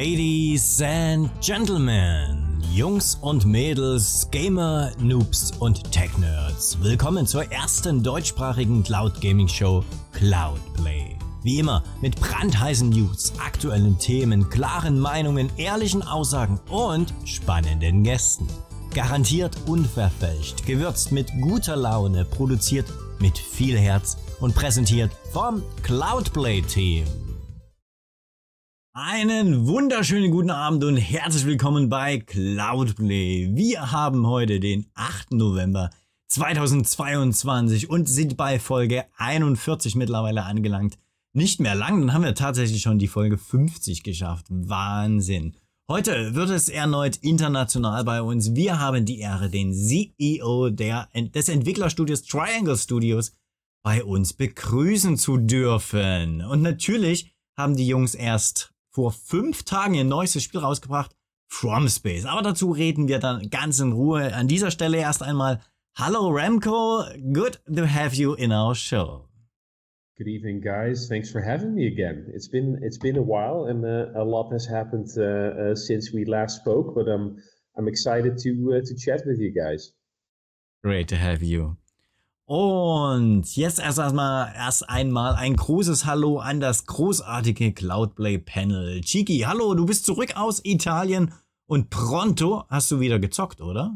Ladies and Gentlemen, Jungs und Mädels, Gamer, Noobs und Tech-Nerds, willkommen zur ersten deutschsprachigen Cloud Gaming Show Cloudplay. Wie immer mit brandheißen News, aktuellen Themen, klaren Meinungen, ehrlichen Aussagen und spannenden Gästen. Garantiert unverfälscht, gewürzt mit guter Laune, produziert mit viel Herz und präsentiert vom Cloudplay Team. Einen wunderschönen guten Abend und herzlich willkommen bei Cloudplay. Wir haben heute den 8. November 2022 und sind bei Folge 41 mittlerweile angelangt. Nicht mehr lang, dann haben wir tatsächlich schon die Folge 50 geschafft. Wahnsinn. Heute wird es erneut international bei uns. Wir haben die Ehre, den CEO der, des Entwicklerstudios Triangle Studios bei uns begrüßen zu dürfen. Und natürlich haben die Jungs erst vor fünf Tagen ihr neuestes Spiel rausgebracht, From Space. Aber dazu reden wir dann ganz in Ruhe. An dieser Stelle erst einmal Hallo Remco, good to have you in our show. Good evening, guys. Thanks for having me again. It's been it's been a while, and uh, a lot has happened uh, uh, since we last spoke. But I'm I'm excited to uh, to chat with you guys. Great to have you. Und jetzt erst einmal erst einmal ein großes Hallo an das großartige Cloudplay Panel. Chiki, hallo, du bist zurück aus Italien und pronto hast du wieder gezockt, oder?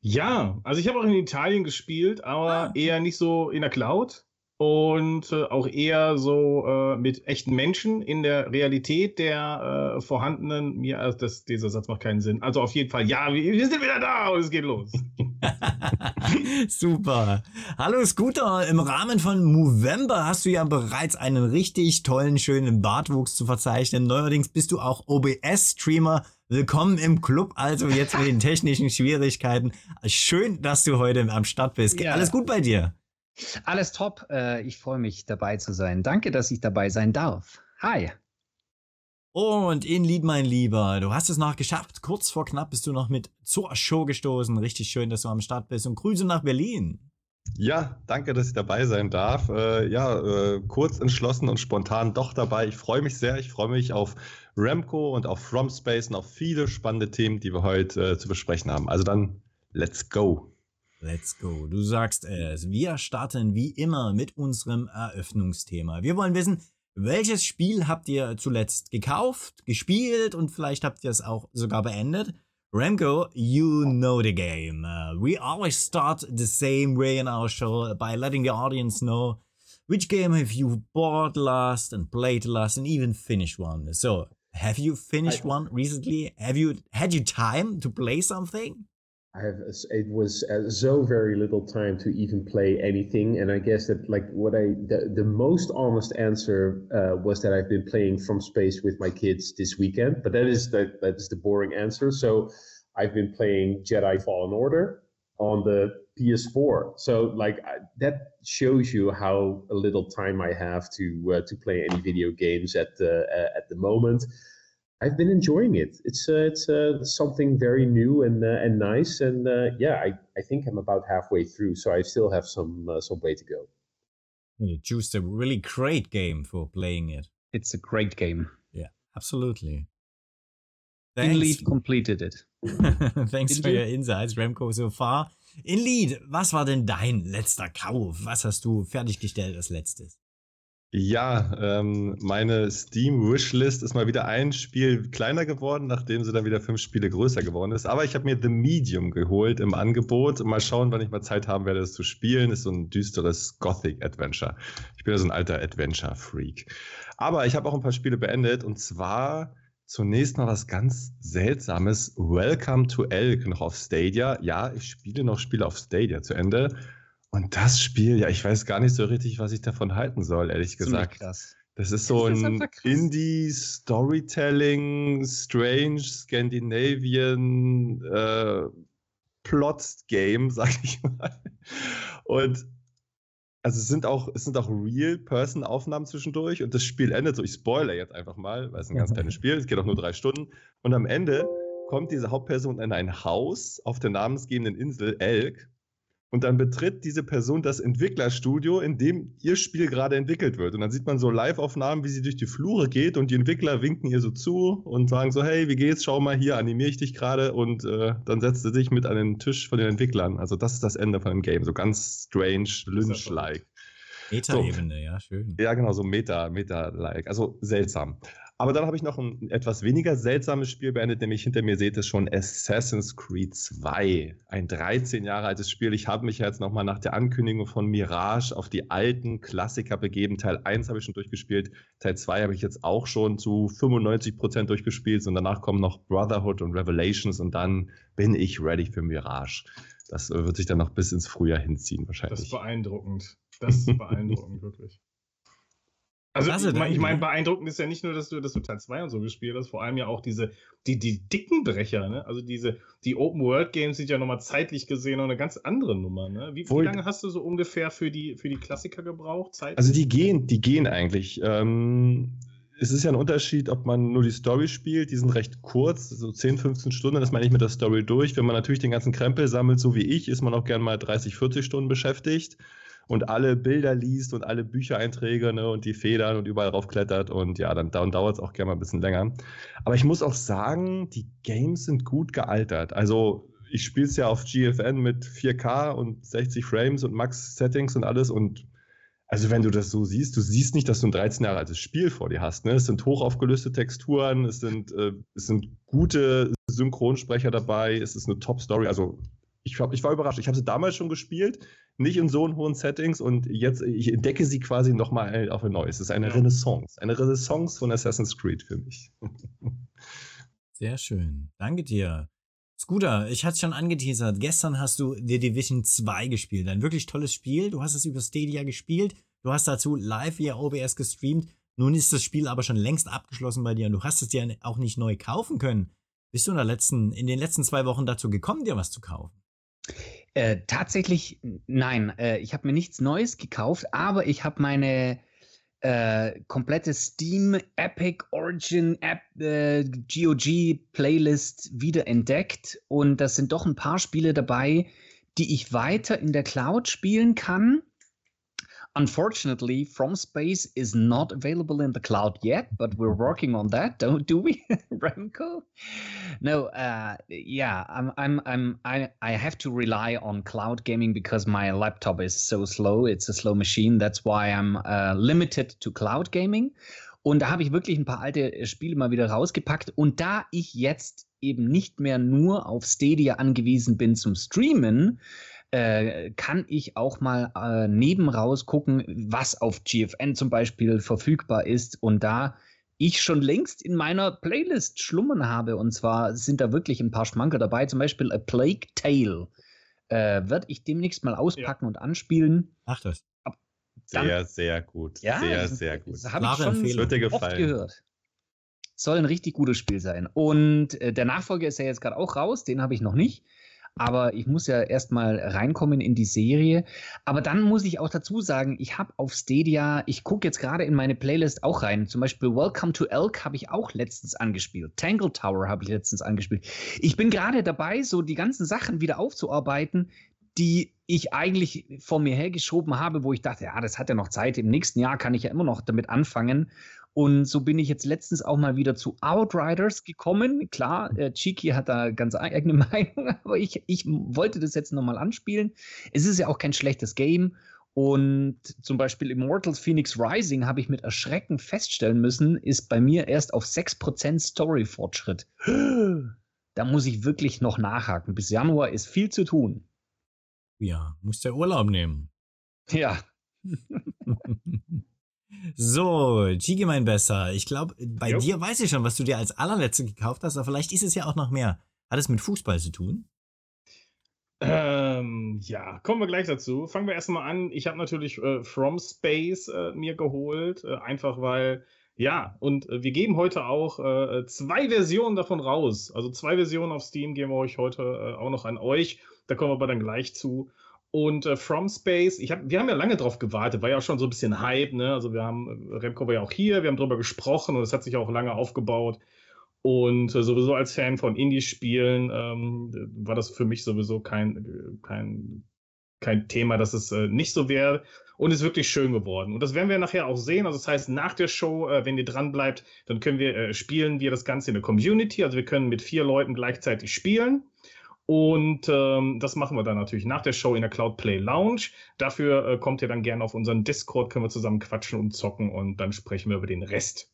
Ja, also ich habe auch in Italien gespielt, aber ah. eher nicht so in der Cloud und äh, auch eher so äh, mit echten Menschen in der Realität der äh, vorhandenen, mir, also das, dieser Satz macht keinen Sinn. Also auf jeden Fall, ja, wir, wir sind wieder da und es geht los. Super. Hallo Scooter, im Rahmen von Movember hast du ja bereits einen richtig tollen, schönen Bartwuchs zu verzeichnen. Neuerdings bist du auch OBS-Streamer. Willkommen im Club, also jetzt mit den technischen Schwierigkeiten. Schön, dass du heute am Start bist. Ja. alles gut bei dir? Alles top. Äh, ich freue mich dabei zu sein. Danke, dass ich dabei sein darf. Hi. Und in Lied, mein Lieber, du hast es noch geschafft. Kurz vor knapp bist du noch mit zur Show gestoßen. Richtig schön, dass du am Start bist. Und Grüße nach Berlin. Ja, danke, dass ich dabei sein darf. Äh, ja, äh, kurz entschlossen und spontan doch dabei. Ich freue mich sehr. Ich freue mich auf Remco und auf From Space und auf viele spannende Themen, die wir heute äh, zu besprechen haben. Also dann, let's go. Let's go. Du sagst es. Wir starten wie immer mit unserem Eröffnungsthema. Wir wollen wissen, welches Spiel habt ihr zuletzt gekauft, gespielt und vielleicht habt ihr es auch sogar beendet? Remco, you know the game. Uh, we always start the same way in our show by letting the audience know which game have you bought last and played last and even finished one. So, have you finished I, one recently? Have you had you time to play something? I have it was uh, so very little time to even play anything, and I guess that like what I the, the most honest answer uh, was that I've been playing From Space with my kids this weekend, but that is the that is the boring answer. So I've been playing Jedi Fallen Order on the PS4. So like I, that shows you how little time I have to uh, to play any video games at the uh, at the moment. I've been enjoying it. It's uh, it's uh, something very new and uh, and nice, and uh, yeah, I, I think I'm about halfway through, so I still have some uh, some way to go. You choose a really great game for playing it. It's a great game. Yeah, absolutely. Thanks. Inlead completed it. Thanks Did for you? your insights, Remco, so far. Inlead, was war denn dein letzter Kauf? Was hast du fertiggestellt als letztes? Ja, ähm, meine Steam-Wishlist ist mal wieder ein Spiel kleiner geworden, nachdem sie dann wieder fünf Spiele größer geworden ist. Aber ich habe mir The Medium geholt im Angebot. Mal schauen, wann ich mal Zeit haben werde, das zu spielen. Ist so ein düsteres Gothic-Adventure. Ich bin ja so ein alter Adventure-Freak. Aber ich habe auch ein paar Spiele beendet und zwar zunächst noch was ganz Seltsames. Welcome to Elk noch auf Stadia. Ja, ich spiele noch Spiele auf Stadia zu Ende. Und das Spiel, ja, ich weiß gar nicht so richtig, was ich davon halten soll, ehrlich gesagt. Krass. Das ist so ein Indie-Storytelling, Strange, Scandinavian äh, Plot-Game, sag ich mal. Und also es sind auch, es sind auch Real-Person-Aufnahmen zwischendurch und das Spiel endet so, ich spoilere jetzt einfach mal, weil es ein ganz kleines Spiel, es geht auch nur drei Stunden. Und am Ende kommt diese Hauptperson in ein Haus auf der namensgebenden Insel Elk und dann betritt diese Person das Entwicklerstudio, in dem ihr Spiel gerade entwickelt wird. Und dann sieht man so Live-Aufnahmen, wie sie durch die Flure geht und die Entwickler winken ihr so zu und sagen so, hey, wie geht's? Schau mal hier, animiere ich dich gerade und äh, dann setzt sie sich mit an den Tisch von den Entwicklern. Also das ist das Ende von dem Game. So ganz strange, Lynch-like. Meta-Ebene, so. ja, schön. Ja, genau, so Meta, Meta-like. Also seltsam. Aber dann habe ich noch ein etwas weniger seltsames Spiel beendet, nämlich hinter mir seht ihr schon Assassin's Creed 2. Ein 13 Jahre altes Spiel. Ich habe mich jetzt nochmal nach der Ankündigung von Mirage auf die alten Klassiker begeben. Teil 1 habe ich schon durchgespielt. Teil 2 habe ich jetzt auch schon zu 95 Prozent durchgespielt. Und danach kommen noch Brotherhood und Revelations. Und dann bin ich ready für Mirage. Das wird sich dann noch bis ins Frühjahr hinziehen, wahrscheinlich. Das ist beeindruckend. Das ist beeindruckend, wirklich. Also Klasse, ich meine, ich mein, beeindruckend ist ja nicht nur, dass du, dass du Teil 2 und so gespielt hast, vor allem ja auch diese, die, die dicken Brecher, ne? Also diese, die Open-World-Games sind ja nochmal zeitlich gesehen noch eine ganz andere Nummer, ne? Wie, wie, lange hast du so ungefähr für die, für die Klassiker gebraucht? Zeitlich? Also die gehen, die gehen eigentlich. Ähm, es ist ja ein Unterschied, ob man nur die Story spielt, die sind recht kurz, so 10, 15 Stunden, das meine ich mit der Story durch. Wenn man natürlich den ganzen Krempel sammelt, so wie ich, ist man auch gern mal 30, 40 Stunden beschäftigt und alle Bilder liest und alle Büchereinträge ne, und die Federn und überall raufklettert und ja, dann, dann dauert es auch gerne mal ein bisschen länger. Aber ich muss auch sagen, die Games sind gut gealtert. Also ich spiele es ja auf GFN mit 4K und 60 Frames und Max-Settings und alles und also wenn du das so siehst, du siehst nicht, dass du ein 13 Jahre altes Spiel vor dir hast. Ne? Es sind hochaufgelöste Texturen, es sind, äh, es sind gute Synchronsprecher dabei, es ist eine Top-Story. Also ich, hab, ich war überrascht. Ich habe sie damals schon gespielt, nicht in so hohen Settings und jetzt, ich entdecke sie quasi nochmal auf ein neues. Es ist eine. Renaissance. Eine Renaissance von Assassin's Creed für mich. Sehr schön. Danke dir. Scooter, ich hatte es schon angeteasert. Gestern hast du The Division 2 gespielt. Ein wirklich tolles Spiel. Du hast es über Stadia gespielt. Du hast dazu live via OBS gestreamt. Nun ist das Spiel aber schon längst abgeschlossen bei dir und du hast es dir auch nicht neu kaufen können. Bist du in, der letzten, in den letzten zwei Wochen dazu gekommen, dir was zu kaufen? Äh, tatsächlich nein. Äh, ich habe mir nichts Neues gekauft, aber ich habe meine äh, komplette Steam Epic Origin App äh, GOG Playlist wieder entdeckt und das sind doch ein paar Spiele dabei, die ich weiter in der Cloud spielen kann Unfortunately, From Space is not available in the cloud yet, but we're working on that, don't do we, Remco? No, uh, yeah, I'm, I'm, I'm, I, I have to rely on cloud gaming because my laptop is so slow. It's a slow machine. That's why I'm uh, limited to cloud gaming. Und da habe ich wirklich ein paar alte äh, Spiele mal wieder rausgepackt. Und da ich jetzt eben nicht mehr nur auf Stadia angewiesen bin zum Streamen, äh, kann ich auch mal äh, neben raus gucken, was auf GFN zum Beispiel verfügbar ist. Und da ich schon längst in meiner Playlist schlummern habe, und zwar sind da wirklich ein paar Schmanker dabei, zum Beispiel A Plague Tale. Äh, Werde ich demnächst mal auspacken ja. und anspielen. Ach das. Dann, sehr, sehr gut. Ja, sehr, sehr gut. Das habe ich schon Wird dir gefallen. oft gehört. Soll ein richtig gutes Spiel sein. Und äh, der Nachfolger ist ja jetzt gerade auch raus, den habe ich noch nicht aber ich muss ja erstmal reinkommen in die Serie. Aber dann muss ich auch dazu sagen, ich habe auf Stadia, ich gucke jetzt gerade in meine Playlist auch rein. Zum Beispiel Welcome to Elk habe ich auch letztens angespielt. Tangle Tower habe ich letztens angespielt. Ich bin gerade dabei, so die ganzen Sachen wieder aufzuarbeiten, die ich eigentlich vor mir hergeschoben habe, wo ich dachte, ja, das hat ja noch Zeit. Im nächsten Jahr kann ich ja immer noch damit anfangen. Und so bin ich jetzt letztens auch mal wieder zu Outriders gekommen. Klar, äh, Chiki hat da ganz eigene Meinung, aber ich, ich wollte das jetzt nochmal anspielen. Es ist ja auch kein schlechtes Game. Und zum Beispiel Immortals Phoenix Rising habe ich mit Erschrecken feststellen müssen, ist bei mir erst auf 6% Story-Fortschritt. Da muss ich wirklich noch nachhaken. Bis Januar ist viel zu tun. Ja, muss der Urlaub nehmen. Ja. So, Gigi mein Besser. Ich glaube, bei jo. dir weiß ich schon, was du dir als allerletzte gekauft hast, aber vielleicht ist es ja auch noch mehr. Hat es mit Fußball zu tun? Ähm, ja, kommen wir gleich dazu. Fangen wir erstmal an. Ich habe natürlich äh, From Space äh, mir geholt, äh, einfach weil, ja, und äh, wir geben heute auch äh, zwei Versionen davon raus. Also zwei Versionen auf Steam geben wir euch heute äh, auch noch an euch. Da kommen wir aber dann gleich zu. Und äh, From Space, ich hab, wir haben ja lange drauf gewartet, war ja auch schon so ein bisschen Hype, ne? Also wir haben, Remco war ja auch hier, wir haben drüber gesprochen und es hat sich auch lange aufgebaut. Und äh, sowieso als Fan von Indie-Spielen ähm, war das für mich sowieso kein, kein kein Thema, dass es äh, nicht so wäre und ist wirklich schön geworden. Und das werden wir nachher auch sehen. Also das heißt, nach der Show, äh, wenn ihr dran bleibt, dann können wir äh, spielen wir das Ganze in der Community. Also wir können mit vier Leuten gleichzeitig spielen. Und ähm, das machen wir dann natürlich nach der Show in der Cloud Play Lounge. Dafür äh, kommt ihr dann gerne auf unseren Discord, können wir zusammen quatschen und zocken und dann sprechen wir über den Rest.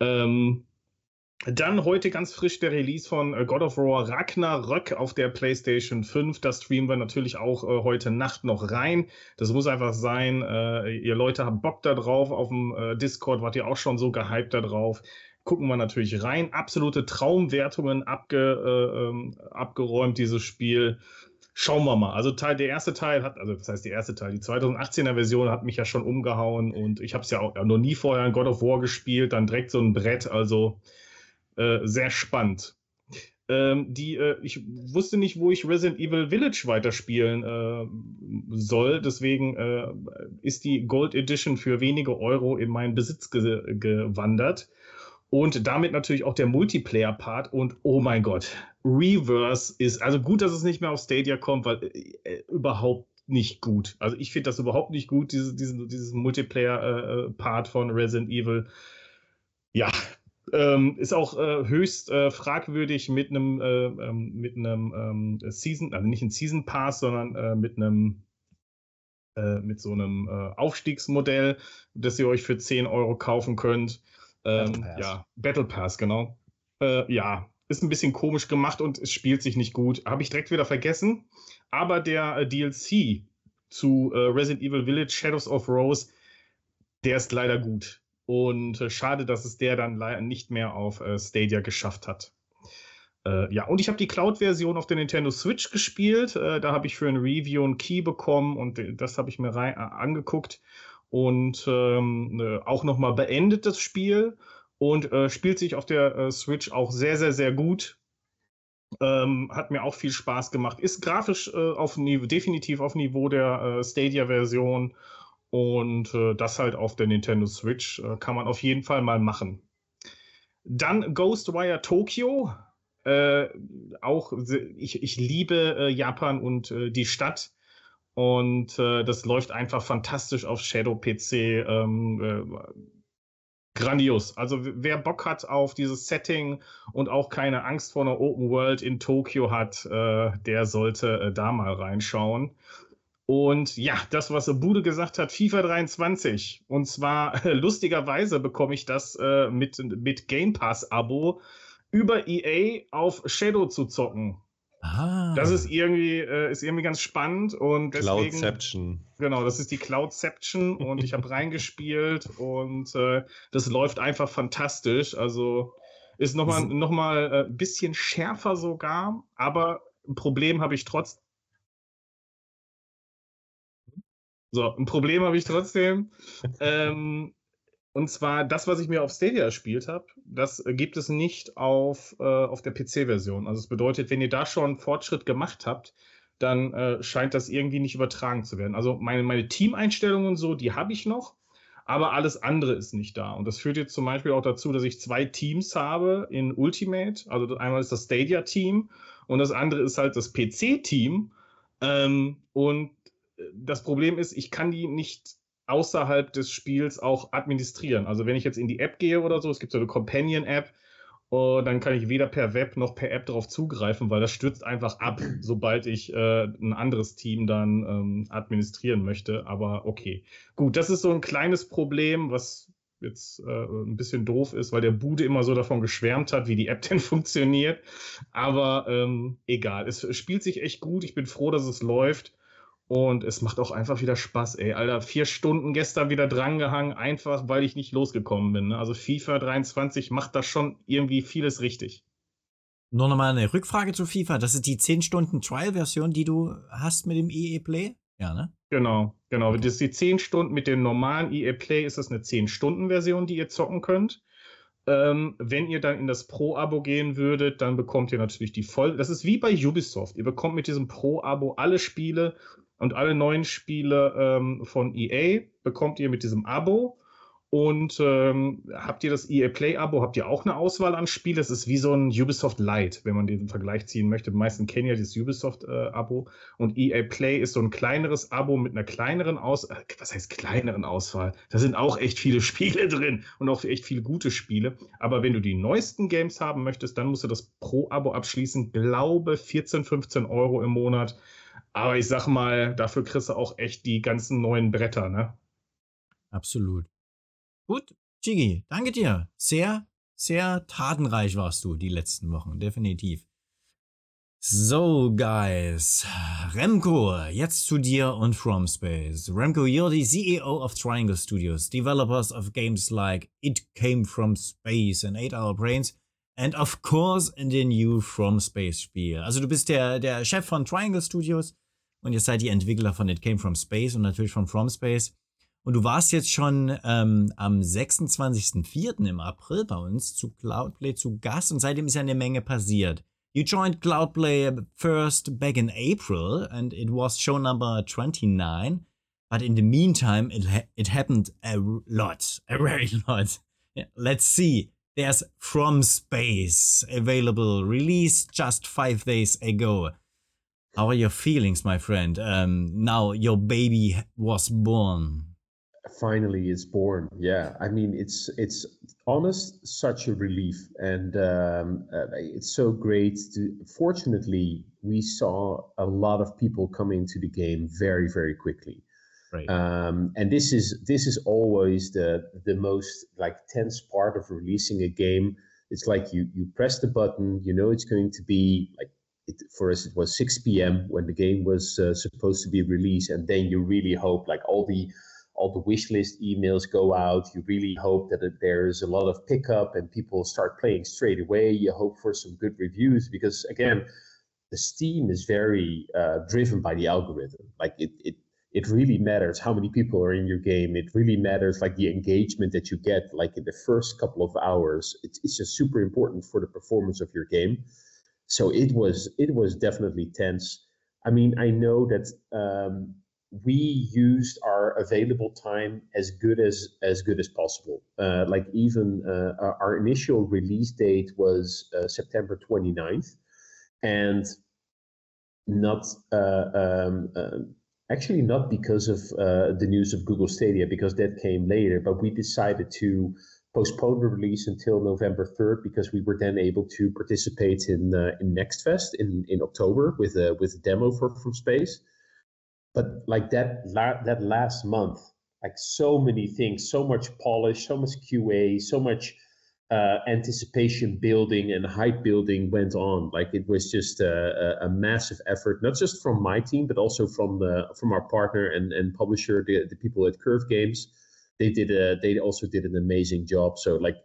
Ähm, dann heute ganz frisch der Release von äh, God of War Ragnarök auf der PlayStation 5. Da streamen wir natürlich auch äh, heute Nacht noch rein. Das muss einfach sein. Äh, ihr Leute habt Bock da drauf. Auf dem äh, Discord wart ihr auch schon so gehypt da drauf. Gucken wir natürlich rein. Absolute Traumwertungen abge, äh, ähm, abgeräumt, dieses Spiel. Schauen wir mal. Also Teil, der erste Teil hat, also das heißt der erste Teil, die 2018er Version hat mich ja schon umgehauen und ich habe es ja auch noch nie vorher in God of War gespielt, dann direkt so ein Brett. Also äh, sehr spannend. Ähm, die, äh, ich wusste nicht, wo ich Resident Evil Village weiterspielen äh, soll. Deswegen äh, ist die Gold Edition für wenige Euro in meinen Besitz ge gewandert. Und damit natürlich auch der Multiplayer-Part. Und oh mein Gott, Reverse ist, also gut, dass es nicht mehr auf Stadia kommt, weil äh, überhaupt nicht gut. Also ich finde das überhaupt nicht gut, diese, diese, dieses Multiplayer-Part äh, von Resident Evil. Ja, ähm, ist auch äh, höchst äh, fragwürdig mit einem äh, ähm, mit einem ähm, Season, also nicht ein Season Pass, sondern äh, mit einem äh, mit so einem äh, Aufstiegsmodell, das ihr euch für 10 Euro kaufen könnt. Ähm, Battle ja, Battle Pass, genau. ja, ist ein bisschen komisch gemacht und es spielt sich nicht gut. Habe ich direkt wieder vergessen. Aber der DLC zu Resident Evil Village Shadows of Rose, der ist leider gut. Und äh, schade, dass es der dann leider nicht mehr auf äh, Stadia geschafft hat. Äh, ja, und ich habe die Cloud-Version auf der Nintendo Switch gespielt. Äh, da habe ich für ein Review einen Key bekommen und äh, das habe ich mir rein, äh, angeguckt und ähm, auch nochmal beendet das Spiel und spielt sich auf der Switch auch sehr, sehr, sehr gut. Ähm, hat mir auch viel Spaß gemacht. Ist grafisch auf definitiv auf Niveau der Stadia-Version und äh, das halt auf der Nintendo Switch äh, kann man auf jeden Fall mal machen. Dann Ghostwire Tokyo. Äh, auch ich, ich liebe äh, Japan und äh, die Stadt. Und äh, das läuft einfach fantastisch auf Shadow PC. Ähm, grandios. Also wer Bock hat auf dieses Setting und auch keine Angst vor einer Open World in Tokio hat, der sollte da mal reinschauen. Und ja, das, was Bude gesagt hat, FIFA 23. Und zwar äh, lustigerweise bekomme ich das äh, mit, mit Game Pass-Abo über EA auf Shadow zu zocken. Ah. Das ist irgendwie, äh, ist irgendwie ganz spannend und deswegen. Cloudception. Genau, das ist die Cloudception und ich habe reingespielt und äh, das läuft einfach fantastisch. Also ist nochmal noch mal, äh, ein bisschen schärfer sogar, aber ein Problem habe ich trotzdem So, ein Problem habe ich trotzdem. ähm, und zwar das, was ich mir auf Stadia gespielt habe, das gibt es nicht auf, äh, auf der PC-Version. Also es bedeutet, wenn ihr da schon Fortschritt gemacht habt, dann äh, scheint das irgendwie nicht übertragen zu werden. Also meine, meine Teameinstellungen und so, die habe ich noch, aber alles andere ist nicht da. Und das führt jetzt zum Beispiel auch dazu, dass ich zwei Teams habe in Ultimate. Also einmal ist das Stadia-Team und das andere ist halt das PC-Team. Ähm, und das Problem ist, ich kann die nicht außerhalb des Spiels auch administrieren. Also wenn ich jetzt in die App gehe oder so, es gibt so eine Companion-App, uh, dann kann ich weder per Web noch per App darauf zugreifen, weil das stürzt einfach ab, sobald ich äh, ein anderes Team dann ähm, administrieren möchte. Aber okay. Gut, das ist so ein kleines Problem, was jetzt äh, ein bisschen doof ist, weil der Bude immer so davon geschwärmt hat, wie die App denn funktioniert. Aber ähm, egal, es spielt sich echt gut. Ich bin froh, dass es läuft. Und es macht auch einfach wieder Spaß, ey. Alter, vier Stunden gestern wieder drangehangen, einfach weil ich nicht losgekommen bin. Ne? Also FIFA 23 macht da schon irgendwie vieles richtig. Nur nochmal eine Rückfrage zu FIFA. Das ist die 10 Stunden Trial-Version, die du hast mit dem EA Play? Ja, ne? Genau, genau. Das ist die 10 Stunden mit dem normalen EA Play, ist das eine 10-Stunden-Version, die ihr zocken könnt. Ähm, wenn ihr dann in das Pro-Abo gehen würdet, dann bekommt ihr natürlich die voll. Das ist wie bei Ubisoft. Ihr bekommt mit diesem Pro-Abo alle Spiele und alle neuen Spiele ähm, von EA bekommt ihr mit diesem Abo. Und ähm, habt ihr das EA Play-Abo? Habt ihr auch eine Auswahl an Spielen? Das ist wie so ein Ubisoft Lite, wenn man den Vergleich ziehen möchte. Die meisten kennen ja das Ubisoft-Abo. Äh, und EA Play ist so ein kleineres Abo mit einer kleineren Auswahl. Äh, was heißt kleineren Auswahl? Da sind auch echt viele Spiele drin und auch echt viele gute Spiele. Aber wenn du die neuesten Games haben möchtest, dann musst du das Pro-Abo abschließen. Glaube 14, 15 Euro im Monat. Aber ich sag mal, dafür kriegst du auch echt die ganzen neuen Bretter, ne? Absolut. Gut, Chigi, danke dir. Sehr, sehr tatenreich warst du die letzten Wochen, definitiv. So, guys. Remco, jetzt zu dir und From Space. Remco, you're the CEO of Triangle Studios, developers of games like It Came From Space and 8 Hour Brains and of course in the new From Space Spiel. Also du bist der, der Chef von Triangle Studios und ihr seid die Entwickler von It Came From Space und natürlich von From Space. Und du warst jetzt schon ähm, am 26.04. im April bei uns zu Cloudplay zu Gast und seitdem ist ja eine Menge passiert. You joined Cloudplay first back in April and it was show number 29. But in the meantime, it, ha it happened a lot, a very lot. Let's see. There's From Space available, released just five days ago. How are your feelings, my friend? Um, now your baby was born finally it's born yeah i mean it's it's honest such a relief and um, uh, it's so great to fortunately we saw a lot of people come into the game very very quickly right um, and this is this is always the the most like tense part of releasing a game it's like you you press the button you know it's going to be like it, for us it was 6 p.m when the game was uh, supposed to be released and then you really hope like all the all the wish list emails go out. You really hope that there's a lot of pickup and people start playing straight away. You hope for some good reviews because again, the Steam is very uh, driven by the algorithm. Like it, it, it really matters how many people are in your game. It really matters like the engagement that you get like in the first couple of hours. It's, it's just super important for the performance of your game. So it was it was definitely tense. I mean, I know that um, we used our available time as good as as good as possible. Uh, like even uh, our initial release date was uh, September 29th, and not uh, um, um, actually not because of uh, the news of Google Stadia because that came later, but we decided to postpone the release until November 3rd because we were then able to participate in uh, in Next Fest in in October with a with a demo for from space. But like that la- that last month like so many things so much polish so much qa so much uh, anticipation building and hype building went on. Like it was just a, a, massive effort not just from my team but also from the from our partner and, and publisher the, the people at curve games. They did a they also did an amazing job. So like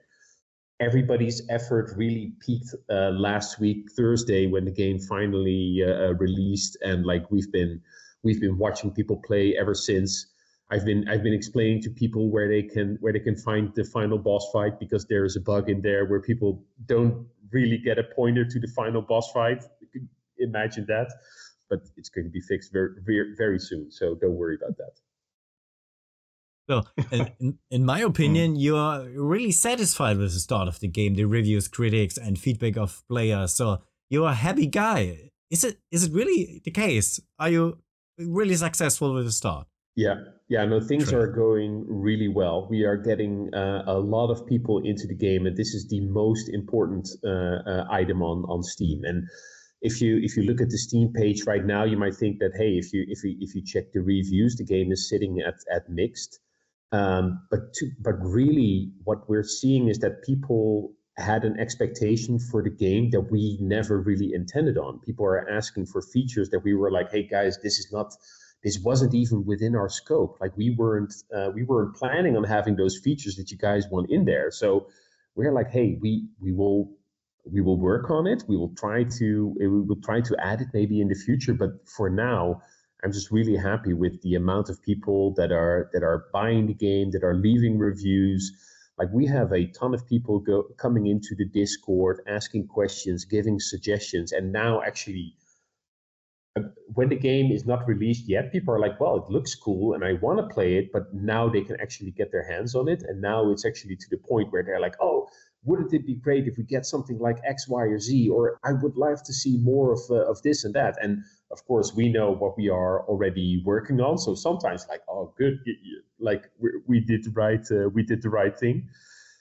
everybody's effort really peaked uh, last week thursday when the game finally uh, released. And like we've been we've been watching people play ever since. I've been I've been explaining to people where they can where they can find the final boss fight because there is a bug in there where people don't really get a pointer to the final boss fight. imagine that, but it's going to be fixed very very, very soon. So don't worry about that. So, in, in my opinion, mm. you're really satisfied with the start of the game, the reviews, critics, and feedback of players. So you're a happy guy. Is it is it really the case? Are you really successful with the start. Yeah, yeah, no, things True. are going really well. We are getting uh, a lot of people into the game, and this is the most important uh, uh, item on on Steam. And if you if you look at the Steam page right now, you might think that hey, if you if you if you check the reviews, the game is sitting at at mixed. Um, but to, but really, what we're seeing is that people had an expectation for the game that we never really intended on. People are asking for features that we were like, "Hey guys, this is not, this wasn't even within our scope. Like we weren't, uh, we weren't planning on having those features that you guys want in there." So we're like, "Hey, we we will." We will work on it. We will try to we will try to add it maybe in the future. But for now, I'm just really happy with the amount of people that are that are buying the game, that are leaving reviews, like we have a ton of people go coming into the discord asking questions giving suggestions and now actually when the game is not released yet, people are like, well, it looks cool and I want to play it, but now they can actually get their hands on it. And now it's actually to the point where they're like, oh, wouldn't it be great if we get something like X, Y, or Z? Or I would love to see more of, uh, of this and that. And of course, we know what we are already working on. So sometimes, like, oh, good, like we, we did the right, uh, we did the right thing.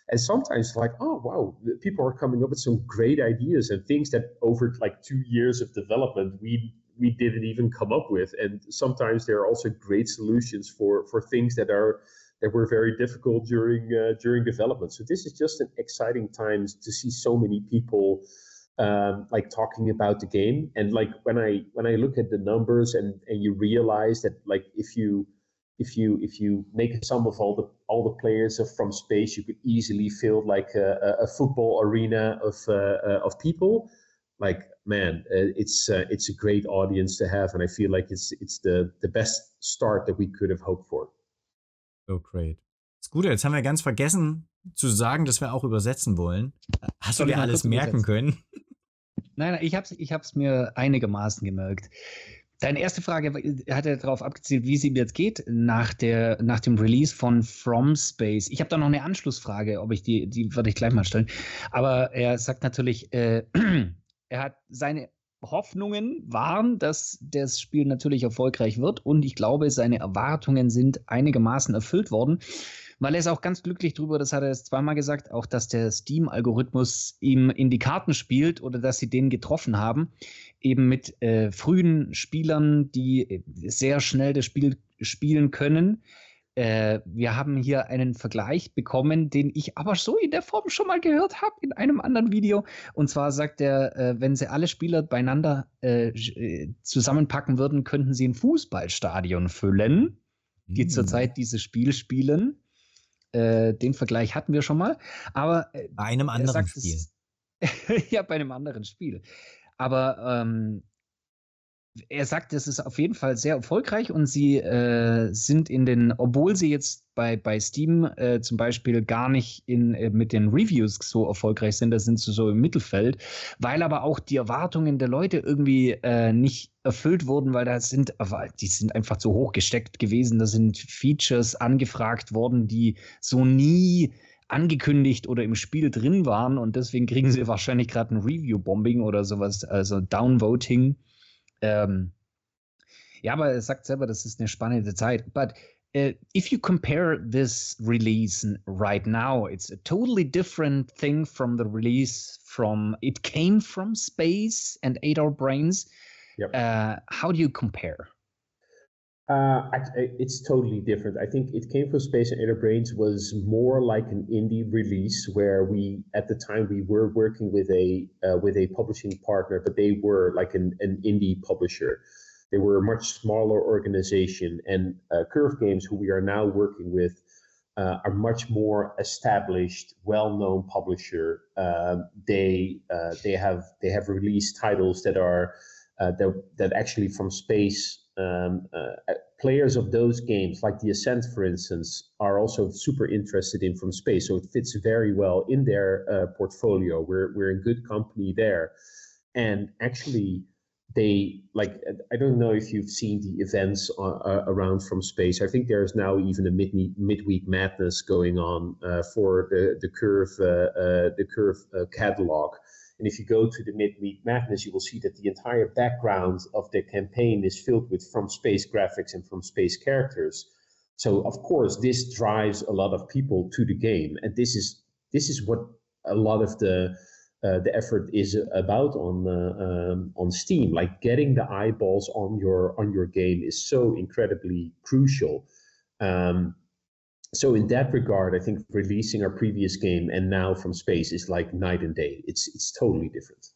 And sometimes, like, oh wow, people are coming up with some great ideas and things that over like two years of development we we didn't even come up with. And sometimes there are also great solutions for for things that are that were very difficult during uh, during development. So this is just an exciting time to see so many people um, like talking about the game. And like when I when I look at the numbers and and you realize that like if you if you if you make a sum of all the all the players from space, you could easily fill like a, a football arena of uh, uh, of people. Like man, uh, it's uh, it's a great audience to have, and I feel like it's it's the the best start that we could have hoped for. So great. Das Gute, jetzt haben wir ganz vergessen zu sagen, dass wir auch übersetzen wollen. Hast du dir alles merken übersetzen? können? Nein, nein, ich habe es ich hab's mir einigermaßen gemerkt. Deine erste Frage hat er darauf abgezielt, wie es ihm jetzt geht nach, der, nach dem Release von From Space. Ich habe da noch eine Anschlussfrage, ob ich die, die würde ich gleich mal stellen. Aber er sagt natürlich, äh, er hat seine Hoffnungen waren, dass das Spiel natürlich erfolgreich wird und ich glaube, seine Erwartungen sind einigermaßen erfüllt worden, weil er ist auch ganz glücklich drüber, das hat er jetzt zweimal gesagt, auch dass der Steam-Algorithmus ihm in die Karten spielt oder dass sie den getroffen haben, eben mit äh, frühen Spielern, die äh, sehr schnell das Spiel spielen können. Äh, wir haben hier einen Vergleich bekommen, den ich aber so in der Form schon mal gehört habe in einem anderen Video. Und zwar sagt er, äh, wenn sie alle Spieler beieinander äh, äh zusammenpacken würden, könnten sie ein Fußballstadion füllen, die mm. zurzeit dieses Spiel spielen. Äh, den Vergleich hatten wir schon mal. Aber bei einem anderen Spiel. Es, ja, bei einem anderen Spiel. Aber ähm, er sagt, es ist auf jeden Fall sehr erfolgreich und sie äh, sind in den, obwohl sie jetzt bei, bei Steam äh, zum Beispiel gar nicht in, äh, mit den Reviews so erfolgreich sind, da sind sie so im Mittelfeld, weil aber auch die Erwartungen der Leute irgendwie äh, nicht erfüllt wurden, weil da sind, die sind einfach zu hoch gesteckt gewesen, da sind Features angefragt worden, die so nie angekündigt oder im Spiel drin waren und deswegen kriegen sie wahrscheinlich gerade ein Review-Bombing oder sowas, also Downvoting. Ähm, ja, aber er sagt selber, das ist eine spannende Zeit. But uh, if you compare this release right now, it's a totally different thing from the release from it came from space and ate our brains. Yep. Uh, how do you compare? Uh, it's totally different. I think it came from Space and Inner Brains was more like an indie release where we, at the time, we were working with a uh, with a publishing partner, but they were like an, an indie publisher. They were a much smaller organization, and uh, Curve Games, who we are now working with, uh, are much more established, well-known publisher. Um, they uh, they have they have released titles that are uh, that that actually from space um, uh, players of those games, like the Ascent, for instance, are also super interested in from space. So it fits very well in their uh, portfolio. We're we're in good company there, and actually, they like I don't know if you've seen the events uh, uh around from space. I think there's now even a mid midweek madness going on uh, for the the curve uh, the curve catalog and if you go to the Midweek Madness, you will see that the entire background of the campaign is filled with from space graphics and from space characters. So of course, this drives a lot of people to the game, and this is this is what a lot of the uh, the effort is about on uh, um, on Steam. Like getting the eyeballs on your on your game is so incredibly crucial. Um, so in that regard, I think releasing our previous game and now from space is like night and day. It's it's totally different.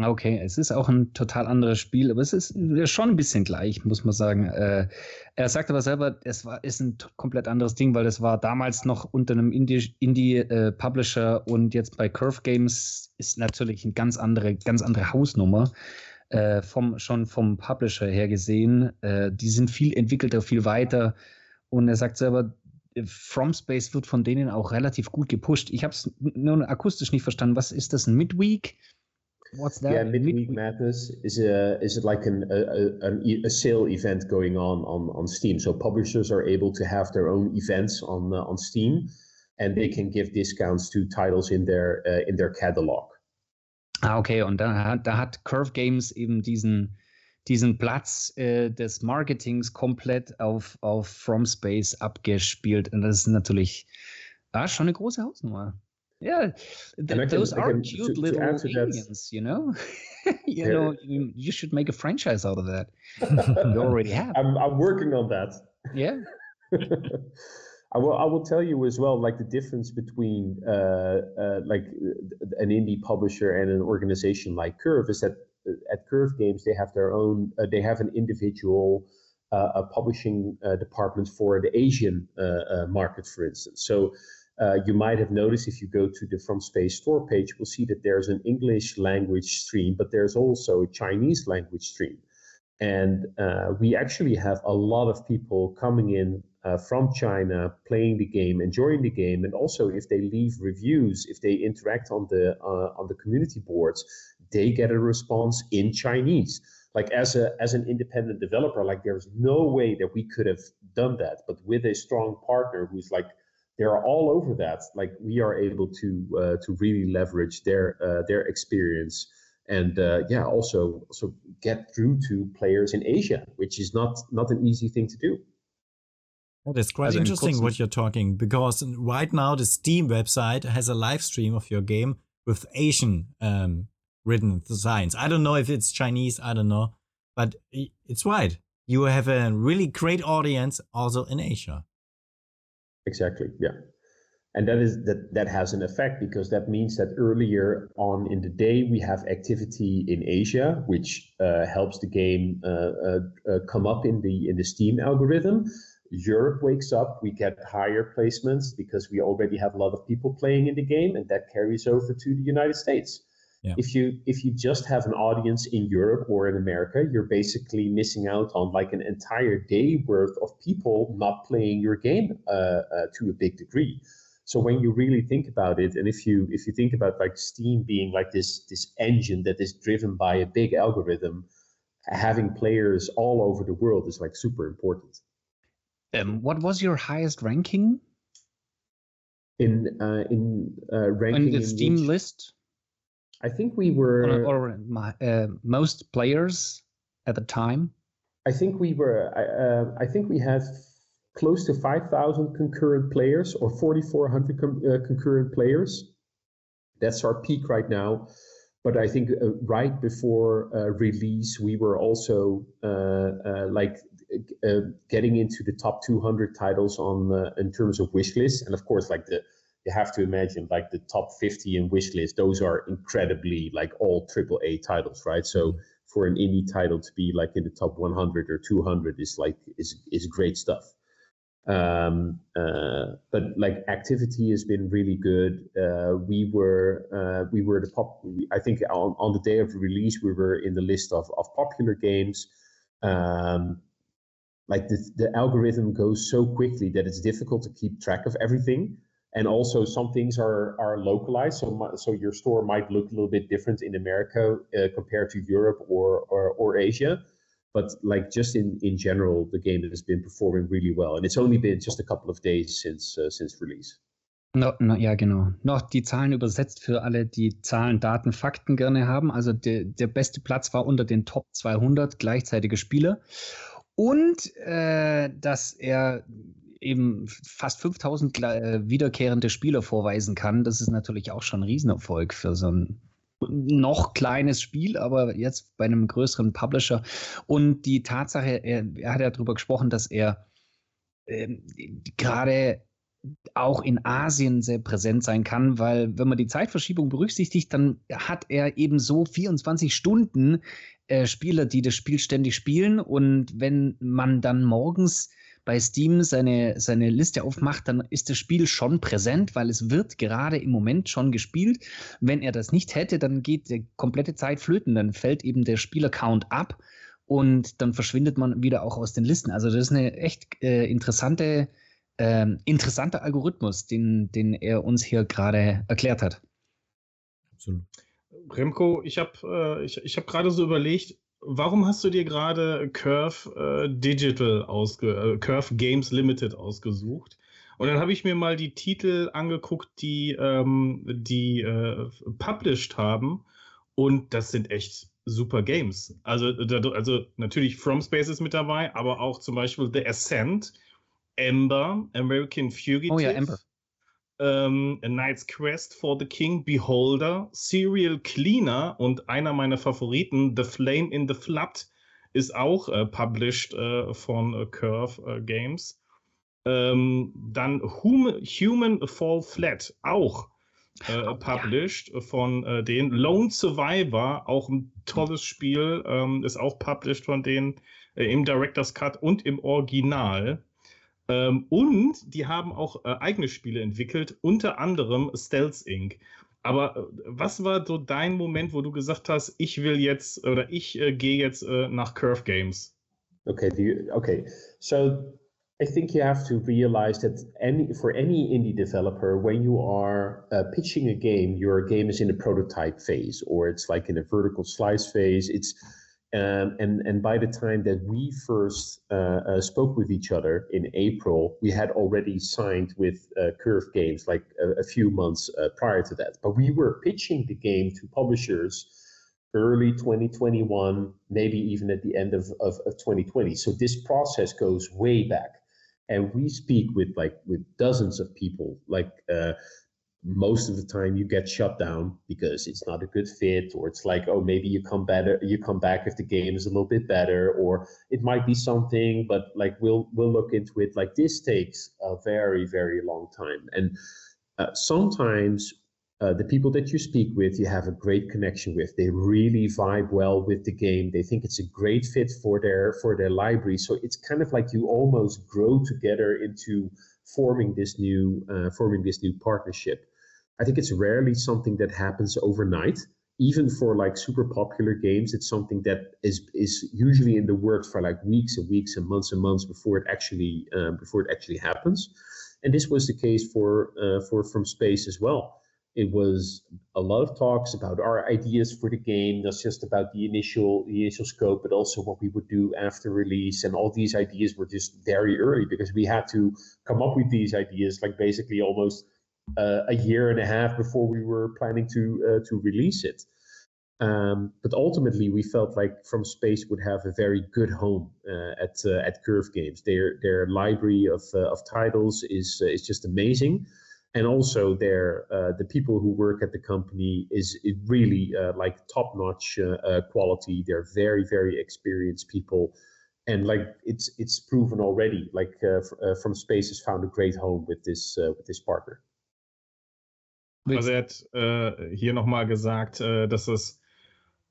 Okay, es ist auch ein total anderes Spiel, aber es ist schon ein bisschen gleich, muss man sagen. Äh, er sagt aber selber, es war, ist ein komplett anderes Ding, weil es war damals noch unter einem Indie-Publisher Indie, äh, und jetzt bei Curve Games ist natürlich eine ganz andere, ganz andere Hausnummer. Äh, vom, schon vom Publisher her gesehen. Äh, die sind viel entwickelter, viel weiter. Und er sagt selber, From Space wird von denen auch relativ gut gepusht. Ich habe es nur akustisch nicht verstanden. Was ist das, ein Midweek? What's that? Yeah, midweek madness is a is it like an a, a, a sale event going on on on Steam. So publishers are able to have their own events on uh, on Steam, and they can give discounts to titles in their uh, in their catalog. Ah, okay. Und da da hat Curve Games eben diesen, diesen Platz äh, des Marketings komplett auf, auf From Space abgespielt. Und das ist natürlich ah, schon eine große Hausnummer. Yeah, th those are cute little to aliens, you know. you yeah. know, you, you, should make a franchise out of that. you already have. I'm, I'm working on that. Yeah. I will. I will tell you as well, like the difference between uh, uh, like an indie publisher and an organization like Curve is that at Curve Games they have their own. Uh, they have an individual uh, publishing uh, department for the Asian market, for instance. So. you might have noticed if you go to the From Space store page, you will see that there's an English language stream, but there's also a Chinese language stream. And we actually have a lot of people coming in uh, from China playing the game, enjoying the game, and also if they leave reviews, if they interact on the uh, on the community boards, they get a response in Chinese. Like as a as an independent developer, like there's no way that we could have done that, but with a strong partner who's like they're all over that. Like we are able to uh, to really leverage their uh, their experience and uh, yeah, also also get through to players in Asia, which is not not an easy thing to do. That is quite also interesting what you're talking because right now the Steam website has a live stream of your game with Asian um, written designs. I don't know if it's Chinese, I don't know, but it's right. You have a really great audience also in Asia. Exactly, yeah. And that is that that has an effect because that means that earlier on in the day we have activity in Asia, which uh, helps the game uh, uh, uh come up in the in the Steam algorithm Europe wakes up, we get higher placements because we already have a lot of people playing in the game, and that carries over to the United States. Yeah. If you if you just have an audience in Europe or in America, you're basically missing out on like an entire day worth of people not playing your game uh, uh, to a big degree. So when you really think about it, and if you if you think about like Steam being like this this engine that is driven by a big algorithm, having players all over the world is like super important. Um, what was your highest ranking? In uh, in uh, ranking in the Steam which, list. I think we were or, or my, uh, most players at the time. I think we were. Uh, I think we had close to five thousand concurrent players or forty four hundred com- uh, concurrent players. That's our peak right now. But I think uh, right before release, we were also like uh, getting into the top 200 titles on uh, in terms of wish list, and of course, like the you have to imagine like the top 50 in wish list; those are incredibly like all triple A titles, right? So for an indie title to be like in the top 100 or 200 is like is is great stuff. Um, uh, but like activity has been really good. Uh, we were uh, we were the pop. I think on, on the day of release we were in the list of of popular games. Um, like the, the algorithm goes so quickly that it's difficult to keep track of everything and also some things are are localized so so your store might look a little bit different in america uh, compared to europe or, or or asia but like just in in general the game has been performing really well and it's only been just a couple of days since uh, since release No, no, ja, genau. Noch die Zahlen übersetzt für alle, die Zahlen, Daten, Fakten gerne haben. Also der, der beste Platz war unter den Top 200 gleichzeitige Spieler. Und äh, dass er eben fast 5000 äh, wiederkehrende Spieler vorweisen kann, das ist natürlich auch schon ein Riesenerfolg für so ein noch kleines Spiel, aber jetzt bei einem größeren Publisher. Und die Tatsache, er, er hat ja darüber gesprochen, dass er äh, gerade auch in Asien sehr präsent sein kann, weil wenn man die Zeitverschiebung berücksichtigt, dann hat er eben so 24 Stunden äh, Spieler, die das Spiel ständig spielen. Und wenn man dann morgens bei Steam seine, seine Liste aufmacht, dann ist das Spiel schon präsent, weil es wird gerade im Moment schon gespielt. Wenn er das nicht hätte, dann geht die komplette Zeit flöten, dann fällt eben der Spielercount ab und dann verschwindet man wieder auch aus den Listen. Also das ist eine echt äh, interessante, äh, interessanter Algorithmus, den, den er uns hier gerade erklärt hat. Absolut. Remco, ich habe äh, ich, ich hab gerade so überlegt, warum hast du dir gerade Curve äh, Digital ausge äh, Curve Games Limited ausgesucht? Und dann habe ich mir mal die Titel angeguckt, die ähm, die äh, published haben. Und das sind echt super Games. Also, also natürlich From Space ist mit dabei, aber auch zum Beispiel The Ascent, Ember, American Fugitive. Oh ja, Ember. Ähm, A Knight's Quest for the King, Beholder, Serial Cleaner und einer meiner Favoriten, The Flame in the Flood, ist auch äh, published äh, von äh, Curve äh, Games. Ähm, dann Hum Human Fall Flat, auch äh, published ja. von äh, denen. Lone Survivor, auch ein tolles Spiel, ähm, ist auch published von denen äh, im Director's Cut und im Original. Ähm, und die haben auch äh, eigene Spiele entwickelt, unter anderem Stealth Inc. Aber äh, was war so dein Moment, wo du gesagt hast, ich will jetzt oder ich äh, gehe jetzt nach Curve Games? Okay, you, okay. So I think you have to realize that any for any indie developer, when you are uh, pitching a game, your game is in a prototype phase, or it's like in a vertical slice phase. It's um, and and by the time that we first uh, uh, spoke with each other in April, we had already signed with uh, Curve Games like a, a few months uh, prior to that. But we were pitching the game to publishers early 2021, maybe even at the end of, of, of 2020. So this process goes way back and we speak with like with dozens of people like uh, most of the time you get shut down because it's not a good fit or it's like oh maybe you come better you come back if the game is a little bit better or it might be something but like we'll we'll look into it like this takes a very very long time and uh, sometimes uh, the people that you speak with, you have a great connection with. They really vibe well with the game. They think it's a great fit for their for their library. So it's kind of like you almost grow together into forming this new uh, forming this new partnership. I think it's rarely something that happens overnight. Even for like super popular games, it's something that is is usually in the works for like weeks and weeks and months and months before it actually uh, before it actually happens. And this was the case for uh, for from Space as well it was a lot of talks about our ideas for the game, not just about the initial the initial scope, but also what we would do after release. And all these ideas were just very early because we had to come up with these ideas like basically almost uh, a year and a half before we were planning to uh, to release it. Um, but ultimately, we felt like From Space would have a very good home uh, at uh, at Curve Games. Their their library of uh, of titles is uh, is just amazing and also uh, the people who work at the company is really uh, like top notch uh, uh, quality they're very very experienced people and like it's it's proven already like uh, uh, from space has found a great home with this with this partner also er hat äh, hier nochmal gesagt, äh, dass es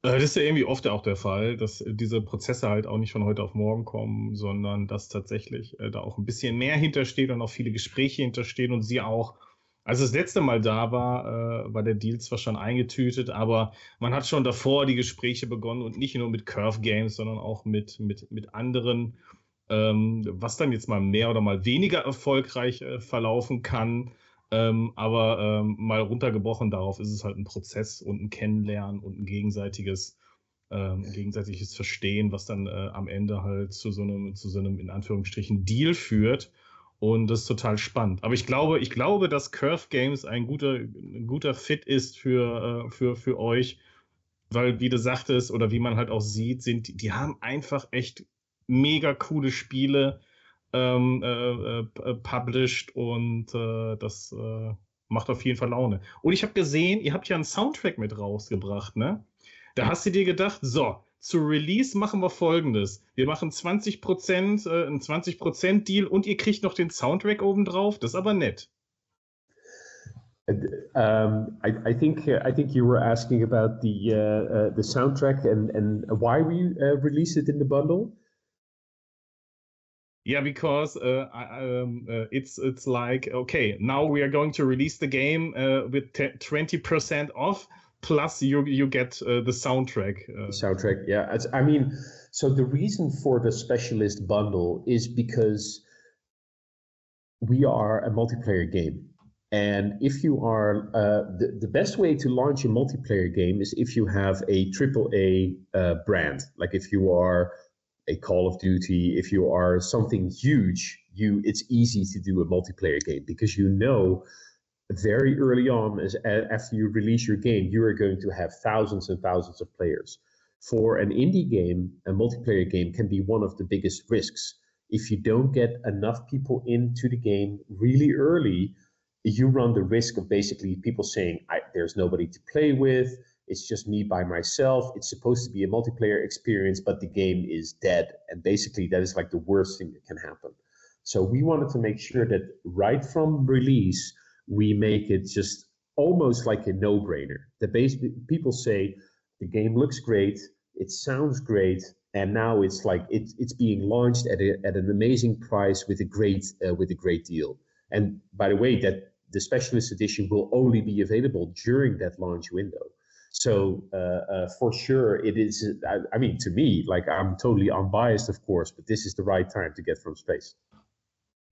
das ist ja irgendwie oft auch der Fall, dass diese Prozesse halt auch nicht von heute auf morgen kommen, sondern dass tatsächlich äh, da auch ein bisschen mehr hintersteht und auch viele Gespräche hinterstehen und sie auch als das letzte Mal da war, äh, war der Deal zwar schon eingetütet, aber man hat schon davor die Gespräche begonnen und nicht nur mit Curve Games, sondern auch mit, mit, mit anderen, ähm, was dann jetzt mal mehr oder mal weniger erfolgreich äh, verlaufen kann. Ähm, aber ähm, mal runtergebrochen darauf ist es halt ein Prozess und ein Kennenlernen und ein gegenseitiges, ähm, gegenseitiges Verstehen, was dann äh, am Ende halt zu so einem, zu so einem in Anführungsstrichen Deal führt. Und das ist total spannend. Aber ich glaube, ich glaube, dass Curve Games ein guter, ein guter Fit ist für, äh, für, für euch, weil, wie du sagtest, oder wie man halt auch sieht, sind die, die haben einfach echt mega coole Spiele ähm, äh, äh, published und äh, das äh, macht auf jeden Fall Laune. Und ich habe gesehen, ihr habt ja einen Soundtrack mit rausgebracht, ne? Da hast du dir gedacht, so, zu Release machen wir folgendes. Wir machen 20%, äh, einen 20% Deal und ihr kriegt noch den Soundtrack obendrauf. Das ist aber nett. Um, I, I, think uh, I think you were asking about the uh, uh, the soundtrack and and why we uh, released it in the bundle. Yeah, because uh, um, uh, it's it's like okay, now we are going to release the game with twenty percent off, plus you you get uh, the soundtrack. Uh. The soundtrack, yeah. I mean, so the reason for the specialist bundle is because we are a multiplayer game, And if you are uh, the, the best way to launch a multiplayer game is if you have a AAA uh, brand, like if you are a Call of Duty, if you are something huge, you it's easy to do a multiplayer game because you know very early on as after you release your game, you are going to have thousands and thousands of players. For an indie game, a multiplayer game can be one of the biggest risks. If you don't get enough people into the game really early, you run the risk of basically people saying, there's nobody to play with. It's just me by myself. It's supposed to be a multiplayer experience, but the game is dead. And basically, that is like the worst thing that can happen. So we wanted to make sure that right from release, we make it just almost like a no brainer. The base people say the game looks great, it sounds great, and now it's like it, it's being launched at, a, at an amazing price with a great uh, with a great deal. And by the way, that the specialist edition will only be available during that launch window. So uh, uh, for sure, it is. I, I, mean, to me, like I'm totally unbiased, of course, but this is the right time to get from space.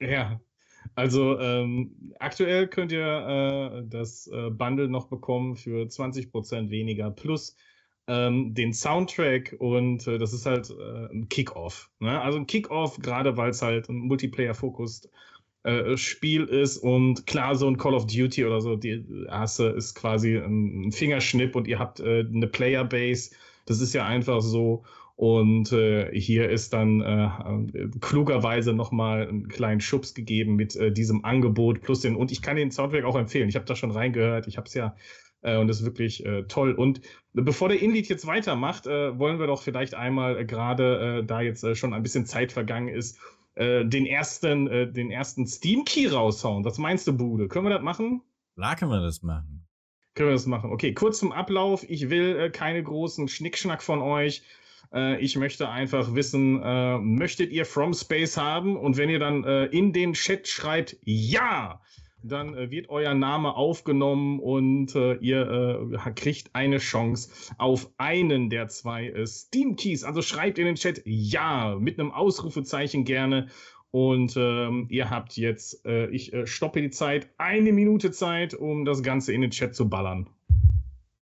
Ja, also ähm, aktuell könnt ihr äh, das äh, Bundle noch bekommen für 20% weniger plus ähm, den Soundtrack und äh, das ist halt äh, ein Kick-Off. Ne? Also ein Kick-Off, gerade weil es halt ein Multiplayer-Fokussed äh, Spiel ist und klar, so ein Call of Duty oder so, die erste ist quasi ein Fingerschnipp und ihr habt äh, eine Playerbase. Das ist ja einfach so. Und äh, hier ist dann äh, klugerweise nochmal einen kleinen Schubs gegeben mit äh, diesem Angebot plus den. Und ich kann den Soundtrack auch empfehlen. Ich habe da schon reingehört. Ich habe es ja. Äh, und das ist wirklich äh, toll. Und bevor der Inlied jetzt weitermacht, äh, wollen wir doch vielleicht einmal äh, gerade, äh, da jetzt äh, schon ein bisschen Zeit vergangen ist, äh, den ersten, äh, den ersten Steam Key raushauen. Was meinst du, Bude? Können wir das machen? Klar können wir das machen. Können wir das machen? Okay, kurz zum Ablauf. Ich will äh, keine großen Schnickschnack von euch. Äh, ich möchte einfach wissen, äh, möchtet ihr From Space haben? Und wenn ihr dann in den Chat schreibt, ja, dann äh, wird euer Name aufgenommen und äh, ihr äh, kriegt eine Chance auf einen der zwei äh, Steam Keys. Also schreibt in den Chat ja mit einem Ausrufezeichen gerne. Und ähm, ihr habt jetzt, äh, ich äh, stoppe die Zeit, eine Minute Zeit, um das Ganze in den Chat zu ballern.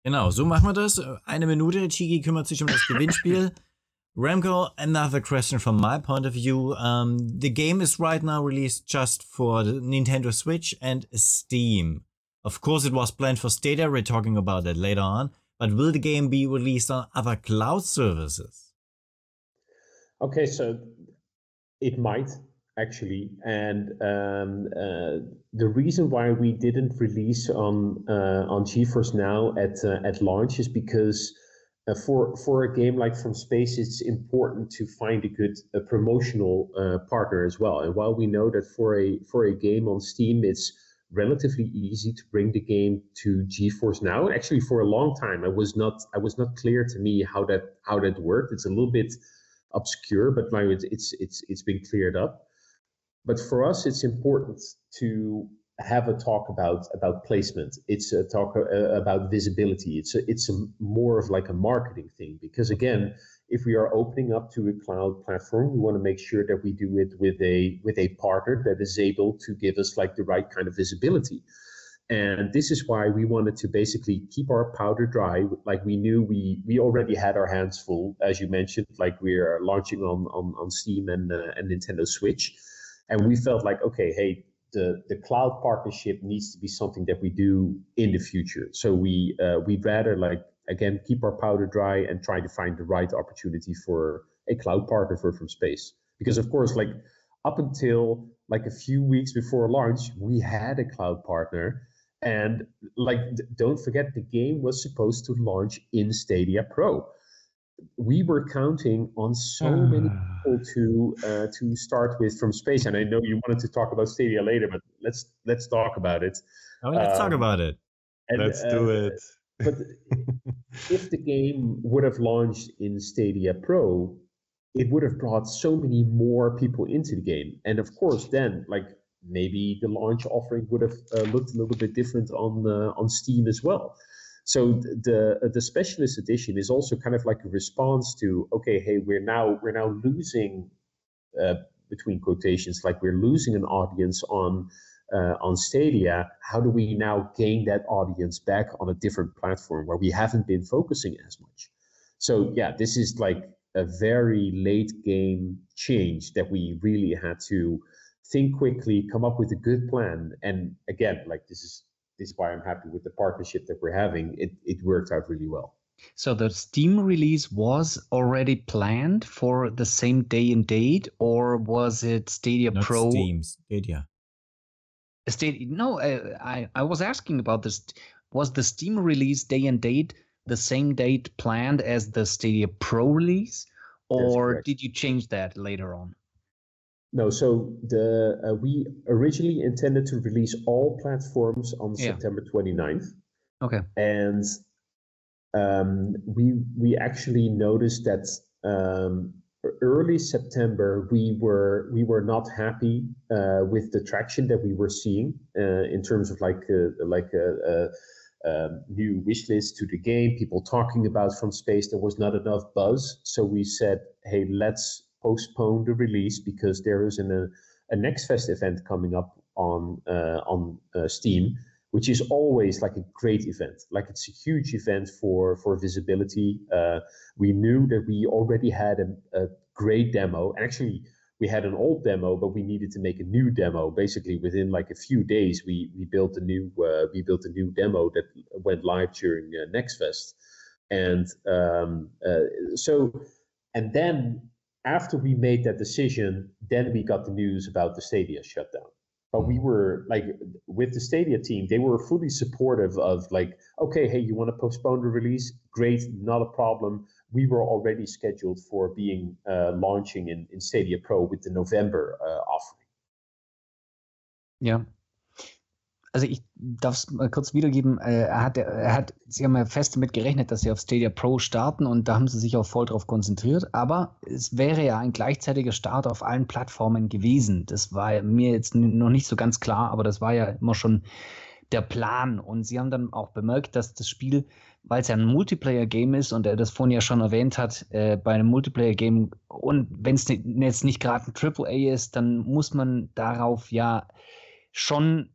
Genau, so machen wir das. Eine Minute. Chigi kümmert sich um das Gewinnspiel. Remco, another question from my point of view. Um, the game is right now released just for the Nintendo Switch and Steam. Of course, it was planned for Stadia. We're talking about that later on. But will the game be released on other cloud services? Okay, so it might actually, and um, uh, the reason why we didn't release on uh, on GeForce Now at uh, at launch is because uh, for for a game like From Space, it's important to find a good promotional uh, partner as well. And while we know that for a for a game on Steam, it's relatively easy to bring the game to GeForce Now. Actually, for a long time, I was not I was not clear to me how that how that worked. It's a little bit obscure, but now it's it's it's, it's been cleared up. But for us, it's important to have a talk about about placement. It's a talk uh, about visibility. It's a, it's a more of like a marketing thing because again, if we are opening up to a cloud platform, we want to make sure that we do it with a with a partner that is able to give us like the right kind of visibility. And this is why we wanted to basically keep our powder dry. Like we knew we we already had our hands full, as you mentioned. Like we are launching on on, on Steam and uh, and Nintendo Switch, and we felt like okay, hey, the the cloud partnership needs to be something that we do in the future. So we uh, we'd rather like again keep our powder dry and try to find the right opportunity for a cloud partner for from space. Because of course, like up until like a few weeks before launch, we had a cloud partner. And like, don't forget, the game was supposed to launch in Stadia Pro we were counting on so many ah. people to uh, to start with from space. And I know you wanted to talk about Stadia later, but let's let's talk about it. Oh, let's um, talk about it. And, let's uh, do it. but if the game would have launched in Stadia Pro, it would have brought so many more people into the game. And of course, then like maybe the launch offering would have uh, looked a little bit different on uh, on Steam as well. So the the specialist edition is also kind of like a response to okay, hey, we're now we're now losing uh, between quotations, like we're losing an audience on uh, on Stadia, how do we now gain that audience back on a different platform where we haven't been focusing as much? So yeah, this is like a very late game change that we really had to think quickly, come up with a good plan. And again, like this is this is why I'm happy with the partnership that we're having. It it worked out really well. So the Steam release was already planned for the same day and date, or was it Stadia Not Pro? Steam, Stadia. Stadia. No, uh, I I was asking about this. Was the Steam release day and date the same date planned as the Stadia Pro release, or did you change that later on? No, so the uh, we originally intended to release all platforms on Yeah. September 29th. Okay. and um, we we actually noticed that um, early September we were we were not happy uh, with the traction that we were seeing uh, in terms of like uh, like a, a, a new wish list to the game, people talking about from space. There was not enough buzz, so we said, hey, let's postpone the release because there is an, a, a Next Fest event coming up on uh, on uh, Steam which is always like a great event. Like it's a huge event for for visibility. Uh, we knew that we already had a, a great demo. Actually, we had an old demo, but we needed to make a new demo. Basically, within like a few days, we we built a new uh, we built a new demo that went live during uh, Next Fest, and um, uh, so and then after we made that decision, then we got the news about the Stadia shutdown. But we were like with the stadia team they were fully supportive of like okay hey you want to postpone the release? Great not a problem. We were already scheduled for being uh, launching in, in stadia pro with the november uh, offering. Ja. Also ich darf es mal kurz wiedergeben. Äh, Er hat, er hat, sie haben ja fest damit gerechnet, dass sie auf Stadia Pro starten und da haben sie sich auch voll drauf konzentriert. Aber es wäre ja ein gleichzeitiger Start auf allen Plattformen gewesen. Das war mir jetzt noch nicht so ganz klar, aber das war ja immer schon der Plan. Und sie haben dann auch bemerkt, dass das Spiel, weil es ja ein Multiplayer-Game ist und er das vorhin ja schon erwähnt hat, äh, bei einem Multiplayer-Game und wenn es jetzt nicht gerade ein AAA ist, dann muss man darauf ja schon,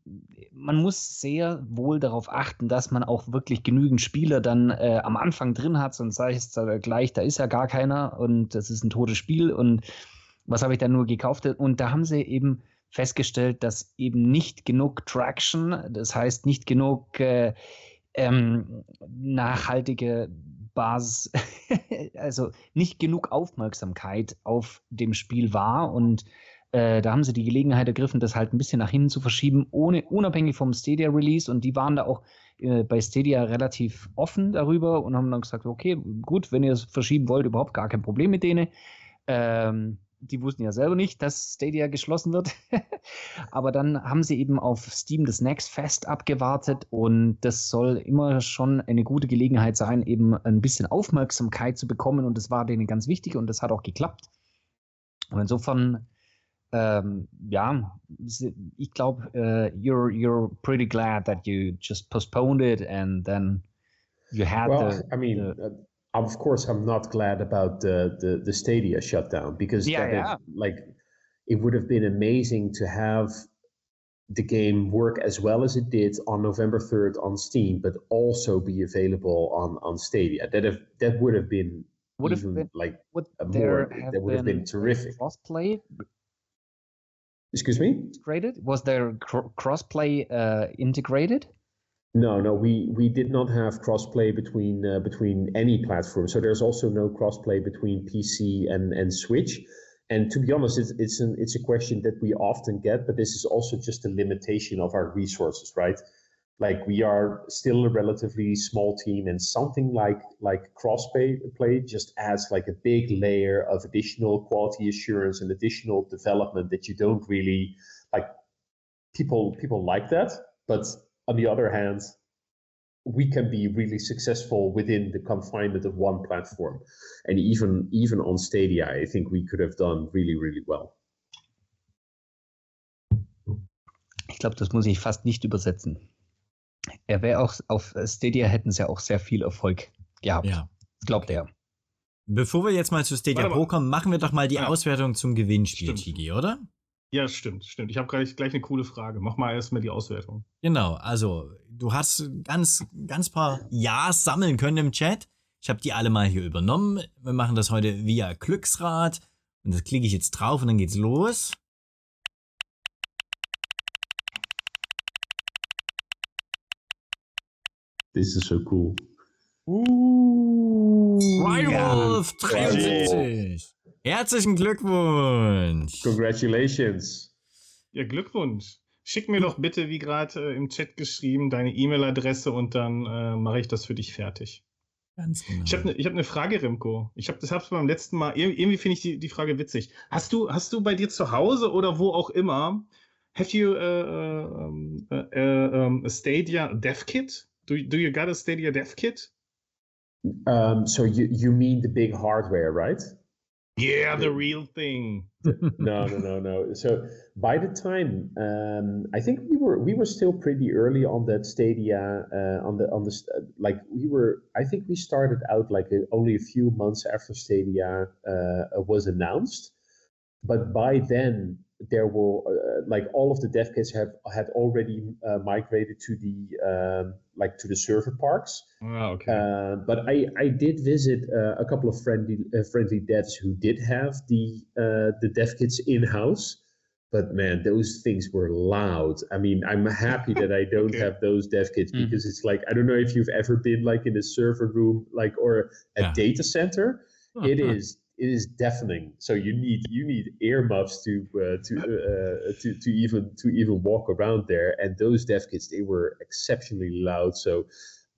man muss sehr wohl darauf achten, dass man auch wirklich genügend Spieler dann äh, am Anfang drin hat, sonst sage ich es da gleich, da ist ja gar keiner und das ist ein totes Spiel und was habe ich dann nur gekauft? Und da haben sie eben festgestellt, dass eben nicht genug Traction, das heißt nicht genug äh, ähm, nachhaltige Basis, also nicht genug Aufmerksamkeit auf dem Spiel war und äh, da haben sie die Gelegenheit ergriffen, das halt ein bisschen nach hinten zu verschieben, ohne, unabhängig vom Stadia-Release. Und die waren da auch äh, bei Stadia relativ offen darüber und haben dann gesagt, okay, gut, wenn ihr es verschieben wollt, überhaupt gar kein Problem mit denen. Ähm, die wussten ja selber nicht, dass Stadia geschlossen wird. Aber dann haben sie eben auf Steam das Next Fest abgewartet und das soll immer schon eine gute Gelegenheit sein, eben ein bisschen Aufmerksamkeit zu bekommen und das war denen ganz wichtig und das hat auch geklappt. Und insofern ja, s- ich glaube, äh, you're you're pretty glad that you just postponed it and then you had well the i mean the- uh, of course i'm not glad about the the, the stadia shutdown because Yeah, that is- yeah. like it would have been amazing to have the game work as well as it did on November 3rd on Steam, but also be available on on Stadia. That have that would have been would have been like would more- that would have been terrific. crossplay excuse me. integrated? Was there cr- crossplay uh, integrated? No, no, we we did not have crossplay between uh, between any platform. So there's also no crossplay between PC and and Switch. And to be honest, it's it's an it's a question that we often get, but this is also just a limitation of our resources, right? Like we are still a relatively small team, and something like like crossplay play just adds like a big layer of additional quality assurance and additional development that you don't really like. People people like that, but on the other hand, we can be really successful within the confinement of one platform. And even even on Stadia, I think we could have done really, really well. Ich glaube, das muss ich fast nicht übersetzen. Er wäre auch auf Stadia hätten sie auch sehr viel Erfolg gehabt. Ja. Glaubt er. Bevor wir jetzt mal zu Stadia Warte mal. Pro kommen, machen wir doch mal die Ja. Auswertung zum Gewinnspiel, Stimmt. Chigi, oder? Ja, stimmt, stimmt. Ich habe gleich, gleich eine coole Frage. Mach mal erstmal die Auswertung. Genau, also du hast ganz, ganz paar Ja's sammeln können im Chat. Ich habe die alle mal hier übernommen. Wir machen das heute via Glücksrad. Und das klicke ich jetzt drauf und dann geht's los. This is so cool. Firewolf 73. Herzlichen Glückwunsch. Congratulations. Ja, Glückwunsch. Schick mir doch bitte, wie gerade äh, im Chat geschrieben, deine E-Mail-Adresse und dann äh, mache ich das für dich fertig. Ganz genau. Ich habe eine hab ne Frage, Remco. Ich habe das hab's beim letzten Mal, irgendwie finde ich die, die Frage witzig. Hast du, hast du bei dir zu Hause oder wo auch immer, have you uh, um, uh, um, a Stadia Dev Kit? Do, do you got a Stadia Dev Kit? Um, so you you mean the big hardware, right? Yeah, the real thing. no, no, no, no. So by the time um, I think we were we were still pretty early on that Stadia uh, on the on the uh, like we were I think we started out like a, only a few months after Stadia uh, was announced, but by then there were uh, like all of the dev kits have had already uh, migrated to the um, like to the server parks. Oh, okay. Uh, but I, I did visit uh, a couple of friendly uh, friendly devs who did have the uh, the dev kits in house. But man, those things were loud. I mean, I'm happy that I don't Okay. have those dev kits Mhm. because it's like I don't know if you've ever been like in a server room, like or a Yeah. data center it is it is deafening. So you need you need earmuffs to uh, to uh, to to even to even walk around there. And those dev kits they were exceptionally loud. So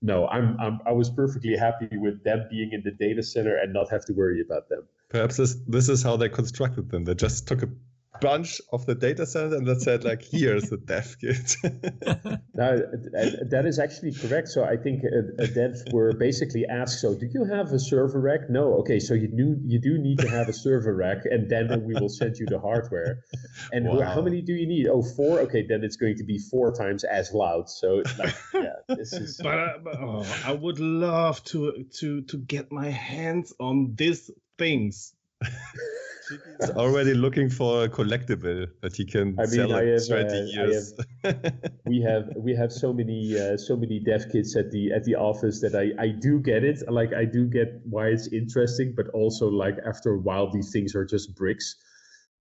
no I'm, I'm i was perfectly happy with them being in the data center and not have to worry about them. Perhaps this, this is how they constructed them. They just took a bunch of the data center and that said like, here's the dev kit. now uh, that is actually correct. So i think uh, uh, devs were basically asked so do you have a server rack? No. Okay so you do you do need to have a server rack and then we will send you the hardware. And wh- how many do you need? Oh four? Okay then it's going to be four times as loud. So like yeah this is but, I, but oh, I would love to to to get my hands on these things. He's already looking for a collectible that he can I mean, sell I in have, 20 uh, I years. we have we have so many uh, so many dev kits at the at the office that I I do get it like I do get why it's interesting but also like after a while these things are just bricks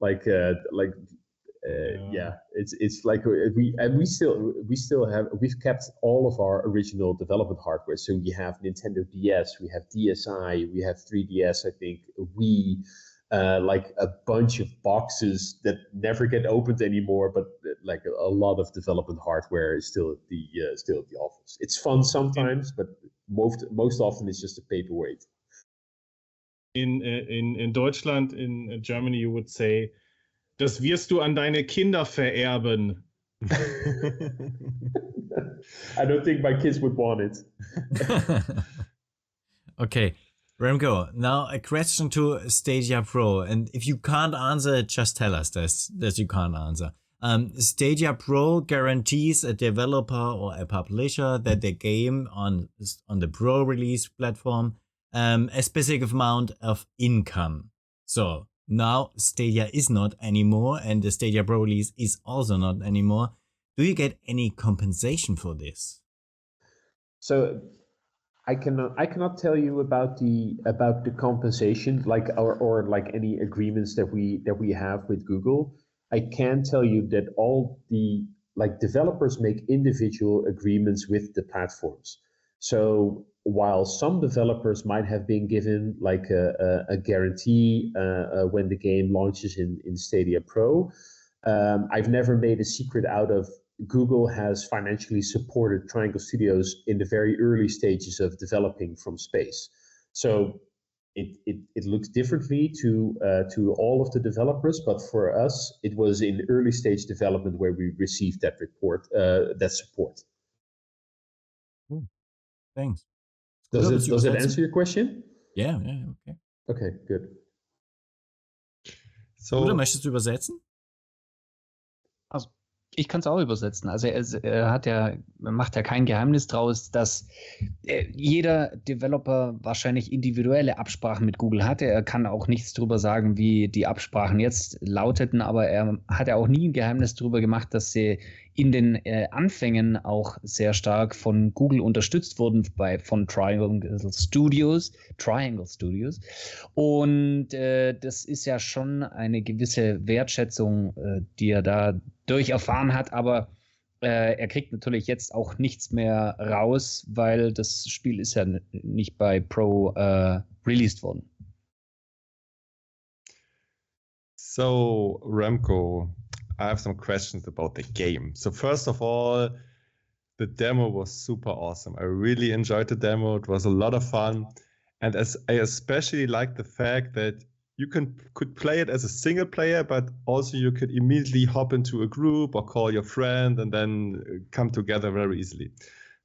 like uh like uh, Yeah. it's it's like uh, we and we still we still have we've kept all of our original development hardware so we have Nintendo DS we have DSi we have 3DS I think we uh, like a bunch of boxes that never get opened anymore, but uh, like a, a lot of development hardware is still at the uh, still at the office. It's fun sometimes, but most most often it's just a paperweight. In, äh, in, in Deutschland, in Germany, you would say, das wirst du an deine Kinder vererben. I don't think my kids would want it. okay, Remco. Now a question to Stadia Pro, and if you can't answer, it, just tell us this that you can't answer. Um, Stadia Pro guarantees a developer or a publisher that the game on on the Pro release platform um, a specific amount of income. So now Stadia is not anymore, and the Stadia Pro release is also not anymore. Do you get any compensation for this? So I cannot I cannot tell you about the about the compensation like or, or like any agreements that we that we have with Google. I can tell you that all the like developers make individual agreements with the platforms. So while some developers might have been given like a, a, a guarantee uh, uh, when the game launches in, in Stadia Pro, um, I've never made a secret out of Google has financially supported Triangle Studios in the very early stages of developing from space. So it, it, it looks differently to uh, to all of the developers, but for us, it was in early stage development where we received that report, uh, that support. Thanks. Does it does it answer your question? Ja, ja, okay. Okay, good. so, Oder möchtest du übersetzen? Ich kann es auch übersetzen. Also er, er, hat ja, macht ja kein Geheimnis draus, dass äh, jeder Developer wahrscheinlich individuelle Absprachen mit Google hatte. Er kann auch nichts darüber sagen, wie die Absprachen jetzt lauteten, aber er hat ja auch nie ein Geheimnis darüber gemacht, dass sie in den äh, Anfängen auch sehr stark von Google unterstützt wurden bei von Triangle Studios, Triangle Studios. Und äh, das ist ja schon eine gewisse Wertschätzung, äh, die er da durch erfahren hat, aber äh, er kriegt natürlich jetzt auch nichts mehr raus, weil das Spiel ist ja nicht bei Pro äh, released worden. So, Remco, I have some questions about the game. So, first of all, the demo was super awesome. I really enjoyed the demo. It was a lot of fun. And as I especially like the fact that you can could play it as a single player, but also you could immediately hop into a group or call your friend and then uh, come together very easily.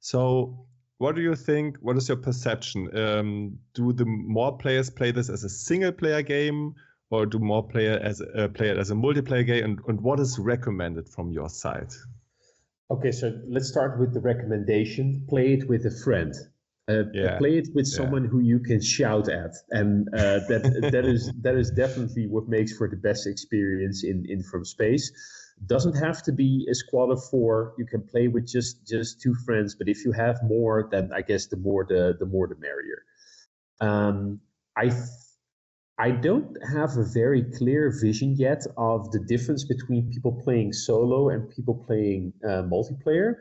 So, what do you think? What is your perception? Um, do the more players play this as a single player game, or do more player as uh, play it as a multiplayer game? And, and what is recommended from your side? Okay, so let's start with the recommendation. Play it with a friend. Uh, yeah. Play it with someone yeah. who you can shout at, and uh, that that is that is definitely what makes for the best experience in in from space. Doesn't have to be a squad of four. You can play with just just two friends, but if you have more, then I guess the more the the more the merrier. Um, I I don't have a very clear vision yet of the difference between people playing solo and people playing uh, multiplayer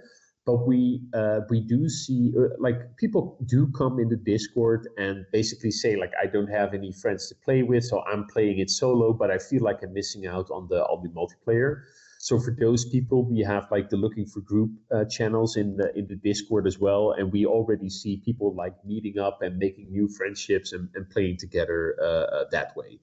but we uh, we do see uh, like people do come in the discord and basically say like i don't have any friends to play with so i'm playing it solo but i feel like i'm missing out on the on the multiplayer so for those people we have like the looking for group uh, channels in the in the discord as well and we already see people like meeting up and making new friendships and, and playing together uh, uh, that way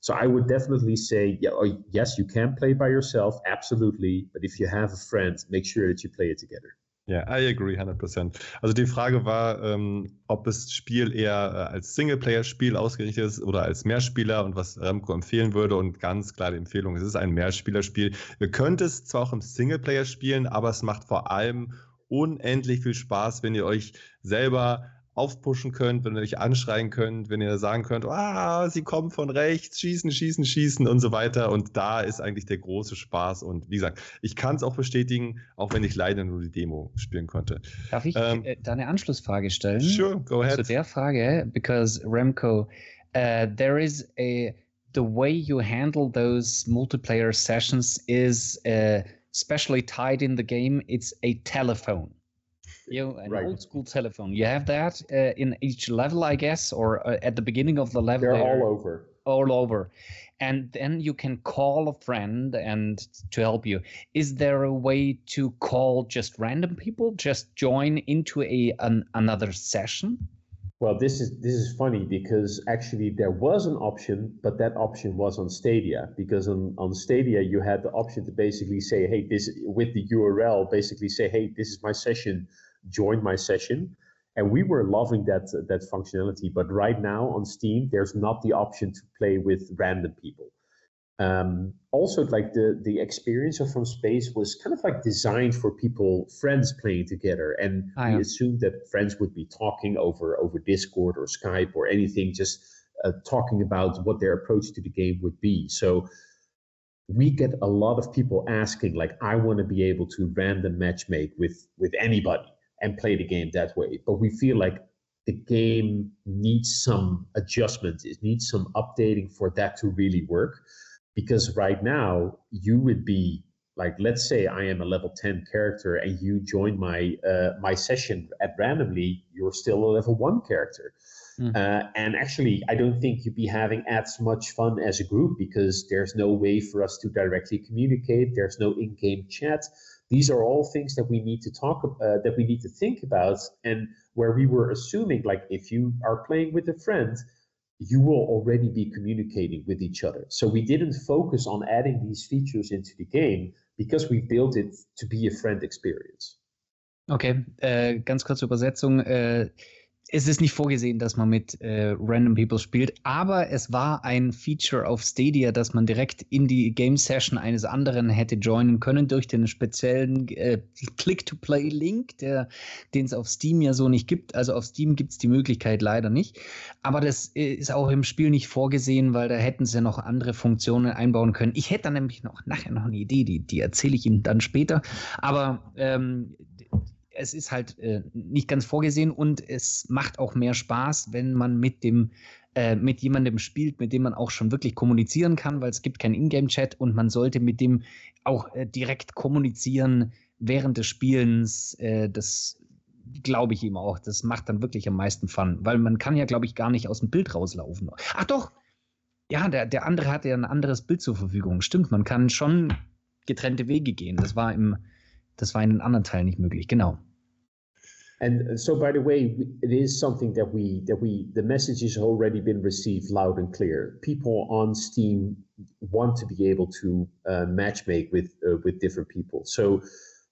so I would definitely say, yeah, oh, yes, you can play by yourself, absolutely. But if you have a friend, make sure that you play it together. Ja, yeah, I agree 100%. Also die Frage war, ähm, ob das Spiel eher äh, als Singleplayer-Spiel ausgerichtet ist oder als Mehrspieler und was Remco empfehlen würde. Und ganz klar die Empfehlung, es ist ein Mehrspielerspiel. Ihr könnt es zwar auch im Singleplayer spielen, aber es macht vor allem unendlich viel Spaß, wenn ihr euch selber aufpushen könnt, wenn ihr euch anschreien könnt, wenn ihr sagen könnt, ah, sie kommen von rechts, schießen, schießen, schießen und so weiter. Und da ist eigentlich der große Spaß. Und wie gesagt, ich kann es auch bestätigen, auch wenn ich leider nur die Demo spielen konnte. Darf ich ähm, äh, da eine Anschlussfrage stellen? Sure, go ahead. Zu der Frage, because Remco, uh, there is a the way you handle those multiplayer sessions is uh, specially tied in the game. It's a telephone. You an right. old school telephone. You have that uh, in each level, I guess, or uh, at the beginning of the level. They're, they're all over. All over, and then you can call a friend and to help you. Is there a way to call just random people, just join into a an, another session? Well, this is this is funny because actually there was an option, but that option was on Stadia because on, on Stadia you had the option to basically say, hey, this with the URL, basically say, hey, this is my session join my session. And we were loving that that functionality. But right now on Steam, there's not the option to play with random people. Um, also, like the the experience of From Space was kind of like designed for people, friends playing together, and I we assumed that friends would be talking over over Discord or Skype or anything, just uh, talking about what their approach to the game would be. So we get a lot of people asking, like, I want to be able to random matchmake with with anybody and play the game that way. But we feel like the game needs some adjustments. It needs some updating for that to really work. Because right now, you would be like, let's say I am a level 10 character and you join my uh, my session at randomly, you're still a level one character. Mm. Uh, and actually, I don't think you'd be having as much fun as a group because there's no way for us to directly communicate. There's no in-game chat these are all things that we need to talk uh, that we need to think about and where we were assuming like if you are playing with a friend you will already be communicating with each other. So we didn't focus on adding these features into the game because we built it to be a friend experience. Okay äh, ganz kurze Übersetzung. Äh, es ist nicht vorgesehen, dass man mit äh, Random People spielt, aber es war ein Feature auf Stadia, dass man direkt in die Game Session eines anderen hätte joinen können durch den speziellen äh, Click-to-Play-Link, den es auf Steam ja so nicht gibt. Also auf Steam gibt es die Möglichkeit leider nicht. Aber das äh, ist auch im Spiel nicht vorgesehen, weil da hätten sie noch andere Funktionen einbauen können. Ich hätte dann nämlich noch nachher noch eine Idee, die, die erzähle ich Ihnen dann später. Aber ähm, es ist halt äh, nicht ganz vorgesehen und es macht auch mehr Spaß, wenn man mit dem äh, mit jemandem spielt, mit dem man auch schon wirklich kommunizieren kann, weil es gibt keinen Ingame-Chat und man sollte mit dem auch äh, direkt kommunizieren während des Spielens. Äh, das glaube ich ihm auch. Das macht dann wirklich am meisten Fun, weil man kann ja, glaube ich, gar nicht aus dem Bild rauslaufen. Ach doch, ja, der, der andere hat ja ein anderes Bild zur Verfügung. Stimmt, man kann schon getrennte Wege gehen. Das war im, das war in den anderen Teilen nicht möglich, genau. And so, by the way, it is something that we that we the message has already been received loud and clear. People on Steam want to be able to uh, matchmake with uh, with different people. So,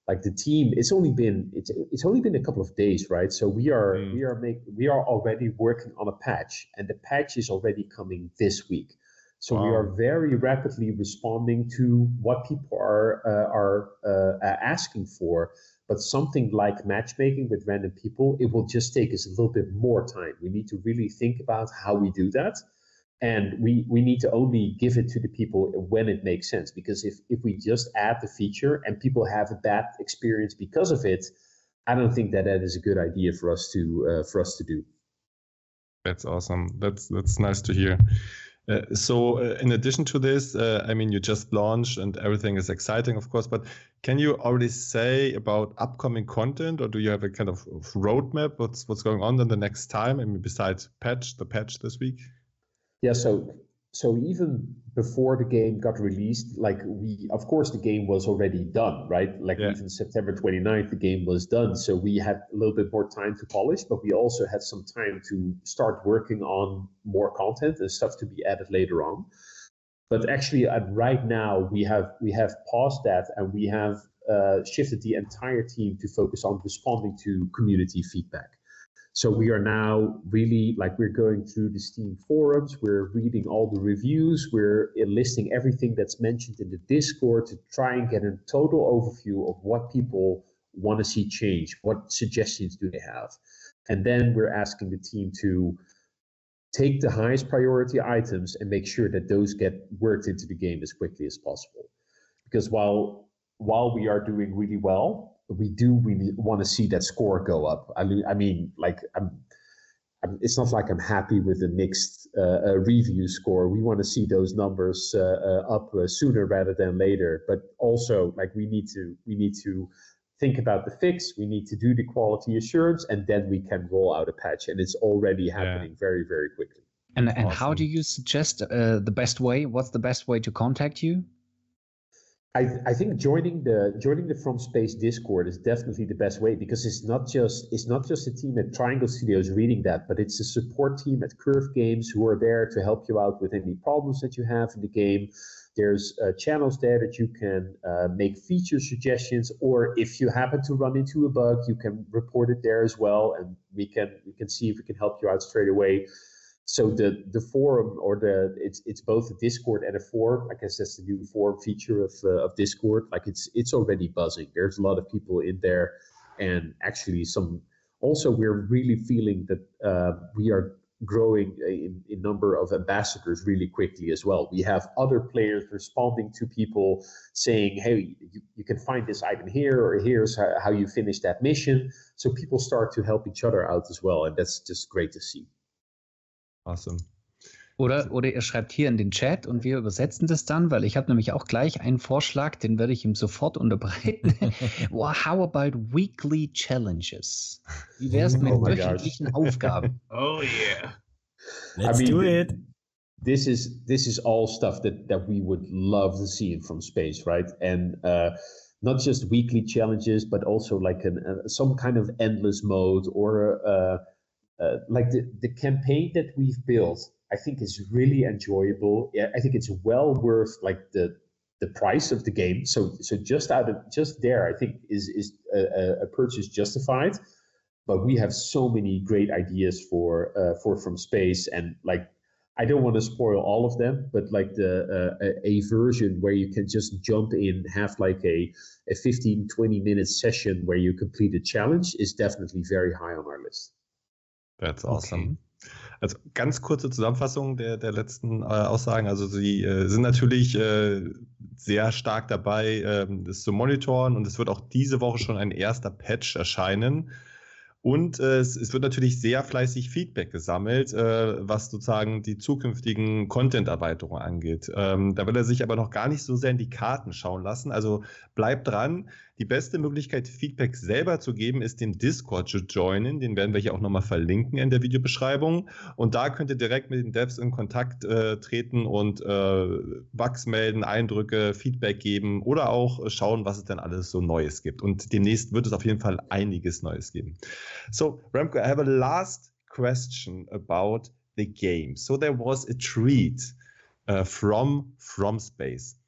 like the team, it's only been it's it's only been a couple of days, right? So we are mm. we are make we are already working on a patch, and the patch is already coming this week. So wow. we are very rapidly responding to what people are uh, are uh, asking for but something like matchmaking with random people, it will just take us a little bit more time. We need to really think about how we do that. And we, we need to only give it to the people when it makes sense. Because if, if we just add the feature and people have a bad experience because of it, I don't think that that is a good idea for us to uh, for us to do. That's awesome. That's that's nice to hear. Uh, so, uh, in addition to this, uh, I mean, you just launched and everything is exciting, of course. But can you already say about upcoming content, or do you have a kind of roadmap? What's what's going on in the next time? I mean, besides patch, the patch this week. Yeah. So so even before the game got released, like we, of course, the game was already done, right? Like yeah. even September 29th, the game was done. So we had a little bit more time to polish, but we also had some time to start working on more content and stuff to be added later on. But actually, uh, right now we have we have paused that and we have uh, shifted the entire team to focus on responding to community feedback. So we are now really like we're going through the Steam forums, we're reading all the reviews, we're listing everything that's mentioned in the Discord to try and get a total overview of what people want to see change, what suggestions do they have. And then we're asking the team to take the highest priority items and make sure that those get worked into the game as quickly as possible. Because while while we are doing really well, we do we want to see that score go up. I mean, I mean, like I'm, I'm it's not like I'm happy with the mixed uh, uh, review score. We want to see those numbers uh, uh up uh, sooner rather than later. But also, like we need to we need to think about the fix. We need to do the quality assurance, and then we can roll out a patch. And it's already happening yeah. very very quickly. And and awesome. how do you suggest uh, the best way? What's the best way to contact you? I, I think joining the joining the From Space Discord is definitely the best way because it's not just it's not just a team at Triangle Studios reading that, but it's a support team at Curve Games who are there to help you out with any problems that you have in the game. There's uh, channels there that you can uh, make feature suggestions, or if you happen to run into a bug, you can report it there as well, and we can we can see if we can help you out straight away so the the forum or the it's it's both a discord and a forum i guess that's the new forum feature of uh, of discord. Like it's it's already buzzing. There's a lot of people in there. And actually some also we're really feeling that uh, we are growing in, in number of ambassadors really quickly as well. We have other players responding to people saying hey you, you can find this item here or here's how, how you finish that mission. So people start to help each other out as well. And that's just great to see Awesome. Oder, oder ihr schreibt hier in den Chat und wir übersetzen das dann, weil ich habe nämlich auch gleich einen Vorschlag, den werde ich ihm sofort unterbreiten. well, how about weekly challenges? Wie wäre es mit oh wöchentlichen Aufgaben? Oh yeah. Let's I mean, do it. This is this is all stuff that that we would love to see from space, right? And uh, not just weekly challenges, but also like an, uh, some kind of endless mode or uh, uh, like the, the campaign that we've built, I think is really enjoyable. I think it's well worth like the the price of the game. So so just out of just there, I think is is a, a purchase justified. but we have so many great ideas for uh, for from space and like I don't want to spoil all of them, but like the uh, a, version where you can just jump in, have like a, a 15, 20 minute session where you complete a challenge is definitely very high on our list. That's awesome. Okay. Also ganz kurze Zusammenfassung der, der letzten äh, Aussagen. Also sie äh, sind natürlich äh, sehr stark dabei, ähm, das zu monitoren und es wird auch diese Woche schon ein erster Patch erscheinen. Und äh, es, es, wird natürlich sehr fleißig Feedback gesammelt, äh, was sozusagen die zukünftigen Content-Erweiterungen angeht. Ähm, da will er sich aber noch gar nicht so sehr in die Karten schauen lassen. Also bleibt dran. Die beste Möglichkeit, Feedback selber zu geben, ist den Discord zu joinen. Den werden wir hier auch nochmal verlinken in der Videobeschreibung. Und da könnt ihr direkt mit den Devs in Kontakt äh, treten und äh, Bugs melden, Eindrücke, Feedback geben oder auch schauen, was es denn alles so Neues gibt. Und demnächst wird es auf jeden Fall einiges Neues geben. So, Remco, I have a last question about the game. So there was a tweet uh, from From Space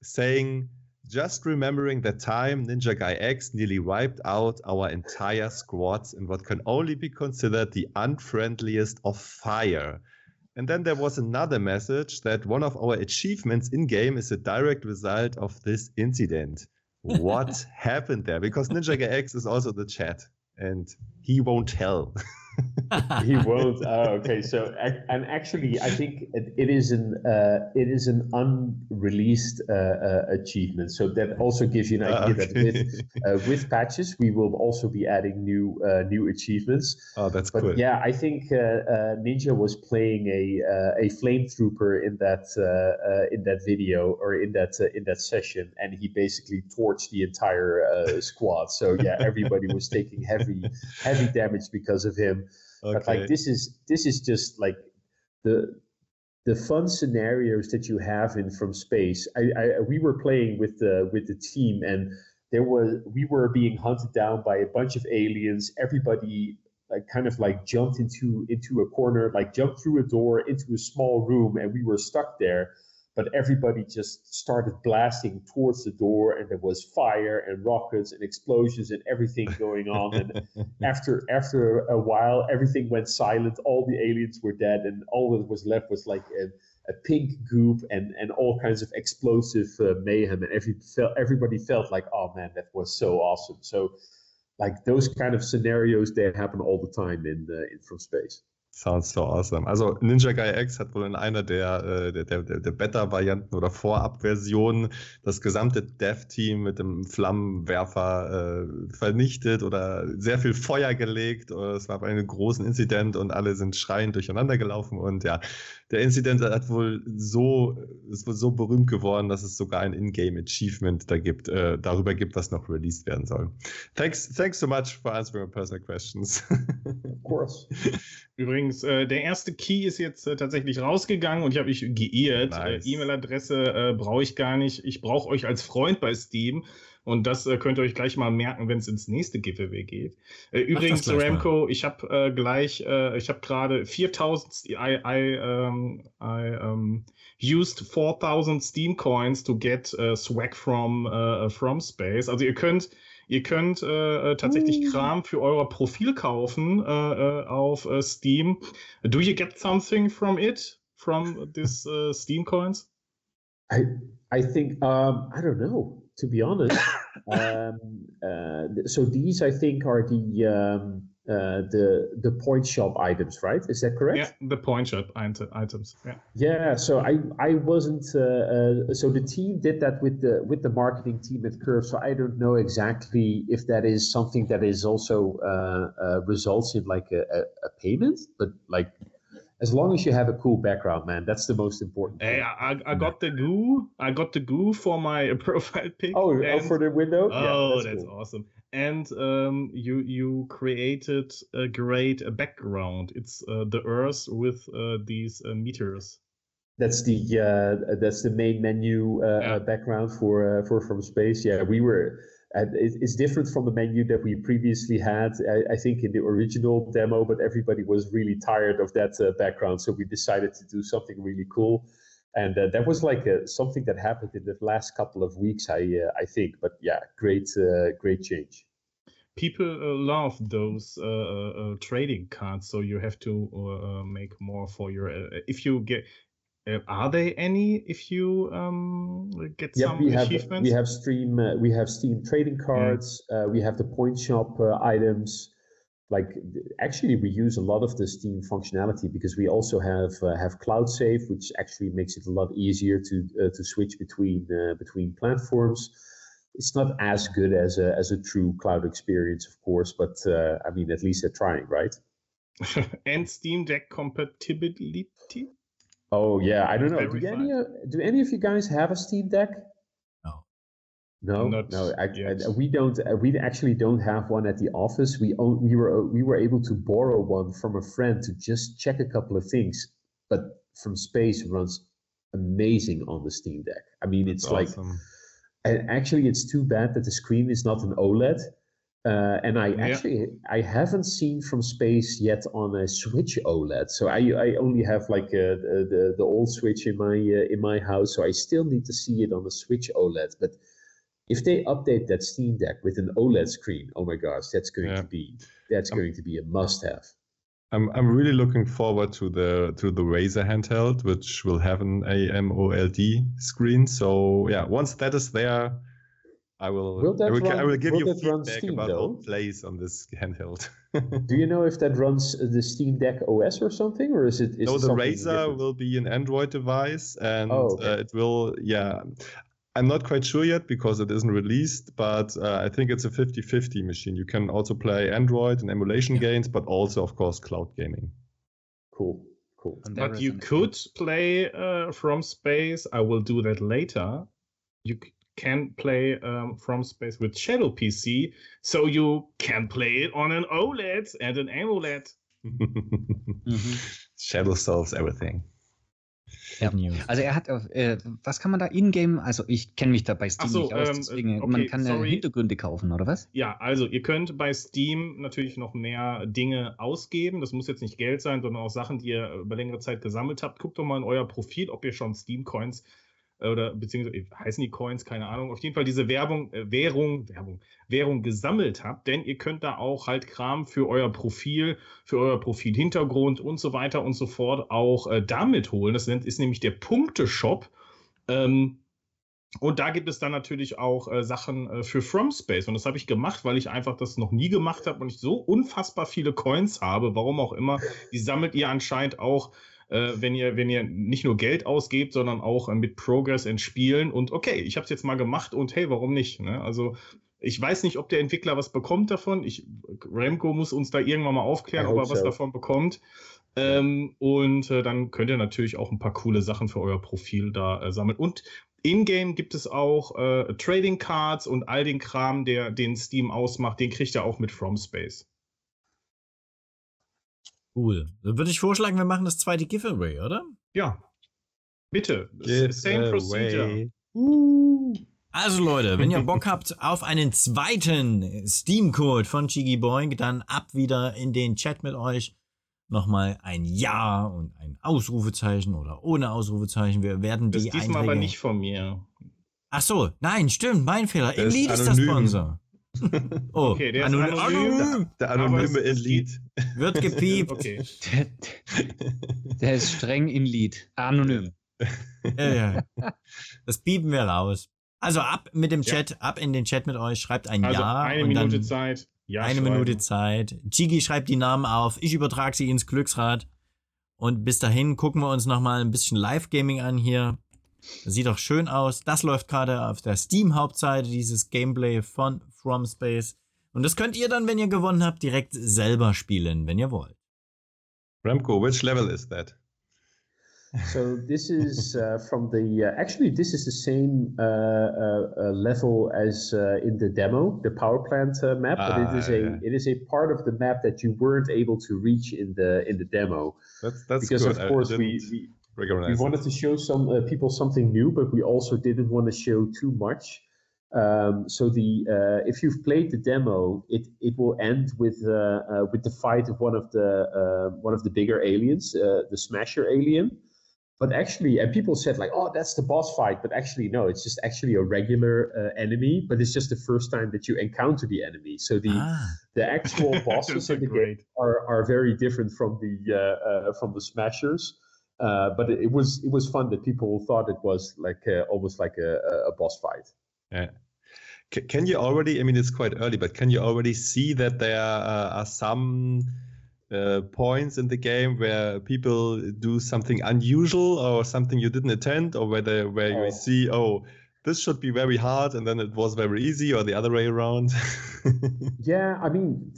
saying Just remembering that time, Ninja Guy X nearly wiped out our entire squads in what can only be considered the unfriendliest of fire. And then there was another message that one of our achievements in game is a direct result of this incident. What happened there? Because Ninja Guy X is also the chat and he won't tell. he won't. Oh, okay. So, and actually, I think it, it is an uh, it is an unreleased uh, uh, achievement. So that also gives you an idea okay. that with uh, with patches, we will also be adding new uh, new achievements. Oh, that's but good. Yeah, I think uh, Ninja was playing a a flame trooper in that in that video or in that in that session, and he basically torched the entire squad. So yeah, everybody was taking heavy heavy damage because of him. Okay. But like this is this is just like the the fun scenarios that you have in from space. I, I we were playing with the with the team and there was we were being hunted down by a bunch of aliens. Everybody like kind of like jumped into into a corner, like jumped through a door into a small room, and we were stuck there but everybody just started blasting towards the door and there was fire and rockets and explosions and everything going on. And after after a while everything went silent. All the aliens were dead and all that was left was like a, a pink goop and and all kinds of explosive uh, mayhem. And every felt everybody felt like oh man that was so awesome. So like those kind of scenarios they happen all the time in uh, in from space Sounds so awesome. Also Ninja Guy X hat wohl in einer der, äh, der, der, der Beta-Varianten oder Vorab-Versionen das gesamte Dev-Team mit dem Flammenwerfer äh, vernichtet oder sehr viel Feuer gelegt. Es war ein großen Inzident und alle sind schreiend durcheinander gelaufen. Und ja, der Inzident hat wohl so, ist wohl so berühmt geworden, dass es sogar ein In-Game-Achievement da gibt, äh, darüber gibt, was noch released werden soll. Thanks, thanks so much for answering my personal questions. of course. Übrigens, äh, der erste Key ist jetzt äh, tatsächlich rausgegangen und ich habe mich geirrt. Äh, nice. E-Mail-Adresse äh, brauche ich gar nicht. Ich brauche euch als Freund bei Steam. Und das äh, könnt ihr euch gleich mal merken, wenn es ins nächste Giveaway geht. übrigens, Ramco, mal. ich habe gleich, ich habe gerade 4000, I, I, um, I um, used 4000 Steam Coins to get swag from, from Space. Also ihr könnt Ihr könnt äh, äh, tatsächlich mm. Kram für euer Profil kaufen äh, äh, auf äh, Steam. Do you get something from it, from this uh, Steam coins? I I think um, I don't know. To be honest, um, uh, so these I think are the um, uh, the the point shop items, right? Is that correct? Yeah, the point shop items. Yeah. Yeah. So I I wasn't. Uh, uh, so the team did that with the with the marketing team at Curve. So I don't know exactly if that is something that is also uh, uh, results in like a, a, payment, but like. As long as you have a cool background, man, that's the most important. Hey, I, I got the goo. I got the goo for my profile pic. Oh, oh for the window. Oh, yeah, that's, that's cool. awesome and um, you you created a great background. It's uh, the Earth with uh, these uh, meters. That's the uh, that's the main menu uh, yeah. background for for from space. Yeah, we were. It's different from the menu that we previously had. I, think in the original demo, but everybody was really tired of that background, so we decided to do something really cool and uh, that was like a, something that happened in the last couple of weeks, I uh, I think. But yeah, great uh, great change. people uh, love those uh, uh, trading cards, so you have to uh, make more for your. if you get, are there any? If you um, get Yep, some we have achievements, we have Steam uh, we have Steam trading cards. Uh, we have the point shop uh, items. Like actually, we use a lot of the Steam functionality because we also have uh, have Cloud Save, which actually makes it a lot easier to uh, to switch between uh, between platforms. It's not as good as a as a true cloud experience, of course, but uh, I mean, at least they're trying, right? and Steam Deck compatibility. Oh yeah, I don't know. Do any uh, do any of you guys have a Steam Deck? No. No, Not no. I. I- we don't. uh, We actually don't have one at the office. We own, we were we were able to borrow one from a friend to just check a couple of things. But from space runs amazing on the Steam Deck. I mean, it's like and actually, it's too bad that the screen is not an OLED. Uh, and I Yeah. actually I haven't seen from space yet on a Switch OLED. So I I only have like uh, the, the the old Switch in my uh, in my house. So I still need to see it on the Switch OLED. But if they update that Steam Deck with an OLED screen, oh my gosh, that's going Yeah. to be that's Um, going to be a must-have. I'm I'm really looking forward to the to the Razer handheld, which will have an AMOLED screen. So yeah, once that is there, I will Will that I will, I will give will you that run feedback Steam, about though? it plays on this handheld. Do you know if that runs uh, the Steam Deck OS or something, or is it? Is no, it the something Razer different? will be an Android device, and Oh, okay. uh, it will yeah. I'm not quite sure yet because it isn't released, but uh, I think it's a 50-50 machine. You can also play Android and emulation games, but also, of course, cloud gaming. Cool, cool. And But you could play uh, from space. I will do that later. You c- can play um, from space with Shadow PC, so you can play it on an OLED and an AMOLED. Mhm. Shadow solves everything. Ja. Also er hat, äh, was kann man da in-game, also ich kenne mich da bei Steam so, nicht aus, ähm, deswegen, okay, man kann sorry. Hintergründe kaufen, oder was? Ja, also ihr könnt bei Steam natürlich noch mehr Dinge ausgeben. Das muss jetzt nicht Geld sein, sondern auch Sachen, die ihr über längere Zeit gesammelt habt. Guckt doch mal in euer Profil, ob ihr schon Steam-Coins äh, oder beziehungsweise äh, heißen die Coins, keine Ahnung. Auf jeden Fall diese Werbung, äh, Währung, Werbung, Währung gesammelt habt, denn ihr könnt da auch halt Kram für euer Profil, für euer Profilhintergrund und so weiter und so fort auch äh, damit holen. Das ist nämlich der Punkteshop. Ähm, und da gibt es dann natürlich auch äh, Sachen äh, für FromSpace. Und das habe ich gemacht, weil ich einfach das noch nie gemacht habe und ich so unfassbar viele Coins habe. Warum auch immer. Die sammelt ihr anscheinend auch, äh, wenn, ihr, wenn ihr nicht nur Geld ausgebt, sondern auch äh, mit Progress in Spielen. Und okay, ich habe es jetzt mal gemacht und hey, warum nicht? Ne? Also ich weiß nicht, ob der Entwickler was bekommt davon. Ich, Remco muss uns da irgendwann mal aufklären, ob er was so. davon bekommt. Ähm, und äh, dann könnt ihr natürlich auch ein paar coole Sachen für euer Profil da äh, sammeln. Und in-game gibt es auch äh, Trading Cards und all den Kram, der den Steam ausmacht, den kriegt ihr auch mit From Space. Cool. Dann würde ich vorschlagen, wir machen das zweite Giveaway, oder? Ja. Bitte. Give Same procedure. away. Also Leute, wenn ihr Bock habt auf einen zweiten Steam-Code von Chigi Boing, dann ab wieder in den Chat mit euch. Nochmal ein Ja und ein Ausrufezeichen oder ohne Ausrufezeichen. Wir werden Das die ist diesmal Einträge... aber nicht von mir. Ach so, nein, stimmt, mein Fehler. Elite ist der. Sponsor. Oh, Okay, der ist anonym. anonym. anonym. Der Aber anonyme Elite. Wird gepiept. Okay. Der, der ist streng in Lied. Anonym. Ja, ja. Das piepen wir raus. Also ab mit dem Ja. Chat, ab in den Chat mit euch, schreibt ein Also Ja eine und Minute dann Zeit. Ja, eine schreiben. Minute Zeit. Chigi schreibt die Namen auf, ich übertrage sie ins Glücksrad. Und bis dahin gucken wir uns nochmal ein bisschen Live-Gaming an hier. Das sieht doch schön aus. Das läuft gerade auf der Steam-Hauptseite, dieses Gameplay von From Space. Und das könnt ihr dann, wenn ihr gewonnen habt, direkt selber spielen, wenn ihr wollt. Remco, which level is that? So this is uh, from the uh, actually this is the same uh, uh, uh, level as uh, in the demo, the power plant uh, map, but it Ah, is a yeah. it is a part of the map that you weren't able to reach in the in the demo That's that's because good. of course we, we we wanted to show some uh, people something new, but we also didn't want to show too much. Um, so the uh, if you've played the demo, it it will end with uh, uh, with the fight of one of the uh, one of the bigger aliens, uh, the Smasher alien. but actually, and people said like, "Oh, that's the boss fight," but actually, no, it's just actually a regular uh, enemy. But it's just the first time that you encounter the enemy. So the Ah, the actual bosses in the great. game are, are very different from the from the smashers. Uh, but it, was it was fun that people thought it was like uh, almost like a, a- a boss fight. Yeah. C- Can you already, I mean, it's quite early, but can you already see that there uh, are some uh, points in the game where people do something unusual or something you didn't intend, or whether where Oh. you see, oh, this should be very hard and then it was very easy, or the other way around? Yeah, I mean,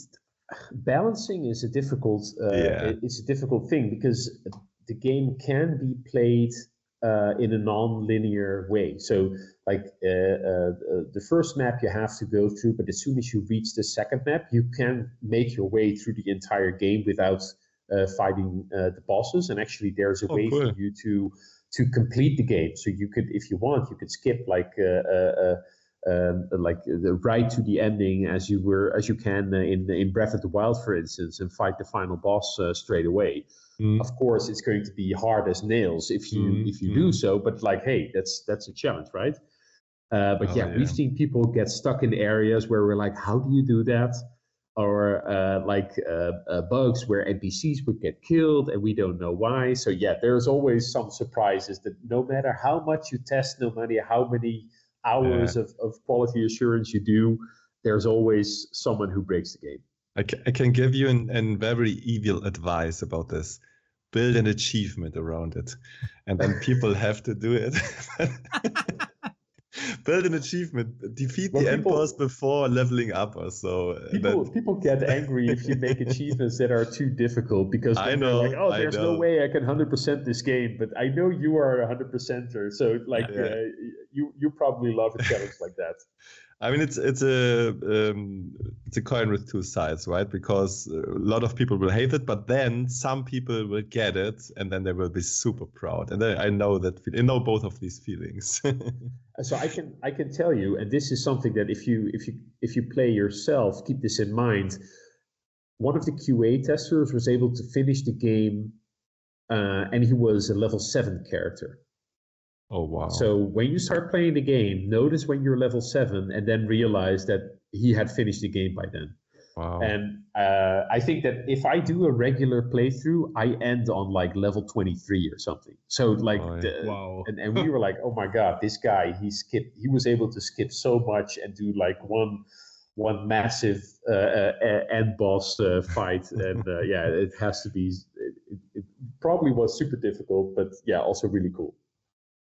balancing is a difficult uh, Yeah. it's a difficult thing because the game can be played uh, in a non-linear way. So, like uh, uh, uh, the first map you have to go through, but as soon as you reach the second map, you can make your way through the entire game without uh, fighting uh, the bosses. And actually, there's a Oh, way cool. for you to to complete the game. So you could, if you want, you could skip like. Um, like uh, the right to the ending as you were as you can uh, in in Breath of the Wild, for instance, and fight the final boss uh, straight away. Mm. Of course, it's going to be hard as nails if you Mhm, if you do mhm. so. But like, hey, that's that's a challenge, right? Uh, but Oh, yeah, yeah. we've seen people get stuck in areas where we're like, how do you do that? Or uh, like uh, uh, bugs where NPCs would get killed and we don't know why. So yeah, there's always some surprises that no matter how much you test, no matter how many hours of, of quality assurance you do, there's always someone who breaks the game. I, ca- I can give you an, an very evil advice about this. Build an achievement around it, and then people have to do it. Build an achievement, defeat Well, the end boss before leveling up or so. uh, People that- people get angry if you make achievements that are too difficult because I they're like, know, oh, I there's know. no way I can 100% this game, but I know you are a 100%er. So like Yeah. uh, you you probably love a challenge like that. I mean, it's it's a um, it's a coin with two sides, right? Because a lot of people will hate it, but then some people will get it, and then they will be super proud. And I know that I know both of these feelings. So I can I can tell you, and this is something that if you if you if you play yourself, keep this in mind. One of the QA testers was able to finish the game, uh, and he was a level seven character. Oh wow! So when you start playing the game, notice when you're level seven, and then realize that he had finished the game by then. wow. And uh, I think that if I do a regular playthrough, I end on like level 23 or something. So like, Oh, the- Wow. and, and we were like, oh my god, this guy he skipped. He was able to skip so much and do like one one massive uh, uh, end boss uh, fight. and uh, yeah, it has to be. It, it, it probably was super difficult, but yeah, also really cool.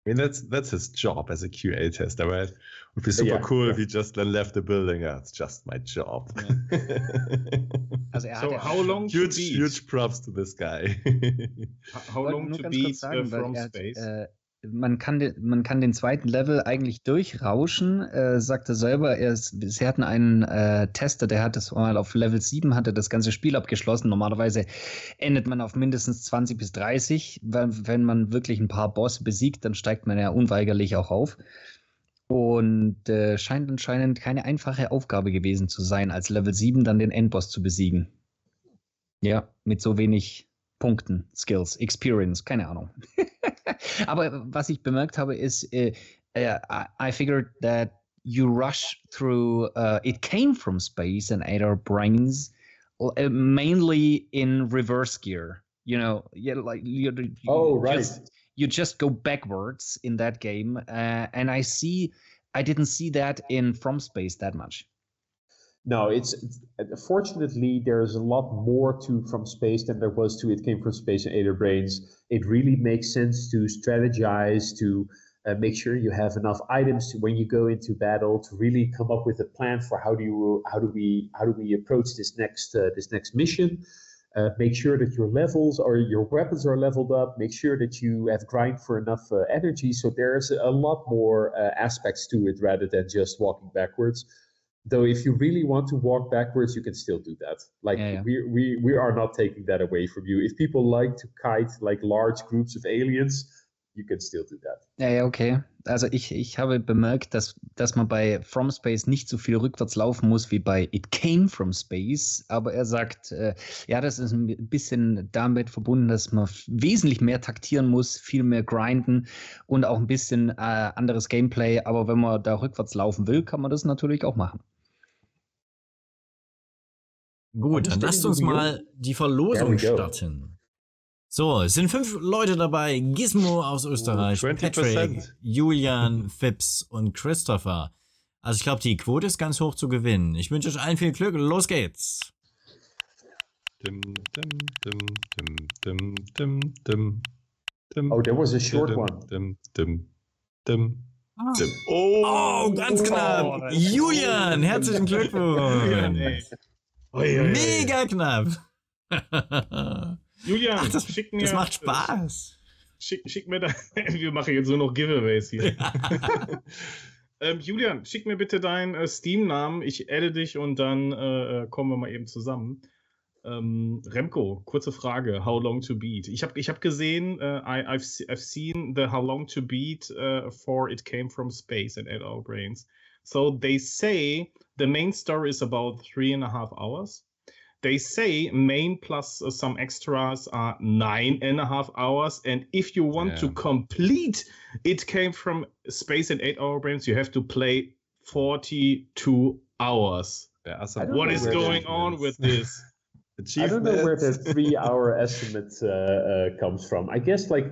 I mean, that's that's his job as a QA tester, right? Would be super Yeah, cool yeah. if he just then left the building. Yeah, it's just my job. Also So how long to huge, beat? huge props to this guy. How wollte long to ganz beat kurz sagen, uh, from hat, space? äh, man, kann den, man kann den zweiten Level eigentlich durchrauschen, äh, sagt er selber. Er ist, sie hatten einen äh, Tester, der hat das mal auf Level 7, hatte das ganze Spiel abgeschlossen. Normalerweise endet man auf mindestens 20 bis 30. Wenn, wenn man wirklich ein paar Bosse besiegt, dann steigt man ja unweigerlich auch auf. Und äh, scheint anscheinend keine einfache Aufgabe gewesen zu sein, als Level 7 dann den Endboss zu besiegen. Ja, mit so wenig Punkten, Skills, Experience, keine Ahnung. Aber was ich bemerkt habe, ist, äh, äh, I, figured that you rush through, uh, it came from space and ate our brains, uh, mainly in reverse gear. You know, yeah, like you, you Oh, right. just, you just go backwards in that game, uh, and I see, I didn't see that in From Space that much. No, it's fortunately there's a lot more to From Space than there was to It Came from Space and Ada Brains. It really makes sense to strategize to uh, make sure you have enough items to, when you go into battle to really come up with a plan for how do you how do we how do we approach this next uh, this next mission. Uh, make sure that your levels or your weapons are leveled up. Make sure that you have grind for enough uh, energy. So there's a lot more uh, aspects to it rather than just walking backwards though if you really want to walk backwards you can still do that like Yeah, yeah. we we we are not taking that away from you if people like to kite like large groups of aliens you can still do that. Ja, ja, okay. Also ich, ich habe bemerkt, dass, dass man bei From Space nicht so viel rückwärts laufen muss wie bei It Came From Space. Aber er sagt, äh, ja, das ist ein bisschen damit verbunden, dass man wesentlich mehr taktieren muss, viel mehr grinden und auch ein bisschen äh, anderes Gameplay. Aber wenn man da rückwärts laufen will, kann man das natürlich auch machen. Gut, dann lasst uns mal die Verlosung starten. So, es sind fünf Leute dabei. Gizmo aus Österreich, 20%. Patrick, Julian, Phipps und Christopher. Also ich glaube, die Quote ist ganz hoch zu gewinnen. Ich wünsche euch allen viel Glück. Los geht's. Dim, dim, dim, dim, dim, dim, dim, dim, Oh, that was a short dim, one. Dim, dim, dim, Ah. dim. Oh, Oh, ganz knapp. Oh, Julian, herzlichen. Glückwunsch. Ui, ui. Mega knapp. Julian, Ach, das, schick mir, das macht Spaß. Schick, schick mir da. Wir machen jetzt nur noch Giveaways hier. ähm, Julian, schick mir bitte deinen äh, Steam-Namen. Ich adde dich und dann äh, äh, kommen wir mal eben zusammen. Ähm, Remco, kurze Frage. How long to beat? Ich habe ich hab gesehen, äh, I, I've, I've seen the How long to beat uh, for It Came from Space and Ate Our Brains. So they say the main story is about three and a half hours. They say main plus uh, some extras are nine and a half hours. And if you want to complete It Came from Space and Eight Hour Brains, you have to play 42 hours. There are I some don't What know is going on with this? I don't know where the three-hour estimate uh, uh, comes from. I guess like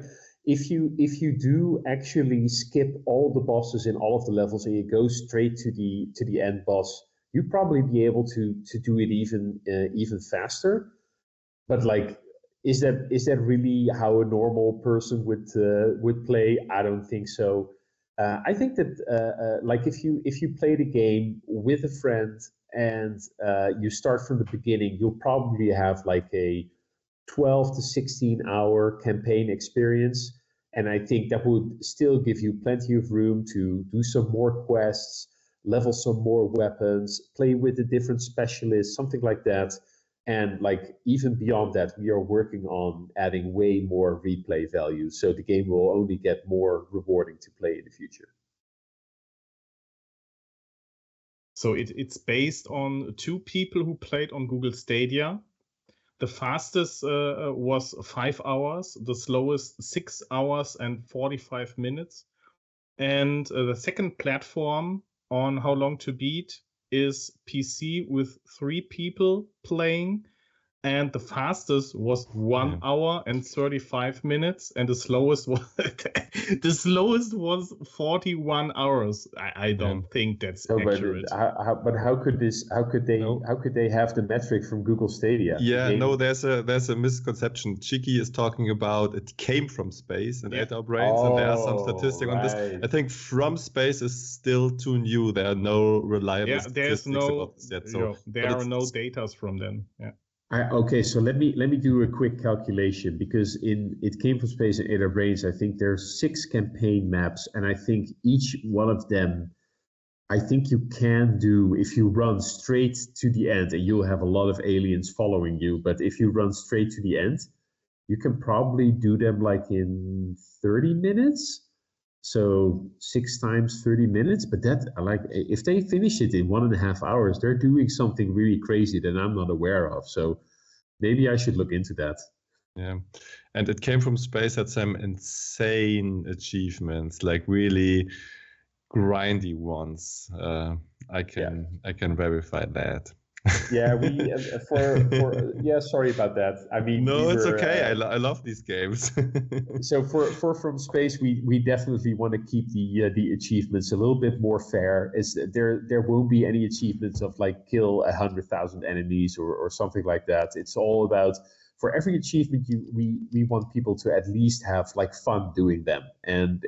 if you if you do actually skip all the bosses in all of the levels and you go straight to the to the end boss, you'd probably be able to to do it even uh, even faster. But like, is that is that really how a normal person would uh, would play? I don't think so. Uh, I think that uh, uh, like if you if you play the game with a friend and uh, you start from the beginning, you'll probably have like a 12 to 16 hour campaign experience. And I think that would still give you plenty of room to do some more quests, level some more weapons, play with the different specialists, something like that. And like even beyond that, we are working on adding way more replay value. So the game will only get more rewarding to play in the future. So it, it's based on two people who played on Google Stadia. The fastest uh, uh, was five hours, the slowest six hours and 45 minutes. And uh, the second platform on How Long to Beat is PC with three people playing. And the fastest was one Yeah. hour and 35 minutes, and the slowest was the slowest was 41 hours. I, I don't think that's So, but uh, accurate. how, how, but how could this? How could they? No. How could they have the metric from Google Stadia? Yeah, game- no, there's a there's a misconception. Chiki is talking about it came from space and Yeah. ate our brains, and there are some Oh, statistics on this. I think from space is still too new. There are no reliable yeah, there's statistics no, about this yet. So yeah, there are no datas from them. Yeah. I, okay, so let me let me do a quick calculation because in it came from space and Ada Brains. I think there are six campaign maps, and I think each one of them, I think you can do if you run straight to the end, and you'll have a lot of aliens following you. But if you run straight to the end, you can probably do them like in 30 minutes. So six times 30 minutes, but that I like if they finish it in one and a half hours, they're doing something really crazy that I'm not aware of. So maybe I should look into that. Yeah, and it came from space had some insane achievements, like really grindy ones. Uh, I can I can verify that. Yeah, we uh, for for yeah. Sorry about that. I mean, no, we it's were, okay. uh, I, lo- I love these games. so for for from space we we definitely want to keep the uh, the achievements a little bit more fair is there there won't be any achievements of like kill a hundred thousand enemies or, or something like that it's all about for every achievement you we we want people to at least have like fun doing them. And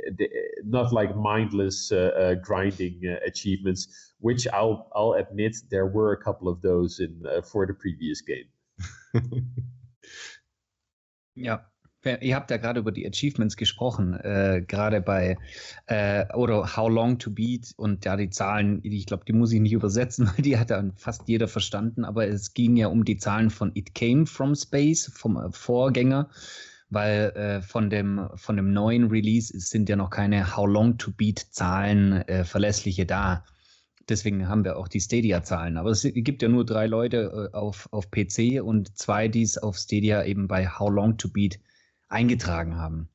not like mindless uh, uh, grinding uh, achievements which i'll i'll admit there were a couple of those in uh, for the previous game. Wer- ihr habt ja gerade über die Achievements gesprochen, äh, gerade bei äh, oder How Long to Beat und ja, die Zahlen, die, ich glaube, die muss ich nicht übersetzen, weil die hat dann fast jeder verstanden, aber es ging ja um die Zahlen von It Came from Space, vom äh, Vorgänger, weil äh, von, dem, von dem neuen Release sind ja noch keine How Long to Beat Zahlen äh, verlässliche da. Deswegen haben wir auch die Stadia-Zahlen. Aber es gibt ja nur drei Leute äh, auf, auf PC und zwei, die es auf Stadia eben bei How Long to Beat eingetragen haben.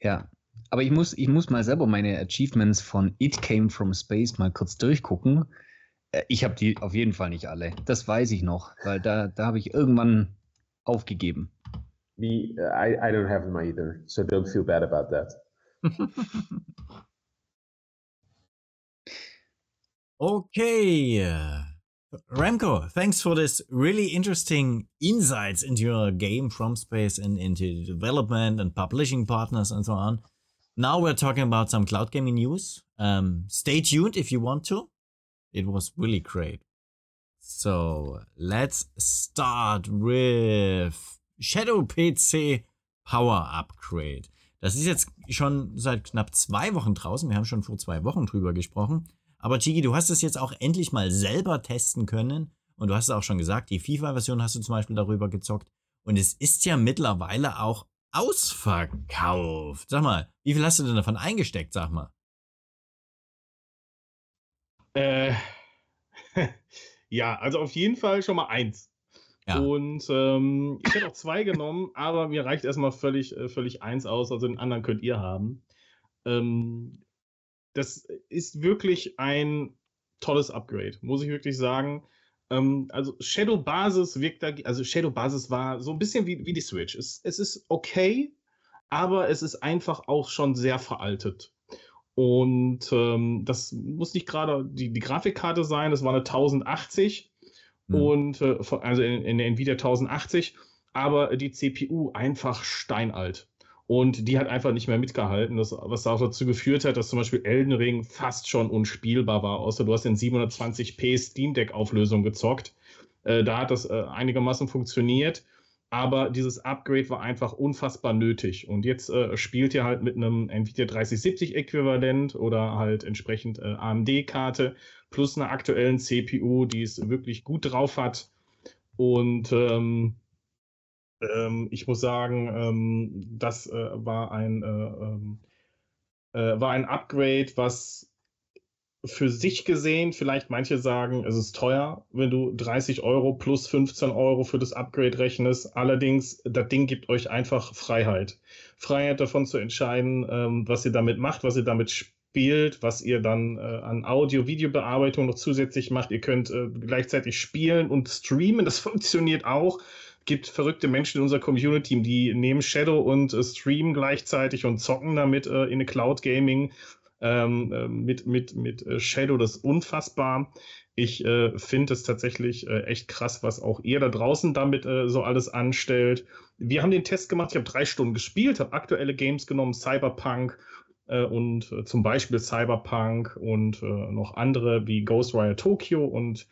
Ja, aber ich muss, ich muss mal selber meine Achievements von It Came from Space mal kurz durchgucken. Äh, ich habe die auf jeden Fall nicht alle. Das weiß ich noch, weil da, da habe ich irgendwann aufgegeben. Me, I, I don't have them either, so don't feel bad about that. okay. Remco, thanks for this really interesting insights into your game from space and into development and publishing partners and so on. Now we're talking about some cloud gaming news. Um, stay tuned if you want to. It was really great. So let's start with Shadow PC Power Upgrade. Das ist jetzt schon seit knapp zwei Wochen draußen. Wir haben schon vor zwei Wochen drüber gesprochen. Aber Chigi, du hast es jetzt auch endlich mal selber testen können. Und du hast es auch schon gesagt, die FIFA-Version hast du zum Beispiel darüber gezockt. Und es ist ja mittlerweile auch ausverkauft. Sag mal, wie viel hast du denn davon eingesteckt, sag mal? Äh, ja, also auf jeden Fall schon mal eins. Ja. Und ähm, ich hätte auch zwei genommen, aber mir reicht erstmal völlig, äh, völlig eins aus, also den anderen könnt ihr haben. Ähm, das ist wirklich ein tolles Upgrade, muss ich wirklich sagen. Ähm, also Shadow Basis wirkt da, also Shadow Basis war so ein bisschen wie, wie die Switch. Es, es ist okay, aber es ist einfach auch schon sehr veraltet. Und ähm, das muss nicht gerade die, die Grafikkarte sein, das war eine 1080 mhm. und äh, also in, in der Nvidia 1080, aber die CPU einfach steinalt. Und die hat einfach nicht mehr mitgehalten, das, was auch dazu geführt hat, dass zum Beispiel Elden Ring fast schon unspielbar war, außer du hast in 720p Steam Deck Auflösung gezockt. Äh, da hat das äh, einigermaßen funktioniert, aber dieses Upgrade war einfach unfassbar nötig. Und jetzt äh, spielt ihr halt mit einem Nvidia 3070 Äquivalent oder halt entsprechend äh, AMD-Karte plus einer aktuellen CPU, die es wirklich gut drauf hat. Und ähm, ähm, ich muss sagen, ähm, das äh, war ein äh, ähm, äh, war ein Upgrade, was für sich gesehen, vielleicht manche sagen, es ist teuer, wenn du 30 Euro plus 15 Euro für das Upgrade rechnest. Allerdings, das Ding gibt euch einfach Freiheit. Freiheit davon zu entscheiden, ähm, was ihr damit macht, was ihr damit spielt, was ihr dann äh, an Audio-Video-Bearbeitung noch zusätzlich macht. Ihr könnt äh, gleichzeitig spielen und streamen, das funktioniert auch gibt verrückte Menschen in unserer Community, die nehmen Shadow und äh, streamen gleichzeitig und zocken damit äh, in Cloud Gaming ähm, äh, mit, mit, mit äh, Shadow. Das ist unfassbar. Ich äh, finde es tatsächlich äh, echt krass, was auch ihr da draußen damit äh, so alles anstellt. Wir haben den Test gemacht, ich habe drei Stunden gespielt, habe aktuelle Games genommen, Cyberpunk äh, und äh, zum Beispiel Cyberpunk und noch andere wie Ghostwire Tokyo und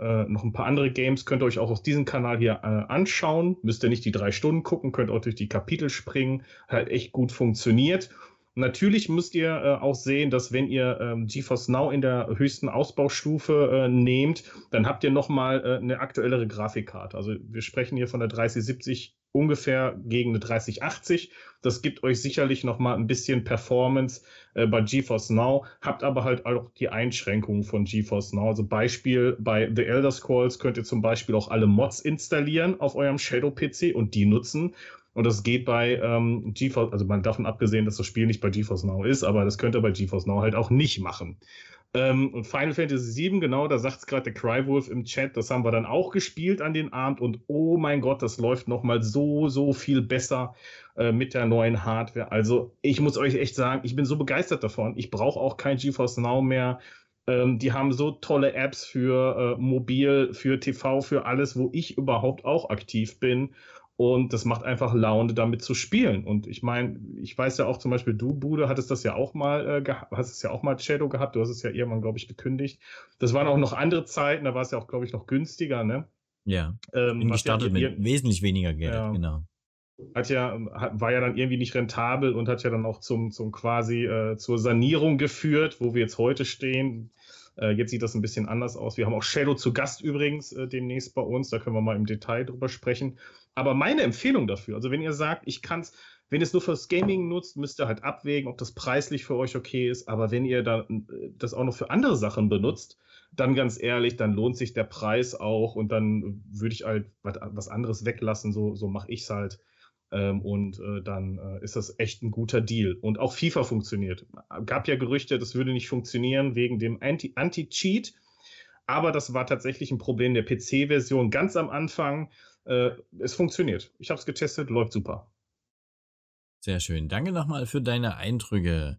äh, noch ein paar andere Games könnt ihr euch auch aus diesem Kanal hier äh, anschauen. Müsst ihr nicht die drei Stunden gucken, könnt auch durch die Kapitel springen. Hat echt gut funktioniert. Natürlich müsst ihr äh, auch sehen, dass wenn ihr ähm, GeForce Now in der höchsten Ausbaustufe äh, nehmt, dann habt ihr nochmal äh, eine aktuellere Grafikkarte. Also wir sprechen hier von der 3070 ungefähr gegen eine 3080. Das gibt euch sicherlich nochmal ein bisschen Performance äh, bei GeForce Now, habt aber halt auch die Einschränkungen von GeForce Now. Also Beispiel bei The Elder Scrolls könnt ihr zum Beispiel auch alle Mods installieren auf eurem Shadow-PC und die nutzen. Und das geht bei ähm, GeForce, also man davon abgesehen, dass das Spiel nicht bei GeForce Now ist, aber das könnt ihr bei GeForce Now halt auch nicht machen. Ähm, und Final Fantasy VII, genau, da sagt es gerade der Crywolf im Chat, das haben wir dann auch gespielt an den Abend und oh mein Gott, das läuft nochmal so, so viel besser äh, mit der neuen Hardware. Also ich muss euch echt sagen, ich bin so begeistert davon. Ich brauche auch kein GeForce Now mehr. Ähm, die haben so tolle Apps für äh, Mobil, für TV, für alles, wo ich überhaupt auch aktiv bin. Und das macht einfach Laune, damit zu spielen. Und ich meine, ich weiß ja auch zum Beispiel, du, Bude, hattest das ja auch mal, äh, hast es ja auch mal Shadow gehabt. Du hast es ja irgendwann, glaube ich, gekündigt. Das waren auch noch andere Zeiten, da war es ja auch, glaube ich, noch günstiger, ne? Ja. Ähm, Bin gestartet ja mit wesentlich weniger Geld, ja. genau. Hat ja, war ja dann irgendwie nicht rentabel und hat ja dann auch zum, zum quasi äh, zur Sanierung geführt, wo wir jetzt heute stehen. Äh, jetzt sieht das ein bisschen anders aus. Wir haben auch Shadow zu Gast übrigens äh, demnächst bei uns. Da können wir mal im Detail drüber sprechen. Aber meine Empfehlung dafür, also wenn ihr sagt, ich kann es, wenn ihr es nur fürs Gaming nutzt, müsst ihr halt abwägen, ob das preislich für euch okay ist. Aber wenn ihr dann äh, das auch noch für andere Sachen benutzt, dann ganz ehrlich, dann lohnt sich der Preis auch und dann würde ich halt was anderes weglassen. So, so mache ich es halt. Ähm, und äh, dann äh, ist das echt ein guter Deal. Und auch FIFA funktioniert. Gab ja Gerüchte, das würde nicht funktionieren wegen dem Anti-Cheat. Aber das war tatsächlich ein Problem der PC-Version ganz am Anfang. Äh, es funktioniert. Ich habe es getestet, läuft super. Sehr schön. Danke nochmal für deine Eindrücke.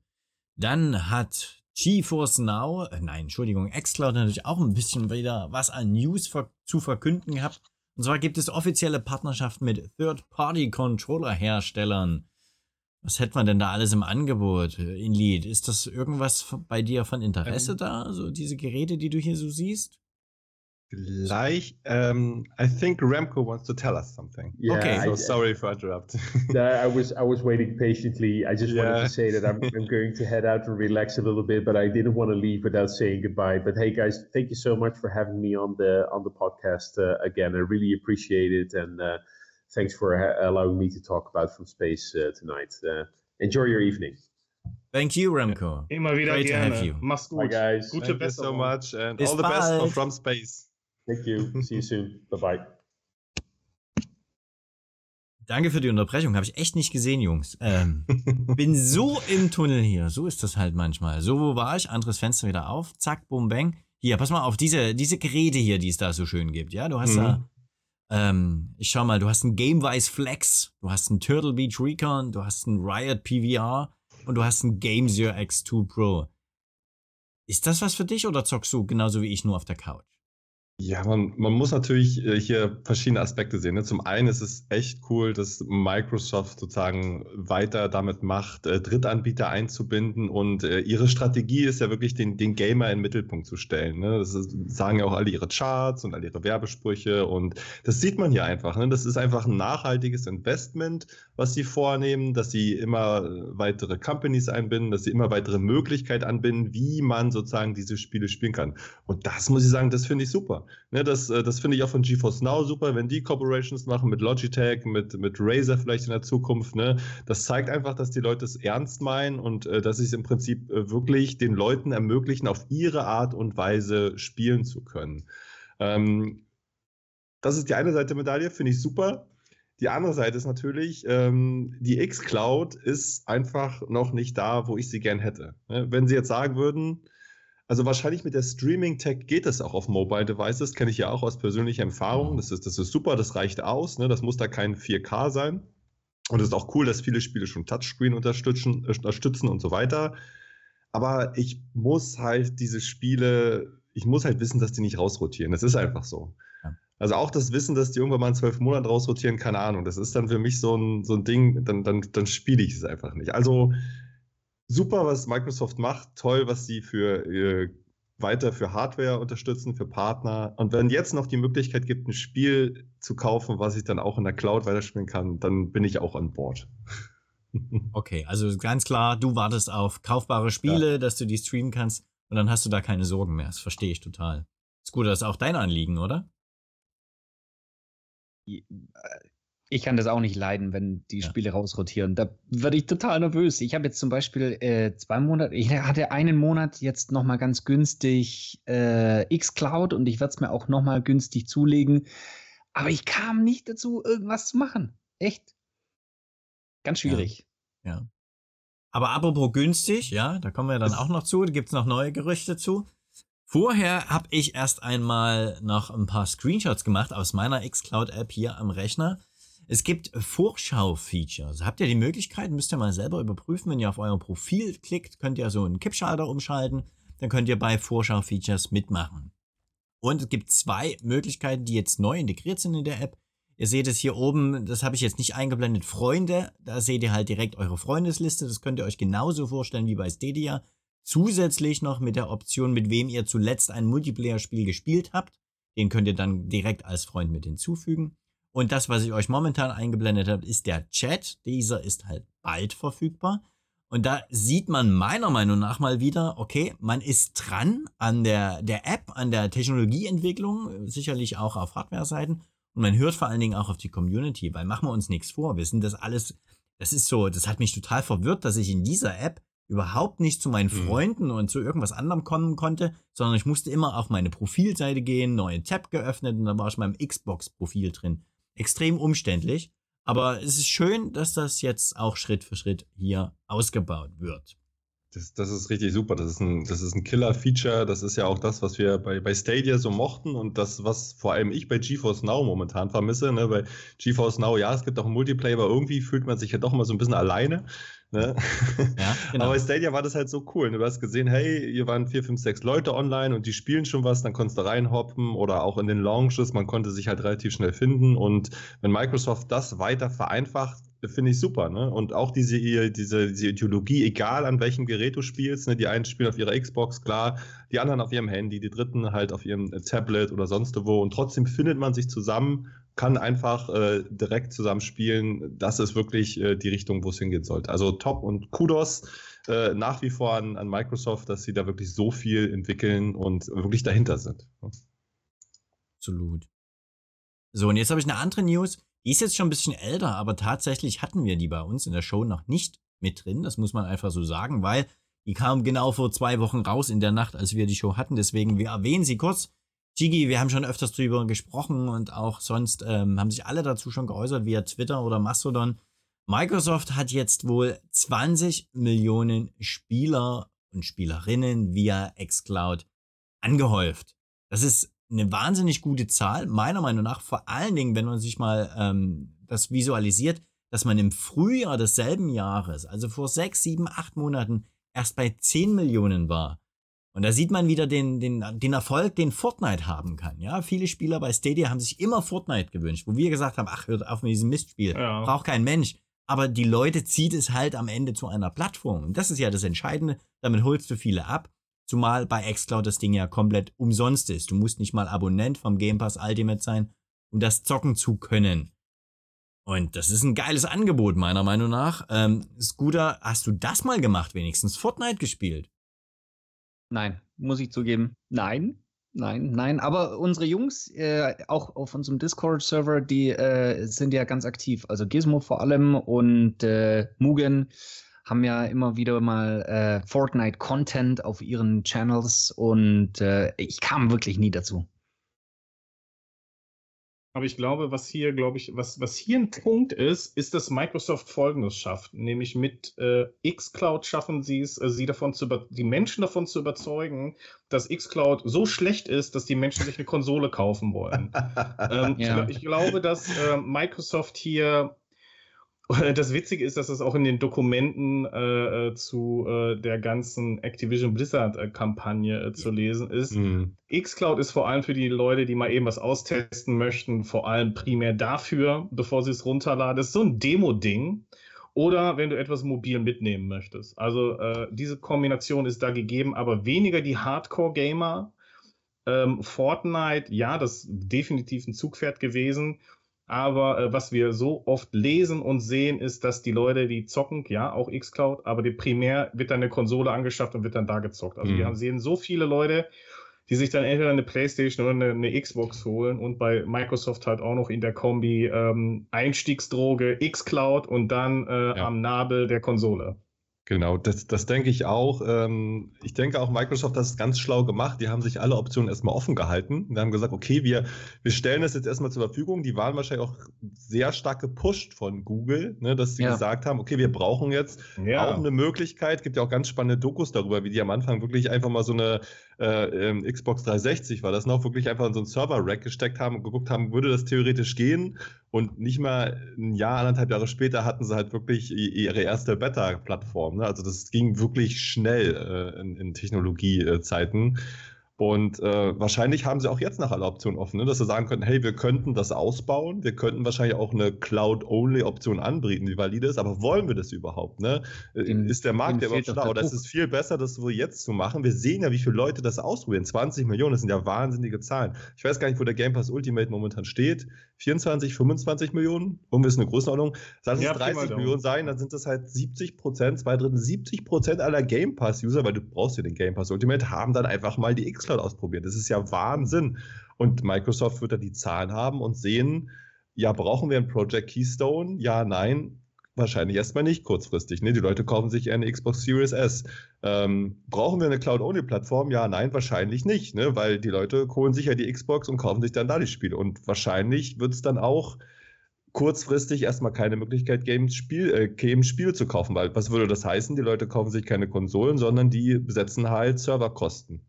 Dann hat GeForce Now, äh, nein, Entschuldigung, Xcloud natürlich auch ein bisschen wieder was an News ver zu verkünden gehabt. Und zwar gibt es offizielle Partnerschaften mit Third-Party-Controller-Herstellern. Was hätte man denn da alles im Angebot, in Lead? Ist das irgendwas bei dir von Interesse ähm, da, so diese Geräte, die du hier so siehst? Gleich, um, I think Remco wants to tell us something. Yeah, okay, so I, sorry for interrupting. I was I was waiting patiently. I just yeah. wanted to say that I'm, I'm going to head out and relax a little bit, but I didn't want to leave without saying goodbye. But hey, guys, thank you so much for having me on the on the podcast uh, again. I really appreciate it, and uh, thanks for allowing me to talk about from space uh, tonight. Uh, enjoy your evening. Thank you, Remco. Immer wieder Great gerne. to have you. Mach's gut. Bye, guys. Gute Thank you so much, and Bis all the bald. best for From Space. Thank you. See you soon. Bye bye. Danke für die Unterbrechung. Habe ich echt nicht gesehen, Jungs. Ähm, bin so im Tunnel hier. So ist das halt manchmal. So, wo war ich? Anderes Fenster wieder auf. Zack, bum, bang. Hier, pass mal auf diese, diese Geräte hier, die es da so schön gibt. Ja, du hast mhm. da. Ähm, ich schau mal, du hast einen Gamewise Flex, du hast einen Turtle Beach Recon, du hast einen Riot PVR und du hast einen Game Zero X2 Pro. Ist das was für dich oder zockst du genauso wie ich nur auf der Couch? Ja, man, man muss natürlich äh, hier verschiedene Aspekte sehen. Ne? Zum einen ist es echt cool, dass Microsoft sozusagen weiter damit macht, äh, Drittanbieter einzubinden und äh, ihre Strategie ist ja wirklich, den, den Gamer in den Mittelpunkt zu stellen. Ne? Das sagen ja auch alle ihre Charts und all ihre Werbesprüche und das sieht man hier einfach. Ne? Das ist einfach ein nachhaltiges Investment, was sie vornehmen, dass sie immer weitere Companies einbinden, dass sie immer weitere Möglichkeiten anbinden, wie man sozusagen diese Spiele spielen kann. Und das muss ich sagen, das finde ich super. Ne, das äh, das finde ich auch von GeForce Now super, wenn die Corporations machen mit Logitech, mit, mit Razer vielleicht in der Zukunft. Ne? Das zeigt einfach, dass die Leute es ernst meinen und äh, dass sie es im Prinzip äh, wirklich den Leuten ermöglichen, auf ihre Art und Weise spielen zu können. Ähm, das ist die eine Seite der Medaille, finde ich super. Die andere Seite ist natürlich, ähm, die X-Cloud ist einfach noch nicht da, wo ich sie gern hätte. Ne? Wenn sie jetzt sagen würden, also wahrscheinlich mit der Streaming-Tech geht es auch auf Mobile Devices, kenne ich ja auch aus persönlicher Erfahrung. Mhm. Das ist, das ist super, das reicht aus. Ne? Das muss da kein 4K sein. Und es ist auch cool, dass viele Spiele schon Touchscreen unterstützen, unterstützen und so weiter. Aber ich muss halt diese Spiele, ich muss halt wissen, dass die nicht rausrotieren. Das ist einfach so. Also auch das Wissen, dass die irgendwann mal in zwölf Monaten rausrotieren, keine Ahnung. Das ist dann für mich so ein, so ein Ding, dann, dann, dann spiele ich es einfach nicht. Also super, was Microsoft macht, toll, was sie für äh, weiter für Hardware unterstützen, für Partner. Und wenn jetzt noch die Möglichkeit gibt, ein Spiel zu kaufen, was ich dann auch in der Cloud weiterspielen kann, dann bin ich auch an Bord. Okay, also ganz klar, du wartest auf kaufbare Spiele, ja. dass du die streamen kannst und dann hast du da keine Sorgen mehr. Das verstehe ich total. Ist gut, das ist auch dein Anliegen, oder? Ich kann das auch nicht leiden, wenn die ja. Spiele rausrotieren. Da werde ich total nervös. Ich habe jetzt zum Beispiel äh, zwei Monate, ich hatte einen Monat jetzt noch mal ganz günstig äh, xCloud und ich werde es mir auch noch mal günstig zulegen. Aber ich kam nicht dazu, irgendwas zu machen. Echt. Ganz schwierig. Ja. ja. Aber apropos günstig, ja, da kommen wir dann auch noch zu. Da gibt es noch neue Gerüchte zu. Vorher habe ich erst einmal noch ein paar Screenshots gemacht aus meiner xCloud-App hier am Rechner. Es gibt Vorschau-Features. Habt ihr die Möglichkeit, müsst ihr mal selber überprüfen, wenn ihr auf euer Profil klickt, könnt ihr so einen Kippschalter umschalten, dann könnt ihr bei Vorschau-Features mitmachen. Und es gibt zwei Möglichkeiten, die jetzt neu integriert sind in der App. Ihr seht es hier oben, das habe ich jetzt nicht eingeblendet, Freunde. Da seht ihr halt direkt eure Freundesliste. Das könnt ihr euch genauso vorstellen wie bei Stadia. Zusätzlich noch mit der Option, mit wem ihr zuletzt ein Multiplayer-Spiel gespielt habt. Den könnt ihr dann direkt als Freund mit hinzufügen. Und das, was ich euch momentan eingeblendet habe, ist der Chat. Dieser ist halt bald verfügbar. Und da sieht man meiner Meinung nach mal wieder, okay, man ist dran an der, der App, an der Technologieentwicklung, sicherlich auch auf Hardware-Seiten. Und man hört vor allen Dingen auch auf die Community, weil machen wir uns nichts vor. Wir sind das alles, das ist so, das hat mich total verwirrt, dass ich in dieser App überhaupt nicht zu meinen Mhm. Freunden und zu irgendwas anderem kommen konnte, sondern ich musste immer auf meine Profilseite gehen, neue Tab geöffnet und dann war ich in meinem Xbox-Profil drin. Extrem umständlich, aber es ist schön, dass das jetzt auch Schritt für Schritt hier ausgebaut wird. Das, das ist richtig super. Das ist ein, das ist ein Killer-Feature. Das ist ja auch das, was wir bei, bei Stadia so mochten und das, was vor allem ich bei GeForce Now momentan vermisse. Ne? Bei GeForce Now, ja, es gibt auch einen Multiplayer, aber irgendwie fühlt man sich ja doch immer so ein bisschen alleine. Ne? Ja, genau. Aber bei Stadia war das halt so cool. Du hast gesehen, hey, hier waren vier, fünf, sechs Leute online und die spielen schon was, dann konntest du reinhoppen oder auch in den Launches, man konnte sich halt relativ schnell finden. Und wenn Microsoft das weiter vereinfacht, finde ich super. Ne? Und auch diese, diese, diese Ideologie, egal an welchem Gerät du spielst, ne? die einen spielen auf ihrer Xbox, klar, die anderen auf ihrem Handy, die dritten halt auf ihrem Tablet oder sonst wo. Und trotzdem findet man sich zusammen, kann einfach äh, direkt zusammen spielen. Das ist wirklich äh, die Richtung, wo es hingehen sollte. Also top und Kudos äh, nach wie vor an, an Microsoft, dass sie da wirklich so viel entwickeln und wirklich dahinter sind. Absolut. So, und jetzt habe ich eine andere News. Die ist jetzt schon ein bisschen älter, aber tatsächlich hatten wir die bei uns in der Show noch nicht mit drin. Das muss man einfach so sagen, weil die kam genau vor zwei Wochen raus in der Nacht, als wir die Show hatten. Deswegen, wir erwähnen sie kurz. Gigi, wir haben schon öfters drüber gesprochen und auch sonst ähm, haben sich alle dazu schon geäußert, via Twitter oder Mastodon. Microsoft hat jetzt wohl 20 Millionen Spieler und Spielerinnen via xCloud angehäuft. Das ist eine wahnsinnig gute Zahl, meiner Meinung nach, vor allen Dingen, wenn man sich mal ähm, das visualisiert, dass man im Frühjahr desselben Jahres, also vor sechs, sieben, acht Monaten, erst bei 10 Millionen war. Und da sieht man wieder den, den, den Erfolg, den Fortnite haben kann. Ja, viele Spieler bei Stadia haben sich immer Fortnite gewünscht, wo wir gesagt haben, ach, hört auf mit diesem Mistspiel, Ja. braucht kein Mensch. Aber die Leute zieht es halt am Ende zu einer Plattform. Und das ist ja das Entscheidende. Damit holst du viele ab. Zumal bei xCloud das Ding ja komplett umsonst ist. Du musst nicht mal Abonnent vom Game Pass Ultimate sein, um das zocken zu können. Und das ist ein geiles Angebot, meiner Meinung nach. Ähm, Scooter, hast du das mal gemacht, wenigstens Fortnite gespielt? Nein, muss ich zugeben. Nein, nein, nein. Aber unsere Jungs, äh, auch auf unserem Discord-Server, die äh, sind ja ganz aktiv. Also Gizmo vor allem und äh, Mugen haben ja immer wieder mal äh, Fortnite-Content auf ihren Channels und äh, ich kam wirklich nie dazu. Aber ich glaube, was hier, glaube ich, was, was hier ein Punkt ist, ist, dass Microsoft Folgendes schafft. Nämlich mit äh, xCloud schaffen sie es, äh, sie davon zu über die Menschen davon zu überzeugen, dass xCloud so schlecht ist, dass die Menschen sich eine Konsole kaufen wollen. ähm, Ja. ich, ich glaube, dass äh, Microsoft hier das Witzige ist, dass das auch in den Dokumenten äh, äh, zu äh, der ganzen Activision Blizzard-Kampagne äh, zu lesen ist. Mhm. xCloud ist vor allem für die Leute, die mal eben was austesten möchten, vor allem primär dafür, bevor sie es runterladen. Das ist so ein Demo-Ding. Oder wenn du etwas mobil mitnehmen möchtest. Also äh, diese Kombination ist da gegeben, aber weniger die Hardcore-Gamer. Ähm, Fortnite, ja, das ist definitiv ein Zugpferd gewesen. Aber äh, was wir so oft lesen und sehen, ist, dass die Leute, die zocken, ja, auch xCloud, aber die primär wird dann eine Konsole angeschafft und wird dann da gezockt. Also Mhm. wir haben, sehen so viele Leute, die sich dann entweder eine Playstation oder eine, eine Xbox holen und bei Microsoft halt auch noch in der Kombi ähm, Einstiegsdroge xCloud und dann äh, Ja. am Nabel der Konsole. Genau, das, das denke ich auch. Ähm, ich denke auch, Microsoft hat es ganz schlau gemacht. Die haben sich alle Optionen erstmal offen gehalten. Wir haben gesagt, okay, wir, wir stellen das jetzt erstmal zur Verfügung. Die waren wahrscheinlich auch sehr stark gepusht von Google, ne, dass sie Ja. gesagt haben, okay, wir brauchen jetzt auch eine Möglichkeit. Gibt ja auch ganz spannende Dokus darüber, wie die am Anfang wirklich einfach mal so eine äh, ähm, Xbox 360 war das noch, wirklich einfach in so einen Server-Rack gesteckt haben und geguckt haben, würde das theoretisch gehen? Und nicht mal ein Jahr, anderthalb Jahre später hatten sie halt wirklich ihre erste Beta-Plattform. Ne? Also das ging wirklich schnell äh, in, in Technologiezeiten. Und äh, wahrscheinlich haben sie auch jetzt nach aller Option offen, ne? dass sie sagen könnten, hey, wir könnten das ausbauen, wir könnten wahrscheinlich auch eine Cloud-Only-Option anbieten, die valide ist, aber wollen wir das überhaupt? Ne? Äh, Dem- ist der Markt der überhaupt da? der Oder ist es viel besser, das so jetzt zu machen? Wir sehen ja, wie viele Leute das ausprobieren. 20 Millionen, das sind ja wahnsinnige Zahlen. Ich weiß gar nicht, wo der Game Pass Ultimate momentan steht. 24, 25 Millionen? Irgendwie ist eine Größenordnung. Lass es Ja, Pi mal 30 Daumen. Millionen sein, dann sind das halt 70 Prozent, zwei Drittel, 70 Prozent aller Game Pass-User, weil du brauchst ja den Game Pass Ultimate, haben dann einfach mal die Xcloud ausprobieren. Das ist ja Wahnsinn. Und Microsoft wird da die Zahlen haben und sehen, ja, brauchen wir ein Project Keystone? Ja, nein. Wahrscheinlich erstmal nicht kurzfristig. Ne? Die Leute kaufen sich eine Xbox Series S. Ähm, brauchen wir eine Cloud-Only-Plattform? Ja, nein, wahrscheinlich nicht, ne? weil die Leute holen sich ja die Xbox und kaufen sich dann da die Spiele. Und wahrscheinlich wird es dann auch kurzfristig erstmal keine Möglichkeit geben, Spiel, äh, geben, Spiele zu kaufen, weil was würde das heißen? Die Leute kaufen sich keine Konsolen, sondern die besetzen halt Serverkosten.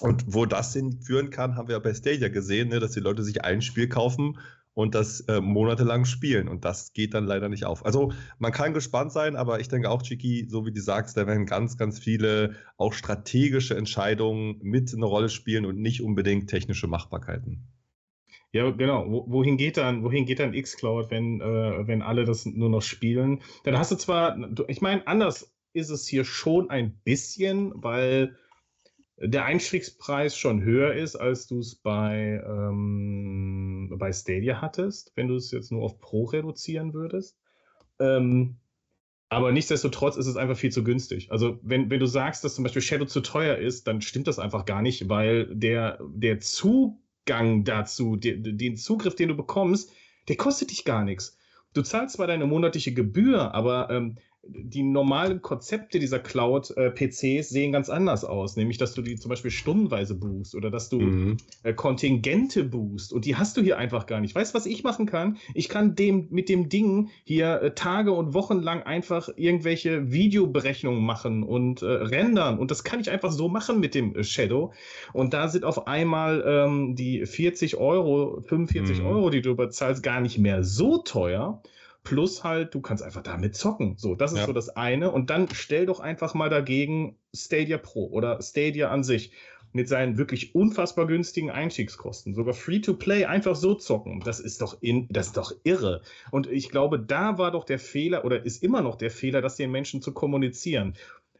Und wo das hinführen kann, haben wir ja bei Stadia gesehen, ne, dass die Leute sich ein Spiel kaufen und das äh, monatelang spielen. Und das geht dann leider nicht auf. Also man kann gespannt sein, aber ich denke auch, Chiki, so wie du sagst, da werden ganz, ganz viele auch strategische Entscheidungen mit eine Rolle spielen und nicht unbedingt technische Machbarkeiten. Ja, genau. Wohin geht dann, wohin geht dann xCloud, wenn, äh, wenn alle das nur noch spielen? Dann hast du zwar, ich meine, anders ist es hier schon ein bisschen, weil der Einstiegspreis schon höher ist, als du es bei, ähm, bei Stadia hattest, wenn du es jetzt nur auf Pro reduzieren würdest. Ähm, aber nichtsdestotrotz ist es einfach viel zu günstig. Also, wenn, wenn du sagst, dass zum Beispiel Shadow zu teuer ist, dann stimmt das einfach gar nicht, weil der, der Zugang dazu, den, den Zugriff, den du bekommst, der kostet dich gar nichts. Du zahlst zwar deine monatliche Gebühr, aber ähm, die normalen Konzepte dieser Cloud-PCs äh, sehen ganz anders aus, nämlich dass du die zum Beispiel stundenweise boost oder dass du mhm. äh, Kontingente boost und die hast du hier einfach gar nicht. Weißt du, was ich machen kann? Ich kann dem mit dem Ding hier äh, Tage und Wochen lang einfach irgendwelche Videoberechnungen machen und äh, rendern und das kann ich einfach so machen mit dem Shadow und da sind auf einmal ähm, die 40 Euro, 45 mhm. Euro, die du bezahlst, gar nicht mehr so teuer. Plus halt, du kannst einfach damit zocken. So, das ist ja. so das eine. Und dann stell doch einfach mal dagegen Stadia Pro oder Stadia an sich mit seinen wirklich unfassbar günstigen Einstiegskosten, sogar Free-to-Play einfach so zocken. Das ist doch in, das ist doch irre. Und ich glaube, da war doch der Fehler oder ist immer noch der Fehler, das den Menschen zu kommunizieren.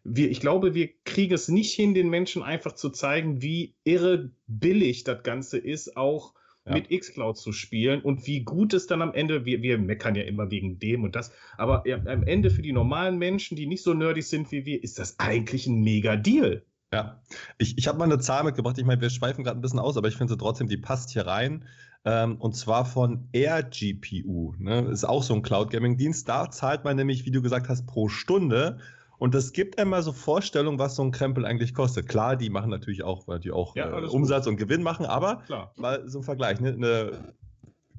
Wir, ich glaube, wir kriegen es nicht hin, den Menschen einfach zu zeigen, wie irre billig das Ganze ist, auch ja. mit xCloud zu spielen und wie gut es dann am Ende, wir, wir meckern ja immer wegen dem und das, aber am Ende für die normalen Menschen, die nicht so nerdig sind wie wir, ist das eigentlich ein mega Deal. Ja, ich, ich habe mal eine Zahl mitgebracht. Ich meine, wir schweifen gerade ein bisschen aus, aber ich finde sie trotzdem, die passt hier rein. Ähm, und zwar von AirGPU. Ne? Ist auch so ein Cloud Gaming Dienst. Da zahlt man nämlich, wie du gesagt hast, pro Stunde und das gibt einmal so Vorstellung, was so ein Krempel eigentlich kostet. Klar, die machen natürlich auch, weil die auch ja, äh, Umsatz gut. und Gewinn machen, aber Klar. mal so ein Vergleich. Ne? Eine,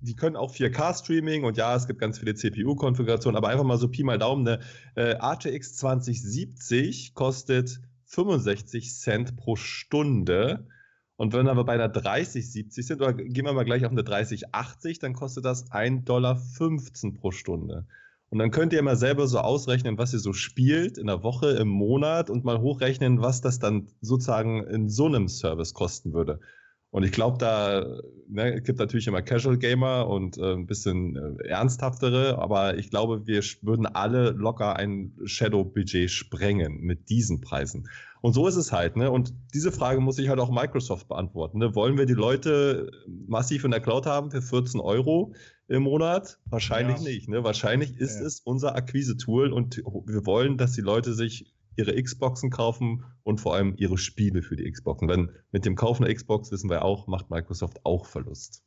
die können auch 4K-Streaming und ja, es gibt ganz viele CPU-Konfigurationen, aber einfach mal so Pi mal Daumen. Eine äh, RTX 2070 kostet 65 Cent pro Stunde. Und wenn wir bei einer 3070 sind, oder gehen wir mal gleich auf eine 3080, dann kostet das 1,15 Dollar pro Stunde. Und dann könnt ihr mal selber so ausrechnen, was ihr so spielt in der Woche, im Monat und mal hochrechnen, was das dann sozusagen in so einem Service kosten würde. Und ich glaube, da ne, gibt natürlich immer Casual Gamer und äh, ein bisschen äh, ernsthaftere, aber ich glaube, wir würden alle locker ein Shadow-Budget sprengen mit diesen Preisen. Und so ist es halt, ne? Und diese Frage muss sich halt auch Microsoft beantworten. Ne? Wollen wir die Leute massiv in der Cloud haben für 14 Euro im Monat? Wahrscheinlich ja. nicht. Ne? Wahrscheinlich ist ja. es unser Akquise-Tool und wir wollen, dass die Leute sich ihre Xboxen kaufen und vor allem ihre Spiele für die Xboxen. Wenn mit dem Kauf einer Xbox wissen wir auch, macht Microsoft auch Verlust.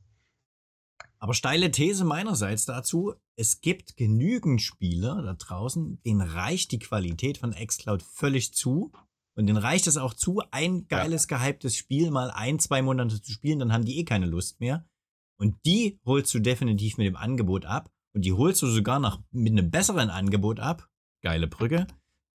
Aber steile These meinerseits dazu, es gibt genügend Spieler da draußen, denen reicht die Qualität von xCloud völlig zu und denen reicht es auch zu, ein geiles, ja. gehyptes Spiel mal ein, zwei Monate zu spielen, dann haben die eh keine Lust mehr. Und die holst du definitiv mit dem Angebot ab. Und die holst du sogar noch mit einem besseren Angebot ab. Geile Brücke.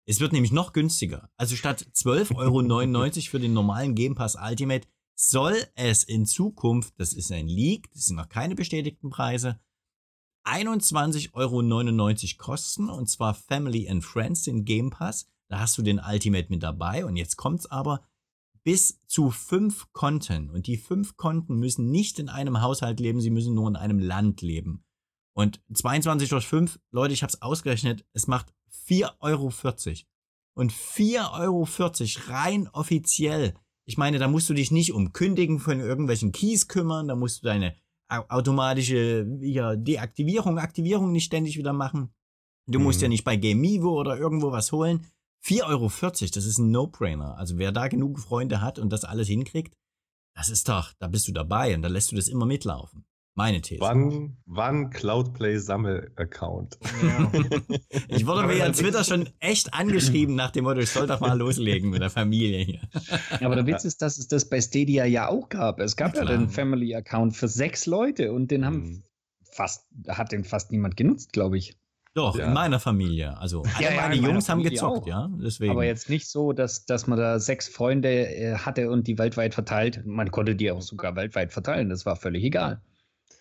Es wird nämlich noch günstiger. Also statt 12,99 Euro für den normalen Game Pass Ultimate soll es in Zukunft, das ist ein Leak, das sind noch keine bestätigten Preise, 21,99 Euro kosten. Und zwar Family and Friends, den Game Pass. Da hast du den Ultimate mit dabei und jetzt kommt's aber bis zu fünf Konten. Und die fünf Konten müssen nicht in einem Haushalt leben, sie müssen nur in einem Land leben. Und 22 durch 5, Leute, ich habe es ausgerechnet, es macht 4,40 Euro. Und 4,40 Euro rein offiziell. Ich meine, da musst du dich nicht um Kündigen von irgendwelchen Keys kümmern, da musst du deine automatische ja, Deaktivierung, Aktivierung nicht ständig wieder machen. Du musst mhm. ja nicht bei Game Mevo oder irgendwo was holen. 4,40 Euro, das ist ein No-Brainer. Also wer da genug Freunde hat und das alles hinkriegt, das ist doch, da bist du dabei und da lässt du das immer mitlaufen. Meine These. Wann, wann Cloudplay Sammel-Account? Ja. ich wurde mir ja Twitter schon echt angeschrieben nach dem Motto, ich soll doch mal loslegen mit der Familie hier. Aber der Witz ist, dass es das bei Stadia ja auch gab. Es gab ja, ja den Family-Account für sechs Leute und den haben mhm. fast, hat den fast niemand genutzt, glaube ich. Doch, ja. in meiner Familie. Also alle ja, meine Jungs haben gezockt, auch. ja. Deswegen. Aber jetzt nicht so, dass, dass man da sechs Freunde äh, hatte und die weltweit verteilt. Man konnte die auch sogar weltweit verteilen. Das war völlig egal.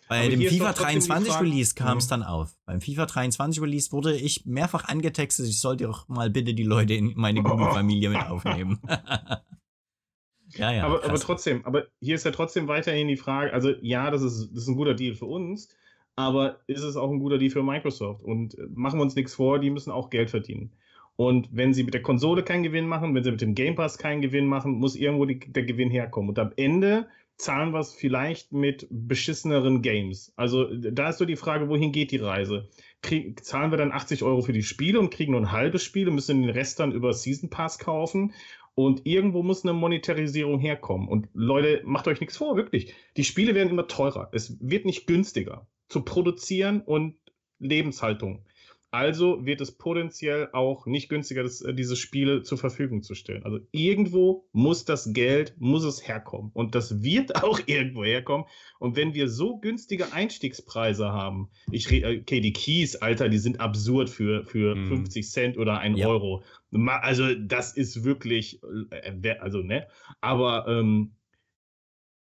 Bei Aber dem FIFA 23 Release kam es mhm. dann auf. Beim FIFA 23 Release wurde ich mehrfach angetextet, ich sollte auch mal bitte die Leute in meine Google-Familie mit aufnehmen. ja, ja. Aber, aber, trotzdem, aber hier ist ja trotzdem weiterhin die Frage, also ja, das ist, das ist ein guter Deal für uns, aber ist es auch ein guter Deal für Microsoft? Und äh, machen wir uns nichts vor, die müssen auch Geld verdienen. Und wenn sie mit der Konsole keinen Gewinn machen, wenn sie mit dem Game Pass keinen Gewinn machen, muss irgendwo die, der Gewinn herkommen. Und am Ende zahlen wir es vielleicht mit beschisseneren Games. Also da ist so die Frage, wohin geht die Reise? Krieg, zahlen wir dann 80 Euro für die Spiele und kriegen nur ein halbes Spiel und müssen den Rest dann über Season Pass kaufen? Und irgendwo muss eine Monetarisierung herkommen. Und Leute, macht euch nichts vor, wirklich. Die Spiele werden immer teurer. Es wird nicht günstiger zu produzieren und Lebenshaltung. Also wird es potenziell auch nicht günstiger, das, äh, diese Spiele zur Verfügung zu stellen. Also irgendwo muss das Geld, muss es herkommen. Und das wird auch irgendwo herkommen. Und wenn wir so günstige Einstiegspreise haben, ich okay, die Keys, Alter, die sind absurd für, für hm. 50 Cent oder ein ja. Euro. Also das ist wirklich, äh, also ne, aber ähm,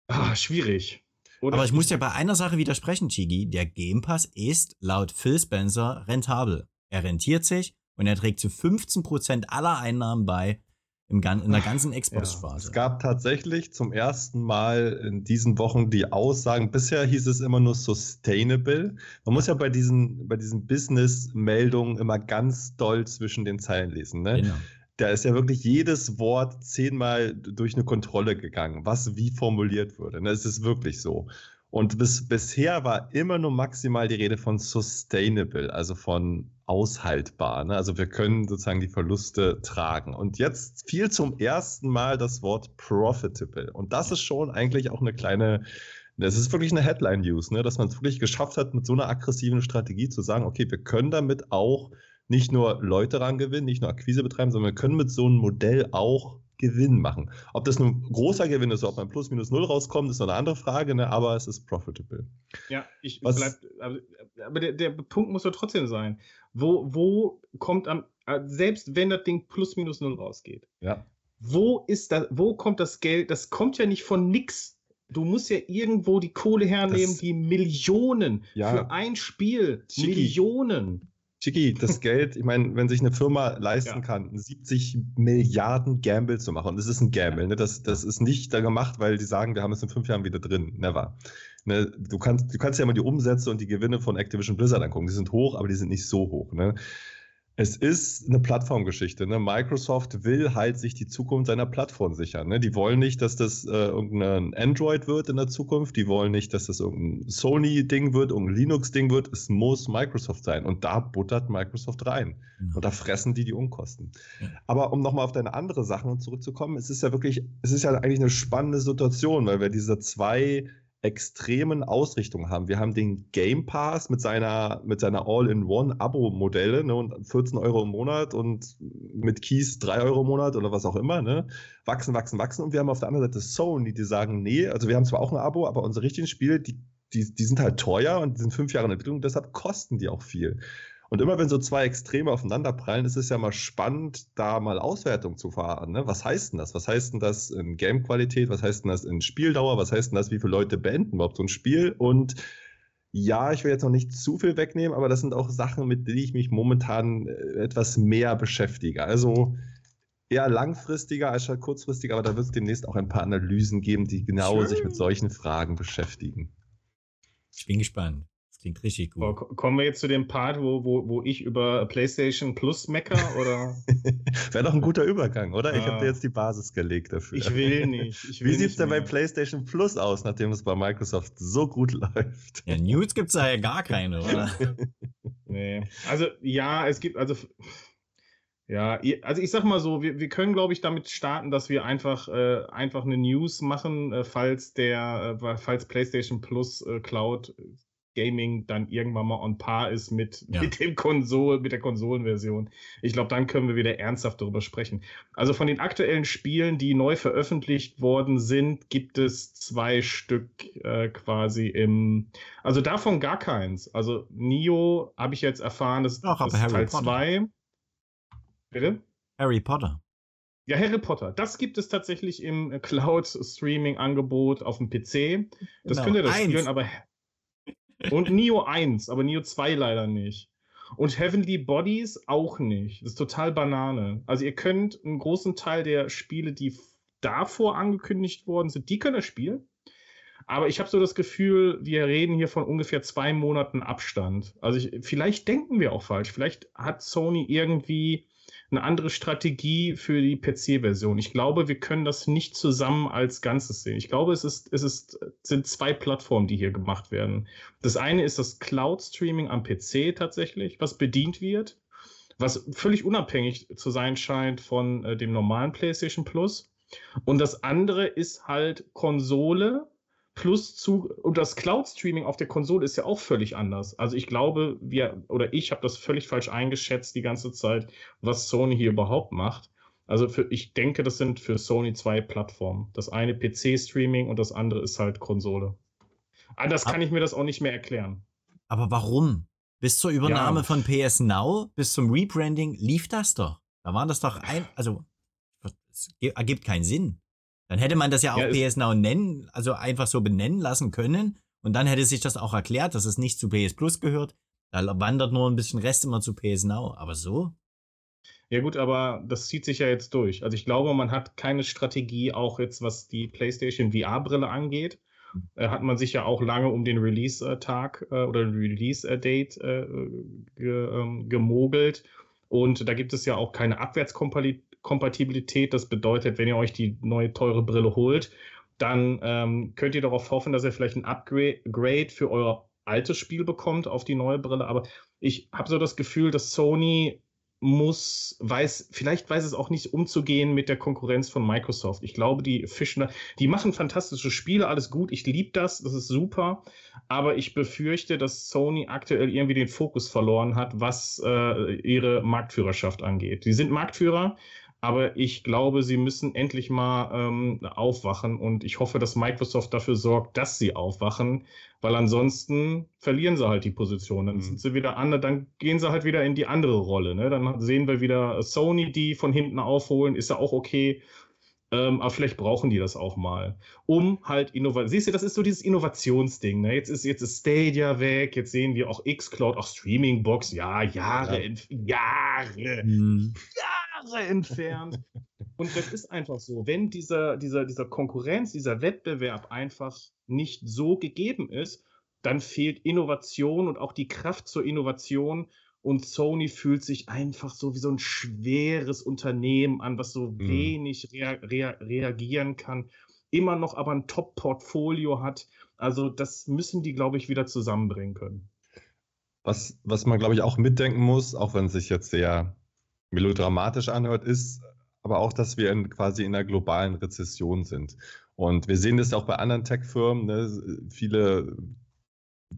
ah, schwierig. Oder Aber ich muss ja bei einer Sache widersprechen, Chigi. Der Game Pass ist laut Phil Spencer rentabel. Er rentiert sich und er trägt zu 15% aller Einnahmen bei im, in der ganzen Xbox-Sparte. Ja, es gab tatsächlich zum ersten Mal in diesen Wochen die Aussagen, bisher hieß es immer nur sustainable. Man muss ja bei diesen, bei diesen Business-Meldungen immer ganz doll zwischen den Zeilen lesen. Ne? Genau da ist ja wirklich jedes Wort zehnmal durch eine Kontrolle gegangen, was wie formuliert wurde. Ne? Es ist wirklich so. Und bis, bisher war immer nur maximal die Rede von sustainable, also von aushaltbar. Ne? Also wir können sozusagen die Verluste tragen. Und jetzt fiel zum ersten Mal das Wort profitable. Und das ist schon eigentlich auch eine kleine, das ist wirklich eine Headline-News, ne? dass man es wirklich geschafft hat, mit so einer aggressiven Strategie zu sagen, okay, wir können damit auch nicht nur Leute ran gewinnen, nicht nur Akquise betreiben, sondern wir können mit so einem Modell auch Gewinn machen. Ob das nun großer Gewinn ist, ob man plus minus null rauskommt, ist noch eine andere Frage, ne? aber es ist profitable. Ja, ich Was, bleib, aber, aber der, der, Punkt muss doch trotzdem sein. Wo, wo kommt am, äh, selbst wenn das Ding plus minus null rausgeht, ja. wo ist das, wo kommt das Geld? Das kommt ja nicht von nix. Du musst ja irgendwo die Kohle hernehmen, das, die Millionen ja, für ein Spiel. Chiki, Millionen. Chiki, das Geld, ich meine, wenn sich eine Firma leisten ja. kann, 70 Milliarden Gamble zu machen, und das ist ein Gamble, ne? das, das ist nicht da gemacht, weil die sagen, wir haben es in fünf Jahren wieder drin. Never. Ne? Du, kannst, du kannst ja mal die Umsätze und die Gewinne von Activision Blizzard angucken. Die sind hoch, aber die sind nicht so hoch. Ne? Es ist eine Plattformgeschichte. Ne? Microsoft will halt sich die Zukunft seiner Plattform sichern. Ne? Die wollen nicht, dass das äh, irgendein Android wird in der Zukunft. Die wollen nicht, dass das irgendein Sony-Ding wird, irgendein Linux-Ding wird. Es muss Microsoft sein. Und da buttert Microsoft rein. Mhm. Und da fressen die die Unkosten. Mhm. Aber um nochmal auf deine andere Sachen zurückzukommen, es ist ja wirklich, es ist ja eigentlich eine spannende Situation, weil wir diese zwei extremen Ausrichtung haben. Wir haben den Game Pass mit seiner, mit seiner All-in-One-Abo-Modelle ne, und 14 Euro im Monat und mit Keys 3 Euro im Monat oder was auch immer. Ne, wachsen, wachsen, wachsen. Und wir haben auf der anderen Seite Sony, die sagen, nee, also wir haben zwar auch ein Abo, aber unsere richtigen Spiele, die, die, die sind halt teuer und die sind fünf Jahre in Entwicklung, deshalb kosten die auch viel. Und immer wenn so zwei Extreme aufeinanderprallen, ist es ja mal spannend, da mal Auswertung zu fahren. Ne? Was heißt denn das? Was heißt denn das in Game-Qualität? Was heißt denn das in Spieldauer? Was heißt denn das, wie viele Leute beenden überhaupt so ein Spiel? Und ja, ich will jetzt noch nicht zu viel wegnehmen, aber das sind auch Sachen, mit denen ich mich momentan äh, etwas mehr beschäftige. Also eher langfristiger als statt kurzfristiger, aber da wird es demnächst auch ein paar Analysen geben, die genau Schön. sich mit solchen Fragen beschäftigen. Ich bin gespannt klingt richtig gut. Oh, kommen wir jetzt zu dem Part, wo, wo, wo ich über PlayStation Plus mecker? Oder? Wäre doch ein guter Übergang, oder? Ich habe dir jetzt die Basis gelegt dafür. Ich will nicht. Ich will Wie sieht es denn bei PlayStation Plus aus, nachdem es bei Microsoft so gut läuft? Ja, News gibt es da ja gar keine, oder? nee. Also, ja, es gibt, also. Ja, also ich sag mal so, wir, wir können, glaube ich, damit starten, dass wir einfach, äh, einfach eine News machen, äh, falls der, äh, falls PlayStation Plus äh, Cloud Gaming dann irgendwann mal on par ist mit, ja. mit dem Konsol, mit der Konsolenversion. Ich glaube, dann können wir wieder ernsthaft darüber sprechen. Also von den aktuellen Spielen, die neu veröffentlicht worden sind, gibt es zwei Stück äh, quasi im, also davon gar keins. Also Nio habe ich jetzt erfahren, das, Doch, das ist Teil 2. Bitte? Harry Potter. Ja, Harry Potter. Das gibt es tatsächlich im Cloud-Streaming-Angebot auf dem PC. Das genau. könnt ihr das Eins. spielen, aber und Neo 1, aber Neo 2 leider nicht. Und Heavenly Bodies auch nicht. Das ist total Banane. Also ihr könnt einen großen Teil der Spiele, die davor angekündigt worden sind, die könnt ihr spielen. Aber ich habe so das Gefühl, wir reden hier von ungefähr zwei Monaten Abstand. Also ich, vielleicht denken wir auch falsch. Vielleicht hat Sony irgendwie eine andere Strategie für die PC-Version. Ich glaube, wir können das nicht zusammen als Ganzes sehen. Ich glaube, es ist, es ist, sind zwei Plattformen, die hier gemacht werden. Das eine ist das Cloud-Streaming am PC tatsächlich, was bedient wird, was völlig unabhängig zu sein scheint von äh, dem normalen PlayStation Plus. Und das andere ist halt Konsole, plus zu und das Cloud Streaming auf der Konsole ist ja auch völlig anders. Also ich glaube, wir oder ich habe das völlig falsch eingeschätzt die ganze Zeit, was Sony hier überhaupt macht. Also für, ich denke, das sind für Sony zwei Plattformen. Das eine PC Streaming und das andere ist halt Konsole. Anders kann ich mir das auch nicht mehr erklären. Aber warum? Bis zur Übernahme ja. von PS Now, bis zum Rebranding lief das doch. Da waren das doch ein, also es ergibt keinen Sinn. Dann hätte man das ja auch ja, PS Now nennen, also einfach so benennen lassen können. Und dann hätte sich das auch erklärt, dass es nicht zu PS Plus gehört. Da wandert nur ein bisschen Rest immer zu PS Now. Aber so? Ja gut, aber das zieht sich ja jetzt durch. Also ich glaube, man hat keine Strategie, auch jetzt was die PlayStation VR-Brille angeht. Äh, hat man sich ja auch lange um den Release-Tag äh, oder Release-Date äh, ge, ähm, gemogelt. Und da gibt es ja auch keine Abwärtskompatibilität Kompatibilität. Das bedeutet, wenn ihr euch die neue teure Brille holt, dann ähm, könnt ihr darauf hoffen, dass ihr vielleicht ein Upgrade für euer altes Spiel bekommt auf die neue Brille. Aber ich habe so das Gefühl, dass Sony muss, weiß, vielleicht weiß es auch nicht umzugehen mit der Konkurrenz von Microsoft. Ich glaube, die fischen, die machen fantastische Spiele, alles gut. Ich liebe das, das ist super. Aber ich befürchte, dass Sony aktuell irgendwie den Fokus verloren hat, was äh, ihre Marktführerschaft angeht. Die sind Marktführer, aber ich glaube, sie müssen endlich mal ähm, aufwachen und ich hoffe, dass Microsoft dafür sorgt, dass sie aufwachen, weil ansonsten verlieren sie halt die Position. Dann mhm. sind sie wieder andere, dann gehen sie halt wieder in die andere Rolle. Ne? Dann sehen wir wieder Sony, die von hinten aufholen, ist ja auch okay. Ähm, aber vielleicht brauchen die das auch mal, um halt Innovation. Siehst du, das ist so dieses Innovationsding. Ne? Jetzt ist jetzt ist Stadia weg, jetzt sehen wir auch Xcloud, auch Streamingbox. Ja, Jahre, ja. Jahre, mhm. Jahre entfernt. Und das ist einfach so. Wenn dieser, dieser, dieser Konkurrenz, dieser Wettbewerb einfach nicht so gegeben ist, dann fehlt Innovation und auch die Kraft zur Innovation und Sony fühlt sich einfach so wie so ein schweres Unternehmen an, was so mhm. wenig rea rea reagieren kann, immer noch aber ein Top-Portfolio hat. Also das müssen die, glaube ich, wieder zusammenbringen können. Was, was man, glaube ich, auch mitdenken muss, auch wenn es sich jetzt sehr melodramatisch anhört, ist aber auch, dass wir in, quasi in einer globalen Rezession sind. Und wir sehen das auch bei anderen Tech-Firmen. Ne? Viele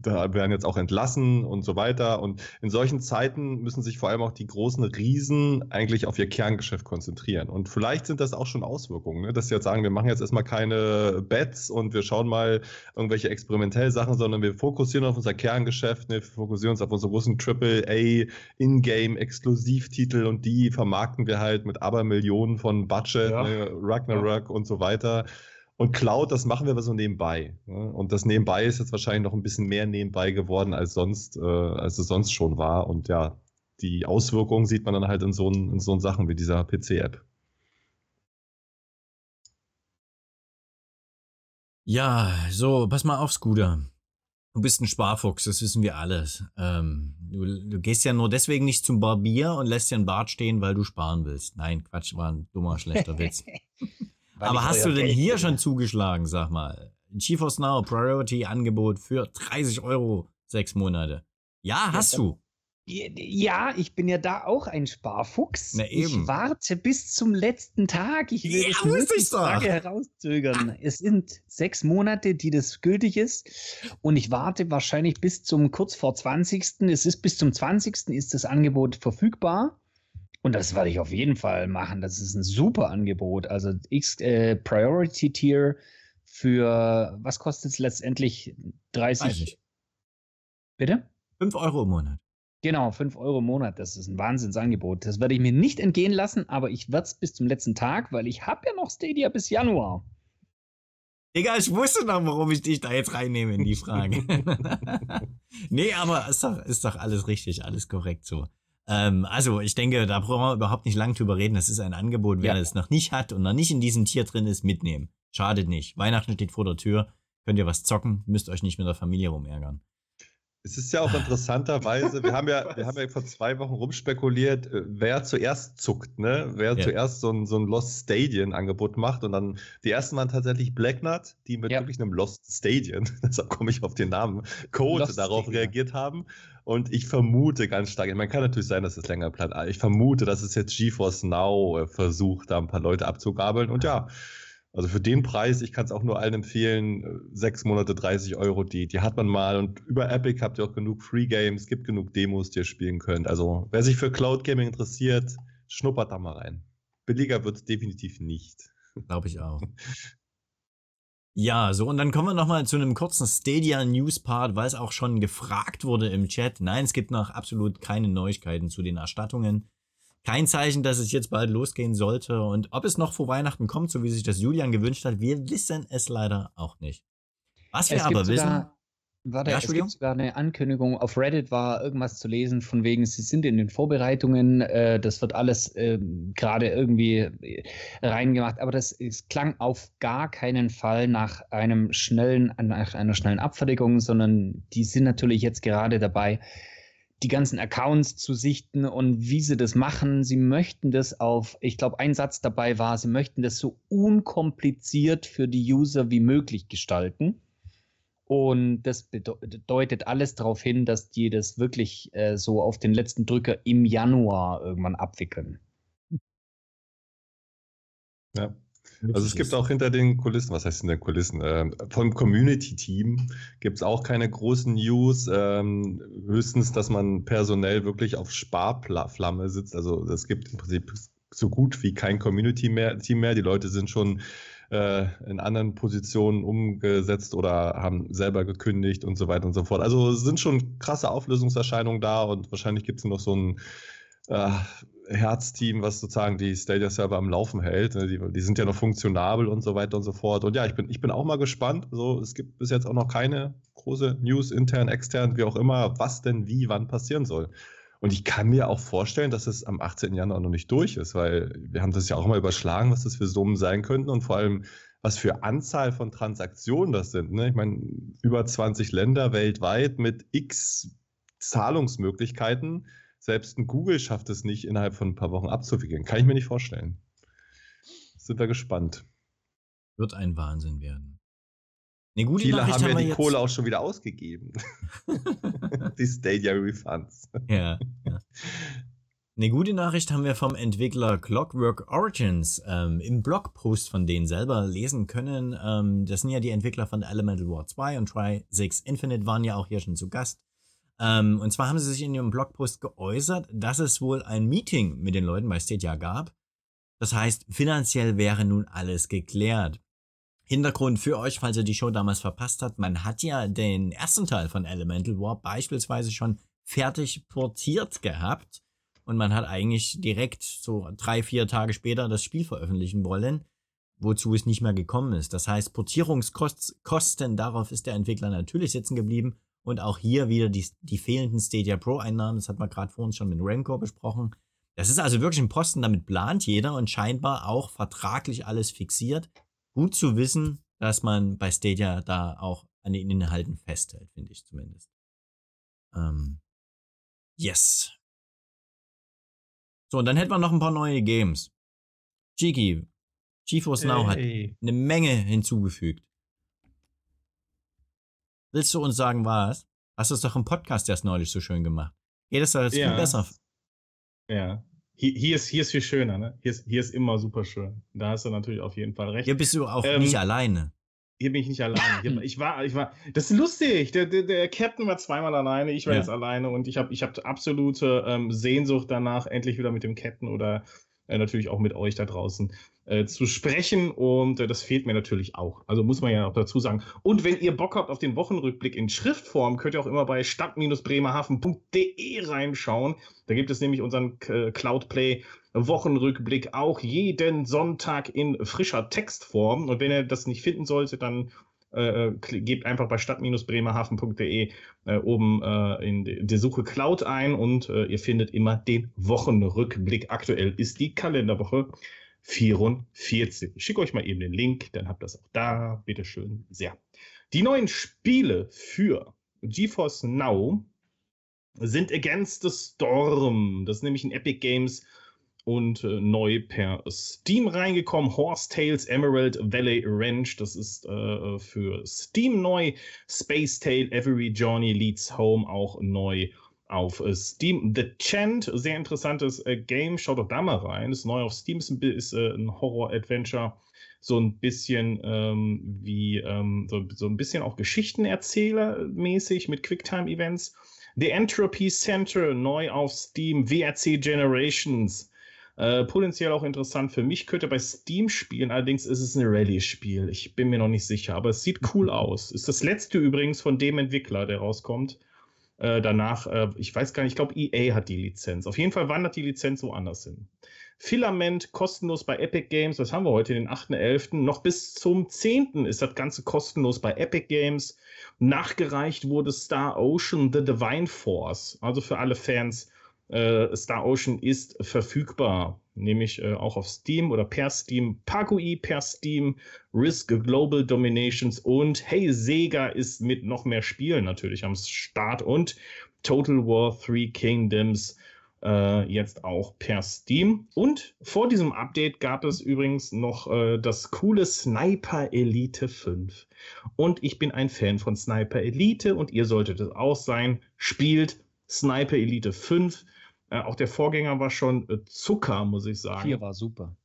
da werden jetzt auch entlassen und so weiter. Und in solchen Zeiten müssen sich vor allem auch die großen Riesen eigentlich auf ihr Kerngeschäft konzentrieren. Und vielleicht sind das auch schon Auswirkungen, ne? dass sie jetzt sagen, wir machen jetzt erstmal keine Bets und wir schauen mal irgendwelche experimentellen Sachen, sondern wir fokussieren auf unser Kerngeschäft, ne? wir fokussieren uns auf unsere großen AAA In-Game-Exklusivtitel und die vermarkten wir halt mit Abermillionen von Budget, ja. ne? Ragnarok ja. und so weiter. Und Cloud, das machen wir aber so nebenbei. Ne? Und das nebenbei ist jetzt wahrscheinlich noch ein bisschen mehr nebenbei geworden, als sonst, äh, als es sonst schon war. Und ja, die Auswirkungen sieht man dann halt in so, in so Sachen wie dieser PC-App. Ja, so, pass mal auf, Scooter. Du bist ein Sparfuchs, das wissen wir alles. Ähm, du, du, gehst ja nur deswegen nicht zum Barbier und lässt dir einen Bart stehen, weil du sparen willst. Nein, Quatsch, war ein dummer, schlechter Witz. Aber hast du denn Geld hier schon zugeschlagen, sag mal? GeForce Now Priority Angebot für 30 Euro sechs Monate. Ja, hast ja, du. Ja, ich bin ja da auch ein Sparfuchs. Na eben. Ich warte bis zum letzten Tag. Ich will Ja, das doch. lange herauszögern. Es sind sechs Monate, die das gültig ist. Und ich warte wahrscheinlich bis zum kurz vor 20. Es ist bis zum 20. ist das Angebot verfügbar. Und das werde ich auf jeden Fall machen. Das ist ein super Angebot. Also X äh, Priority Tier für was kostet es letztendlich? 30. Weiß ich. Bitte? 5 Euro im Monat. Genau, 5 Euro im Monat, das ist ein Wahnsinnsangebot. Das werde ich mir nicht entgehen lassen, aber ich werde es bis zum letzten Tag, weil ich habe ja noch Stadia bis Januar. Egal, ich wusste noch, warum ich dich da jetzt reinnehme in die Frage. nee, aber ist doch, ist doch alles richtig, alles korrekt so. Ähm, also, ich denke, da brauchen wir überhaupt nicht lang drüber reden. Das ist ein Angebot. Wer Ja. das noch nicht hat und noch nicht in diesem Tier drin ist, mitnehmen. Schadet nicht. Weihnachten steht vor der Tür. Könnt ihr was zocken, müsst euch nicht mit der Familie rumärgern. Es ist ja auch interessanterweise, wir haben ja, wir haben ja vor zwei Wochen rumspekuliert, äh, wer zuerst zuckt, ne? Wer Ja. zuerst so ein, so ein Lost Stadion Angebot macht und dann die ersten waren tatsächlich Blacknut, die mit Ja. wirklich einem Lost Stadion, deshalb komme ich auf den Namen, Code Lost darauf Stadia. reagiert haben. Und ich vermute ganz stark, man kann natürlich sein, dass es länger bleibt, aber ich vermute, dass es jetzt GeForce Now äh, versucht, da ein paar Leute abzugabeln. Und ja, also für den Preis, ich kann es auch nur allen empfehlen, äh, sechs Monate 30 Euro, die, die hat man mal. Und über Epic habt ihr auch genug Free Games, gibt genug Demos, die ihr spielen könnt. Also wer sich für Cloud Gaming interessiert, schnuppert da mal rein. Billiger wird es definitiv nicht. Glaube ich auch. Ja, so, und dann kommen wir nochmal zu einem kurzen Stadia-News-Part, weil es auch schon gefragt wurde im Chat. Nein, es gibt noch absolut keine Neuigkeiten zu den Erstattungen. Kein Zeichen, dass es jetzt bald losgehen sollte. Und ob es noch vor Weihnachten kommt, so wie sich das Julian gewünscht hat, wir wissen es leider auch nicht. Was wir Es aber wissen, warte, Ja, es gibt sogar eine Ankündigung. Auf Reddit war irgendwas zu lesen, von wegen, sie sind in den Vorbereitungen. Äh, das wird alles ähm, gerade irgendwie äh, reingemacht. Aber das es klang auf gar keinen Fall nach einem schnellen, nach einer schnellen Abfertigung, sondern die sind natürlich jetzt gerade dabei, die ganzen Accounts zu sichten und wie sie das machen. Sie möchten das auf, ich glaube, ein Satz dabei war, sie möchten das so unkompliziert für die User wie möglich gestalten. Und das bedeu- bedeutet alles darauf hin, dass die das wirklich äh, so auf den letzten Drücker im Januar irgendwann abwickeln. Ja. Also es gibt auch hinter den Kulissen, was heißt hinter den Kulissen? Ähm, vom Community-Team gibt es auch keine großen News. Ähm, höchstens, dass man personell wirklich auf Sparflamme sitzt. Also es gibt im Prinzip so gut wie kein Community-Team mehr, Team mehr. Die Leute sind schon äh, in anderen Positionen umgesetzt oder haben selber gekündigt und so weiter und so fort. Also sind schon krasse Auflösungserscheinungen da und wahrscheinlich gibt es noch so ein äh, Herzteam, was sozusagen die Stadia-Server am Laufen hält. Ne, Die, die sind ja noch funktionabel und so weiter und so fort. Und ja, ich bin, ich bin auch mal gespannt. So, es gibt bis jetzt auch noch keine große News, intern, extern, wie auch immer, was denn wie, wann passieren soll. Und ich kann mir auch vorstellen, dass es am 18. Januar noch nicht durch ist, weil wir haben das ja auch mal überschlagen, was das für Summen sein könnten und vor allem, was für Anzahl von Transaktionen das sind. Ne? Ich meine, über 20 Länder weltweit mit x Zahlungsmöglichkeiten. Selbst ein Google schafft es nicht, innerhalb von ein paar Wochen abzuwickeln. Kann ich mir nicht vorstellen. Sind wir gespannt. Wird ein Wahnsinn werden. Eine gute Viele Nachricht haben ja wir die jetzt. Kohle auch schon wieder ausgegeben. die Stadia Refunds. Ja, ja. Eine gute Nachricht haben wir vom Entwickler Clockwork Origins ähm, im Blogpost von denen selber lesen können. Ähm, das sind ja die Entwickler von Elemental War 2 und Try 6 Infinite waren ja auch hier schon zu Gast. Ähm, und zwar haben sie sich in ihrem Blogpost geäußert, dass es wohl ein Meeting mit den Leuten bei Stadia gab. Das heißt, finanziell wäre nun alles geklärt. Hintergrund für euch, falls ihr die Show damals verpasst habt, man hat ja den ersten Teil von Elemental War beispielsweise schon fertig portiert gehabt und man hat eigentlich direkt so drei, vier Tage später das Spiel veröffentlichen wollen, wozu es nicht mehr gekommen ist. Das heißt, Portierungskosten, darauf ist der Entwickler natürlich sitzen geblieben und auch hier wieder die, die fehlenden Stadia Pro-Einnahmen, das hat man gerade vorhin schon mit Remco besprochen. Das ist also wirklich ein Posten, damit plant jeder und scheinbar auch vertraglich alles fixiert. Gut zu wissen, dass man bei Stadia da auch an den Inhalten festhält, finde ich zumindest. Ähm, yes. So, und dann hätten wir noch ein paar neue Games. Cheeky, GeForce Now hat eine Menge hinzugefügt. Willst du uns sagen, was? Hast du es doch im Podcast erst neulich so schön gemacht. Jedes Jahr ist Ja. viel besser. Ja. Hier, hier, ist, hier ist viel schöner, ne? Hier ist, hier ist immer super schön. Da hast du natürlich auf jeden Fall recht. Hier bist du auch Ähm, nicht alleine. Hier bin ich nicht alleine. Hier, ich war, ich war, das ist lustig. Der, der, der Captain war zweimal alleine, ich war Ja. jetzt alleine und ich habe ich hab absolute ähm, Sehnsucht danach, endlich wieder mit dem Captain oder äh, natürlich auch mit euch da draußen äh, zu sprechen. Und äh, das fehlt mir natürlich auch. Also muss man ja auch dazu sagen. Und wenn ihr Bock habt auf den Wochenrückblick in Schriftform, könnt ihr auch immer bei stadt-bremerhaven.de reinschauen. Da gibt es nämlich unseren äh, Cloudplay Wochenrückblick auch jeden Sonntag in frischer Textform. Und wenn ihr das nicht finden solltet, dann äh, gebt einfach bei stadt-bremerhaven.de äh, oben äh, in die Suche Cloud ein und äh, ihr findet immer den Wochenrückblick. Aktuell ist die Kalenderwoche 44. Ich schicke euch mal eben den Link, dann habt ihr das auch da. Bitteschön sehr. Die neuen Spiele für GeForce Now sind Against the Storm. Das ist nämlich ein Epic Games und äh, neu per Steam reingekommen. Horse Tales Emerald Valley Ranch, das ist äh, für Steam neu. Space Tale Every Journey Leads Home auch neu auf äh, Steam. The Chant, sehr interessantes äh, Game, schaut doch da mal rein. Ist neu auf Steam, ist ein, ist, äh, ein Horror-Adventure. So ein bisschen ähm, wie, ähm, so, so ein bisschen auch Geschichtenerzähler-mäßig mit Quicktime-Events. The Entropy Center, neu auf Steam. WRC Generations. Äh, potenziell auch interessant für mich, könnte bei Steam spielen, allerdings ist es ein Rallye-Spiel. Ich bin mir noch nicht sicher, aber es sieht cool aus. Ist das letzte übrigens von dem Entwickler, der rauskommt. Äh, danach, äh, ich weiß gar nicht, ich glaube, EA hat die Lizenz. Auf jeden Fall wandert die Lizenz woanders hin. Filament kostenlos bei Epic Games. Was haben wir heute, den 8.11.? Noch bis zum 10. ist das Ganze kostenlos bei Epic Games. Nachgereicht wurde Star Ocean The Divine Force. Also für alle Fans äh, Star Ocean ist verfügbar, nämlich äh, auch auf Steam oder per Steam, Pakui per Steam, Risk Global Dominations und Hey Sega ist mit noch mehr Spielen natürlich am Start und Total War Three Kingdoms äh, jetzt auch per Steam. Und vor diesem Update gab es übrigens noch äh, das coole Sniper Elite 5. Und ich bin ein Fan von Sniper Elite und ihr solltet es auch sein. Spielt Sniper Elite 5. Äh, auch der Vorgänger war schon äh, Zucker, muss ich sagen. Vier war super.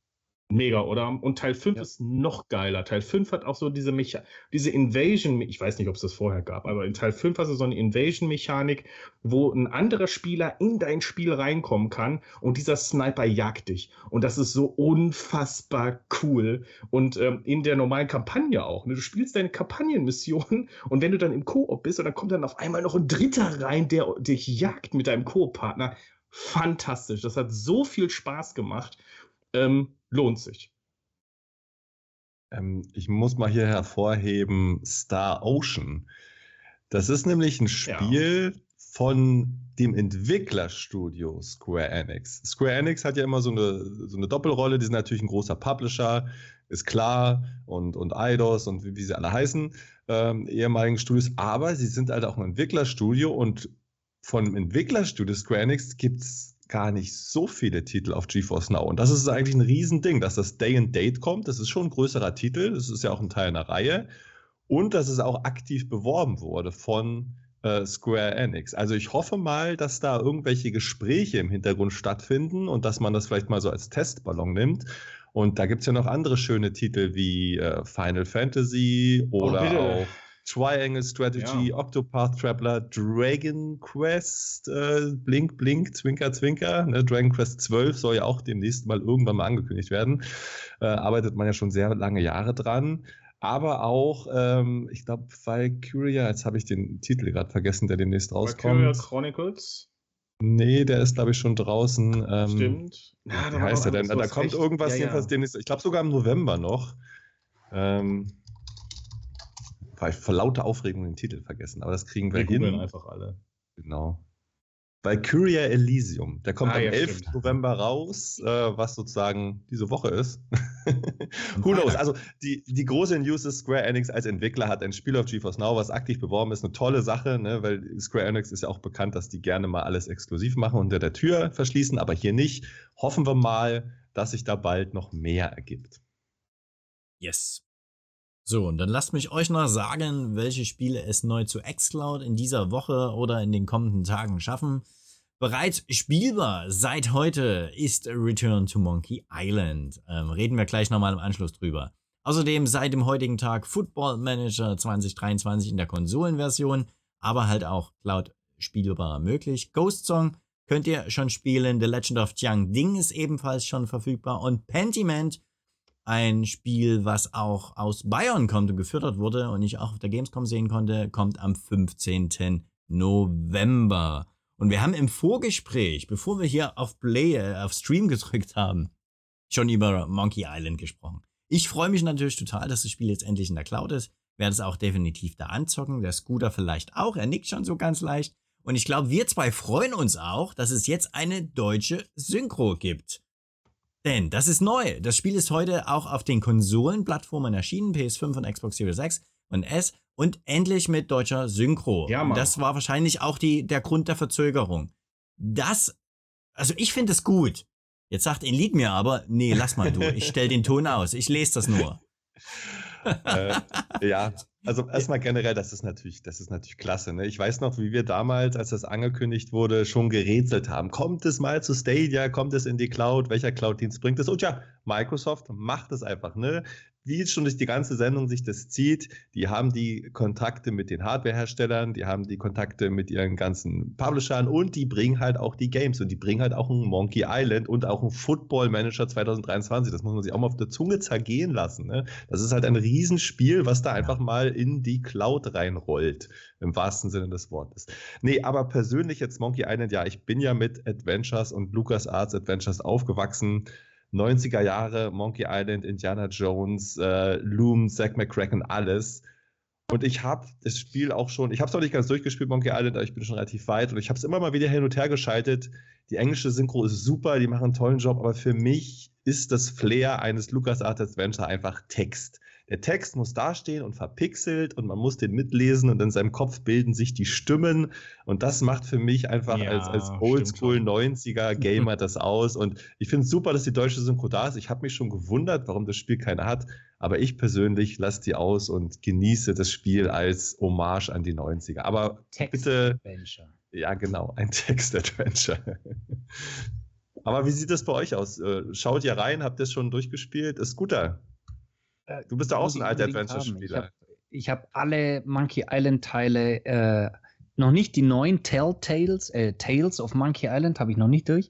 Mega, oder? Und Teil 5 Ja. ist noch geiler. Teil 5 hat auch so diese Mecha diese Invasion, ich weiß nicht, ob es das vorher gab, aber in Teil 5 hast du so eine Invasion-Mechanik, wo ein anderer Spieler in dein Spiel reinkommen kann und dieser Sniper jagt dich. Und das ist so unfassbar cool. Und ähm, in der normalen Kampagne auch. Ne? Du spielst deine Kampagnenmission und wenn du dann im Koop bist und dann kommt dann auf einmal noch ein Dritter rein, der dich jagt mit deinem Koop-Partner. Fantastisch. Das hat so viel Spaß gemacht. Ähm, lohnt sich. Ähm, ich muss mal hier hervorheben Star Ocean. Das ist nämlich ein Spiel von dem Entwicklerstudio Square Enix. Square Enix hat ja immer so eine, so eine Doppelrolle. Die sind natürlich ein großer Publisher, ist klar, und, und Eidos und wie, wie sie alle heißen, ähm, ehemaligen Studios. Aber sie sind halt auch ein Entwicklerstudio und von Entwicklerstudio Square Enix gibt es gar nicht so viele Titel auf GeForce Now. Und das ist eigentlich ein Riesending, dass das Day and Date kommt. Das ist schon ein größerer Titel. Das ist ja auch ein Teil einer Reihe. Und dass es auch aktiv beworben wurde von äh, Square Enix. Also ich hoffe mal, dass da irgendwelche Gespräche im Hintergrund stattfinden und dass man das vielleicht mal so als Testballon nimmt. Und da gibt es ja noch andere schöne Titel wie äh, Final Fantasy oder bitte. auch Triangle Strategy, Ja. Octopath Traveler, Dragon Quest, äh, Blink, Blink, Zwinker, Zwinker. Ne? Dragon Quest 12 soll ja auch demnächst mal irgendwann mal angekündigt werden. Äh, arbeitet man ja schon sehr lange Jahre dran. Aber auch, ähm, ich glaube, Valkyria, jetzt habe ich den Titel gerade vergessen, der demnächst Valkyria rauskommt. Chronicles. Nee, der ist, glaube ich, schon draußen. Ähm, Stimmt. Wie Ja, da war heißt er denn? Da kommt recht. irgendwas Ja, ja. jedenfalls demnächst. Ich glaube sogar im November noch. Ähm, ich vor lauter Aufregung den Titel vergessen, aber das kriegen wir, Wir googeln hin. einfach alle. Genau. Valkyria Elysium. Der kommt Ah, am ja, 11. stimmt. November raus, äh, was sozusagen diese Woche ist. Who knows? Also die, die große News ist, Square Enix als Entwickler hat ein Spiel auf GeForce Now, was aktiv beworben ist. Eine tolle Sache, ne? weil Square Enix ist ja auch bekannt, dass die gerne mal alles exklusiv machen und hinter der Tür verschließen, aber hier nicht. Hoffen wir mal, dass sich da bald noch mehr ergibt. Yes. So, und dann lasst mich euch noch sagen, welche Spiele es neu zu xCloud in dieser Woche oder in den kommenden Tagen schaffen. Bereits spielbar seit heute ist Return to Monkey Island. Ähm, reden wir gleich nochmal im Anschluss drüber. Außerdem seit dem heutigen Tag Football Manager 2023 in der Konsolenversion, aber halt auch Cloud spielbar möglich. Ghost Song könnt ihr schon spielen. The Legend of Jiang Ding ist ebenfalls schon verfügbar. Und Pentiment, ein Spiel, was auch aus Bayern kommt und gefördert wurde und ich auch auf der Gamescom sehen konnte, kommt am 15. November. Und wir haben im Vorgespräch, bevor wir hier auf Play, äh, auf Stream gedrückt haben, schon über Monkey Island gesprochen. Ich freue mich natürlich total, dass das Spiel jetzt endlich in der Cloud ist. Werde es auch definitiv da anzocken. Der Scooter vielleicht auch. Er nickt schon so ganz leicht. Und ich glaube, wir zwei freuen uns auch, dass es jetzt eine deutsche Synchro gibt. Denn das ist neu. Das Spiel ist heute auch auf den Konsolenplattformen erschienen, PS5 und Xbox Series X und S und endlich mit deutscher Synchro. Ja, Mann. Das war wahrscheinlich auch die, der Grund der Verzögerung. Das, also ich finde es gut. Jetzt sagt Elite mir aber, nee, lass mal du, ich stell den Ton aus, ich lese das nur. äh, ja, also erstmal generell, das ist natürlich, das ist natürlich klasse. Ne? Ich weiß noch, wie wir damals, als das angekündigt wurde, schon gerätselt haben. Kommt es mal zu Stadia? Kommt es in die Cloud? Welcher Cloud-Dienst bringt es? Und ja, Microsoft macht es einfach. Ne? Wie schon durch die ganze Sendung sich das zieht, die haben die Kontakte mit den Hardwareherstellern, die haben die Kontakte mit ihren ganzen Publishern und die bringen halt auch die Games und die bringen halt auch ein Monkey Island und auch ein Football Manager 2023. Das muss man sich auch mal auf der Zunge zergehen lassen. Ne? Das ist halt ein Riesenspiel, was da einfach mal in die Cloud reinrollt, im wahrsten Sinne des Wortes. Nee, aber persönlich jetzt Monkey Island, ja, ich bin ja mit Adventures und LucasArts Adventures aufgewachsen. 90er Jahre, Monkey Island, Indiana Jones, äh, Loom, Zack McCracken, alles. Und ich habe das Spiel auch schon, ich habe es noch nicht ganz durchgespielt, Monkey Island, aber ich bin schon relativ weit und ich habe es immer mal wieder hin und her geschaltet. Die englische Synchro ist super, die machen einen tollen Job, aber für mich ist das Flair eines LucasArts Adventure einfach Text. Der Text muss dastehen und verpixelt und man muss den mitlesen und in seinem Kopf bilden sich die Stimmen und das macht für mich einfach ja, als, als Oldschool 90er Gamer das aus und ich finde es super, dass die deutsche Synchro da ist. Ich habe mich schon gewundert, warum das Spiel keine hat, aber ich persönlich lasse die aus und genieße das Spiel als Hommage an die 90er. Aber Text bitte Adventure. Ja, genau, ein Text-Adventure. Aber wie sieht das bei euch aus? Äh, schaut ihr rein? Habt ihr es schon durchgespielt? Ist guter. Äh, du bist ja auch so ein alter Adventure-Spieler. Ich habe hab alle Monkey Island-Teile, äh, noch nicht die neuen Telltales, äh, Tales of Monkey Island habe ich noch nicht durch.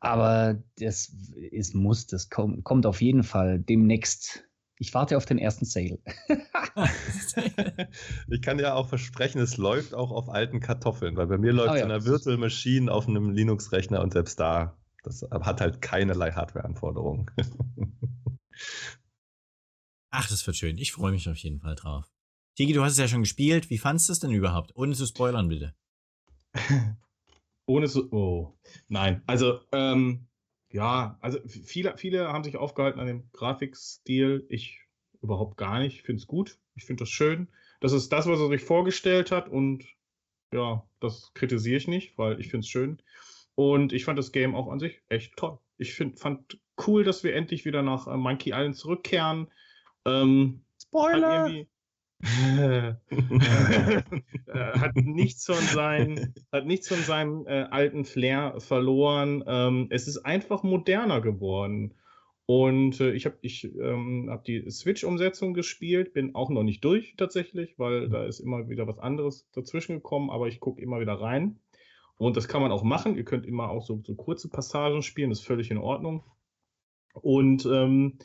Aber das ist muss, das kommt, kommt auf jeden Fall demnächst. Ich warte auf den ersten Sale. ich kann ja auch versprechen, es läuft auch auf alten Kartoffeln, weil bei mir läuft oh, ja. einer Virtual Machine auf einem Linux-Rechner und selbst da, das hat halt keinerlei Hardware-Anforderungen. Ach, das wird schön. Ich freue mich auf jeden Fall drauf. Tigi, du hast es ja schon gespielt. Wie fandest du es denn überhaupt? Ohne zu spoilern, bitte. Ohne zu. Oh. Nein. Also, ähm, ja, also viele, viele haben sich aufgehalten an dem Grafikstil. Ich überhaupt gar nicht. Ich finde es gut. Ich finde das schön. Das ist das, was er sich vorgestellt hat und ja, das kritisiere ich nicht, weil ich finde es schön. Und ich fand das Game auch an sich echt toll. Ich find, fand cool, dass wir endlich wieder nach äh, Monkey Island zurückkehren. Ähm, Spoiler! Hat, nichts von seinem, hat nichts von seinem äh, alten Flair verloren. Ähm, es ist einfach moderner geworden. Und äh, ich habe ich, ähm, hab die Switch-Umsetzung gespielt, bin auch noch nicht durch tatsächlich, weil da ist immer wieder was anderes dazwischen gekommen, aber ich gucke immer wieder rein. Und das kann man auch machen. Ihr könnt immer auch so, so kurze Passagen spielen, das ist völlig in Ordnung. Und ähm,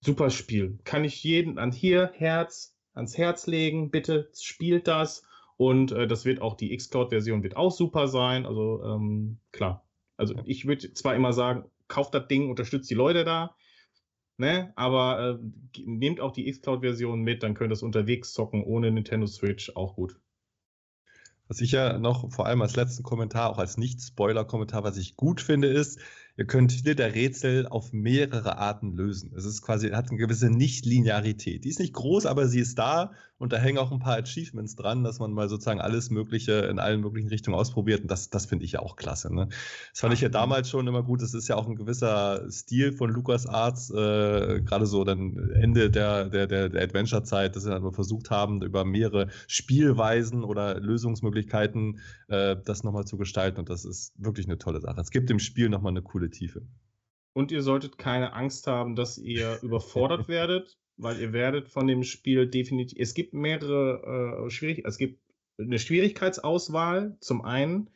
super Spiel. Kann ich jeden an hier Herz, ans Herz legen. Bitte spielt das. Und äh, das wird auch die Xcloud-Version wird auch super sein. Also ähm, klar. Also ich würde zwar immer sagen, kauft das Ding, unterstützt die Leute da. Ne? Aber äh, nehmt auch die Xcloud-Version mit, dann könnt ihr es unterwegs zocken ohne Nintendo Switch auch gut. Was ich ja noch vor allem als letzten Kommentar, auch als Nicht-Spoiler-Kommentar, was ich gut finde, ist, Ihr könnt viele der Rätsel auf mehrere Arten lösen. Es ist quasi, hat eine gewisse Nicht-Linearität. Die ist nicht groß, aber sie ist da und da hängen auch ein paar Achievements dran, dass man mal sozusagen alles Mögliche in allen möglichen Richtungen ausprobiert. Und das, das finde ich ja auch klasse. Ne? Das fand ich ja damals schon immer gut. Das ist ja auch ein gewisser Stil von LucasArts, äh, gerade so dann Ende der, der, der, der Adventure-Zeit, dass sie dann versucht haben, über mehrere Spielweisen oder Lösungsmöglichkeiten äh, das nochmal zu gestalten. Und das ist wirklich eine tolle Sache. Es gibt im Spiel nochmal eine coole Tiefe. Und ihr solltet keine Angst haben, dass ihr überfordert werdet, weil ihr werdet von dem Spiel definitiv. Es gibt mehrere äh, Schwierig es gibt eine Schwierigkeitsauswahl zum einen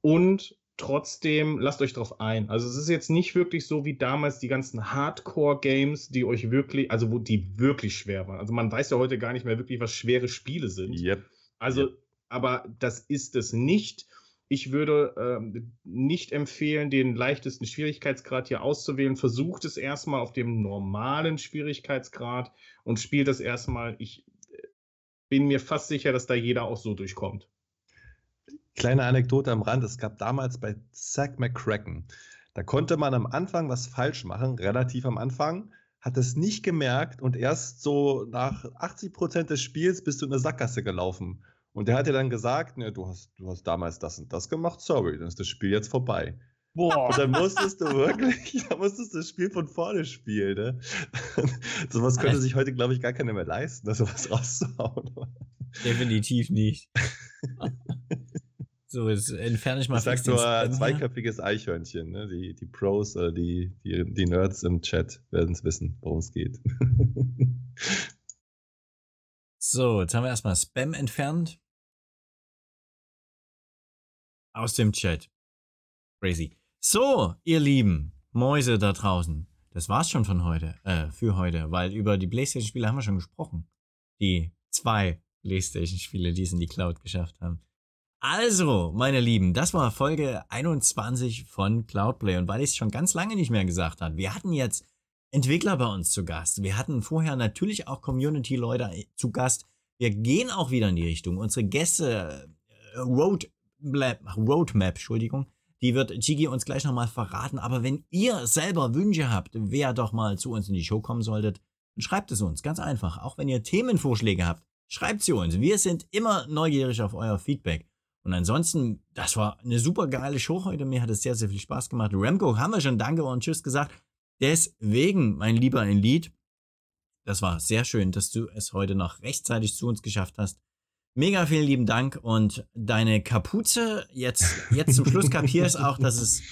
und trotzdem lasst euch drauf ein. Also es ist jetzt nicht wirklich so wie damals die ganzen Hardcore-Games, die euch wirklich, also wo die wirklich schwer waren. Also man weiß ja heute gar nicht mehr wirklich, was schwere Spiele sind. Yep. Also, Yep. aber das ist es nicht. Ich würde ähm, nicht empfehlen, den leichtesten Schwierigkeitsgrad hier auszuwählen. Versucht es erstmal auf dem normalen Schwierigkeitsgrad und spielt es erstmal. Ich äh, bin mir fast sicher, dass da jeder auch so durchkommt. Kleine Anekdote am Rand: Es gab damals bei Zack McCracken, da konnte man am Anfang was falsch machen, relativ am Anfang, hat es nicht gemerkt und erst so nach 80 Prozent des Spiels bist du in eine Sackgasse gelaufen. Und der hat dir dann gesagt, ne, du hast, du hast damals das und das gemacht, sorry, dann ist das Spiel jetzt vorbei. Boah. Und dann musstest du wirklich, dann musstest du das Spiel von vorne spielen. Ne? Sowas könnte sich heute, glaube ich, gar keiner mehr leisten, das sowas rauszuhauen. Definitiv nicht. so, jetzt entferne ich mal Ich sag nur hier. zweiköpfiges Eichhörnchen. Ne? Die, die Pros, äh, die, die, die Nerds im Chat werden es wissen, worum es geht. So, jetzt haben wir erstmal Spam entfernt. Aus dem Chat. Crazy. So, ihr lieben Mäuse da draußen. Das war's schon von heute, äh, für heute, weil über die Playstation-Spiele haben wir schon gesprochen. Die zwei Playstation-Spiele, die es in die Cloud geschafft haben. Also, meine Lieben, das war Folge 21 von Cloudplay. Und weil ich es schon ganz lange nicht mehr gesagt habe, wir hatten jetzt Entwickler bei uns zu Gast. Wir hatten vorher natürlich auch Community-Leute zu Gast. Wir gehen auch wieder in die Richtung. Unsere Gäste, äh, Roadmap, Entschuldigung, die wird Chigi uns gleich nochmal verraten. Aber wenn ihr selber Wünsche habt, wer doch mal zu uns in die Show kommen solltet, dann schreibt es uns. Ganz einfach. Auch wenn ihr Themenvorschläge habt, schreibt sie uns. Wir sind immer neugierig auf euer Feedback. Und ansonsten, das war eine super geile Show heute. Mir hat es sehr, sehr viel Spaß gemacht. Remco haben wir schon Danke und Tschüss gesagt. Deswegen, mein lieber Lied, das war sehr schön, dass du es heute noch rechtzeitig zu uns geschafft hast. Mega vielen lieben Dank und deine Kapuze, jetzt, jetzt zum Schluss kapierst auch, dass es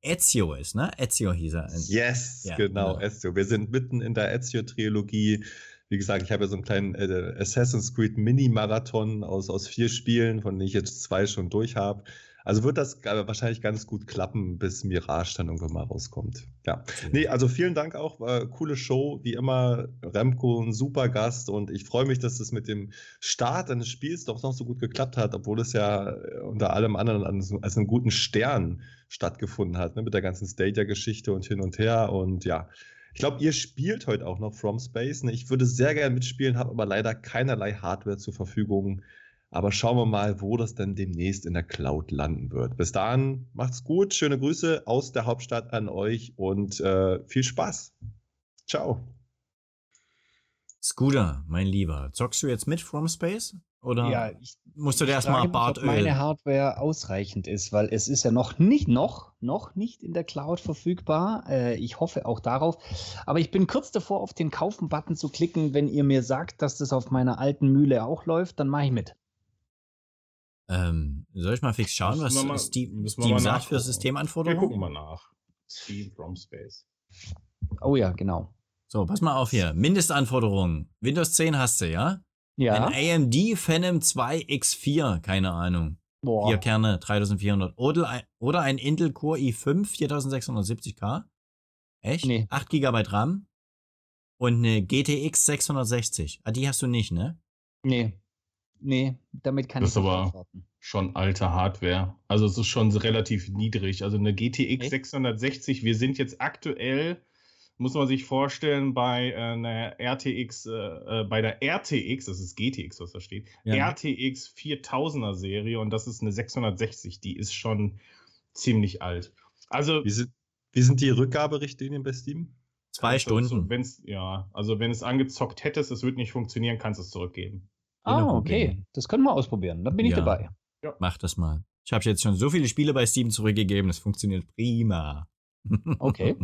Ezio ist, ne? Ezio hieß er. yes, Ja, genau, genau. Ezio. Wir sind mitten in der Ezio-Trilogie. Wie gesagt, ich habe ja so einen kleinen äh, Assassin's Creed Mini-Marathon aus, aus vier Spielen, von denen ich jetzt zwei schon durch habe. Also wird das äh, wahrscheinlich ganz gut klappen, bis Mirage dann irgendwann mal rauskommt. Ja. Nee, also vielen Dank auch. War coole Show, wie immer. Remco, ein super Gast und ich freue mich, dass es mit dem Start eines Spiels doch noch so gut geklappt hat, obwohl es ja äh, unter allem anderen als, als einen guten Stern stattgefunden hat, ne, mit der ganzen Stadia-Geschichte und hin und her. Und ja, ich glaube, ihr spielt heute auch noch From Space. Ne? Ich würde sehr gerne mitspielen, habe aber leider keinerlei Hardware zur Verfügung. Aber schauen wir mal, wo das denn demnächst in der Cloud landen wird. Bis dahin, macht's gut. Schöne Grüße aus der Hauptstadt an euch und äh, viel Spaß. Ciao. Scooter, mein Lieber, zockst du jetzt mit From Space? Oder Ja, ich musst du dir erstmal mich, ob Bartöl? meine Hardware ausreichend ist, weil es ist ja noch nicht noch, noch nicht in der Cloud verfügbar. Äh, ich hoffe auch darauf. Aber ich bin kurz davor, auf den Kaufen-Button zu klicken. Wenn ihr mir sagt, dass das auf meiner alten Mühle auch läuft, dann mache ich mit. Ähm, soll ich mal fix schauen, was Müssen mal- Steam, Steam sagt für nachgucken. Wir Systemanforderungen? gucken mal nach. Steam from Space. Oh ja, genau. So, pass mal auf hier. Mindestanforderungen. Windows 10 hast du, ja? Ja. Ein AMD Phenom 2 X4, keine Ahnung. Boah. Vier Kerne, 3400. Oder ein, oder ein Intel Core i5, 4670K. Echt? Nee. 8 GB RAM. Und eine GTX 660. Ah, die hast du nicht, ne? Nee. Nee, damit kann Das ich ist nicht aber- antworten. Schon alte Hardware. Also es ist schon relativ niedrig. Also eine GTX Echt? 660, wir sind jetzt aktuell, muss man sich vorstellen, bei äh, einer RTX, äh, äh, bei der RTX, das ist GTX, was da steht, Ja. RTX 4000er Serie und das ist eine 660, die ist schon ziemlich alt. Also, Wie sind, wie sind die Rückgaberichtlinien bei Steam? Zwei du- Stunden. Wenn's, ja, also wenn es angezockt hättest, es wird nicht funktionieren, kannst du es zurückgeben. Ah, okay. Das können wir ausprobieren. Dann bin ich Ja. dabei. Mach das mal. Ich habe jetzt schon so viele Spiele bei Steam zurückgegeben, das funktioniert prima. Okay.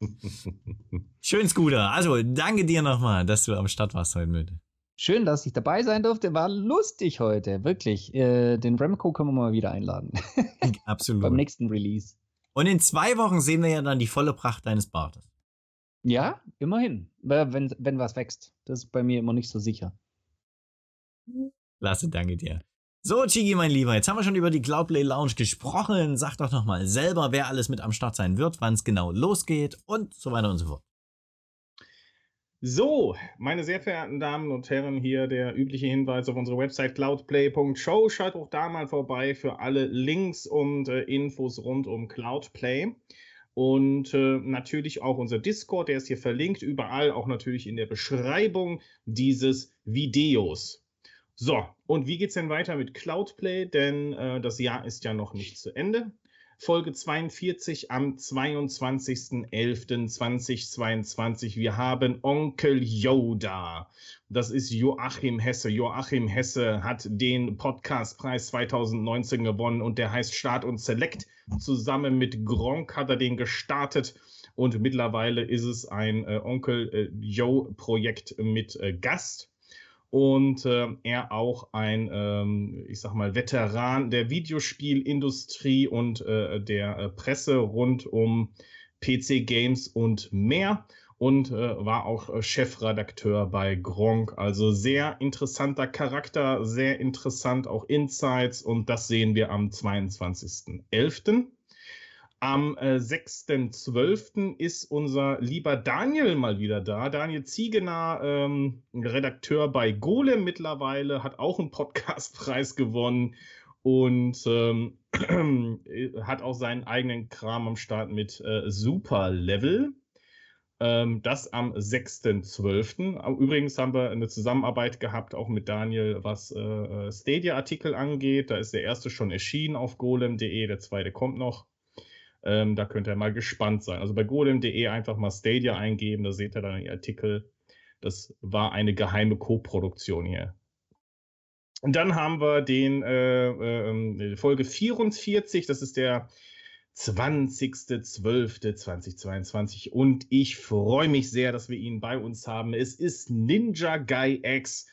Schön, Scooter. Also, danke dir nochmal, dass du am Start warst heute mit. Schön, dass ich dabei sein durfte. War lustig heute, wirklich. Äh, den Remco können wir mal wieder einladen. Beim Absolut. nächsten Release. Und in zwei Wochen sehen wir ja dann die volle Pracht deines Bartes. Ja, immerhin. Wenn, wenn was wächst. Das ist bei mir immer nicht so sicher. Lasse, danke dir. So, Chigi, mein Lieber, jetzt haben wir schon über die Cloudplay Lounge gesprochen. Sag doch nochmal selber, wer alles mit am Start sein wird, wann es genau losgeht und so weiter und so fort. So, meine sehr verehrten Damen und Herren, hier der übliche Hinweis auf unsere Website cloudplay.show. Schaut auch da mal vorbei für alle Links und äh, Infos rund um Cloudplay. Und äh, natürlich auch unser Discord, der ist hier verlinkt, überall, auch natürlich in der Beschreibung dieses Videos. So, und wie geht's denn weiter mit Cloudplay? Denn äh, das Jahr ist ja noch nicht zu Ende. Folge 42 am 22.11.2022. Wir haben Onkel Yoda. Das ist Joachim Hesse. Joachim Hesse hat den Podcastpreis 2019 gewonnen und der heißt Start und Select. Zusammen mit Gronk hat er den gestartet und mittlerweile ist es ein äh, Onkel äh, Joe-Projekt mit äh, Gast und äh, er auch ein, ähm, ich sag mal, Veteran der Videospielindustrie und äh, der äh, Presse rund um PC Games und mehr und äh, war auch äh, Chefredakteur bei Gronk. Also sehr interessanter Charakter, sehr interessant auch Insights und das sehen wir am 22.11. Am äh, 6.12. ist unser lieber Daniel mal wieder da. Daniel Ziegener, ähm, Redakteur bei Golem mittlerweile, hat auch einen Podcastpreis gewonnen und ähm, hat auch seinen eigenen Kram am Start mit äh, Super Level. Ähm, das am 6.12. Übrigens haben wir eine Zusammenarbeit gehabt, auch mit Daniel, was äh, Stadia-Artikel angeht. Da ist der erste schon erschienen auf golem.de, der zweite kommt noch. Ähm, da könnt ihr mal gespannt sein. Also bei golem.de einfach mal Stadia eingeben, da seht ihr dann die Artikel. Das war eine geheime Co-Produktion hier. Und dann haben wir den äh, äh, Folge 44, das ist der 20.12.2022 und ich freue mich sehr, dass wir ihn bei uns haben. Es ist Ninja Guy X,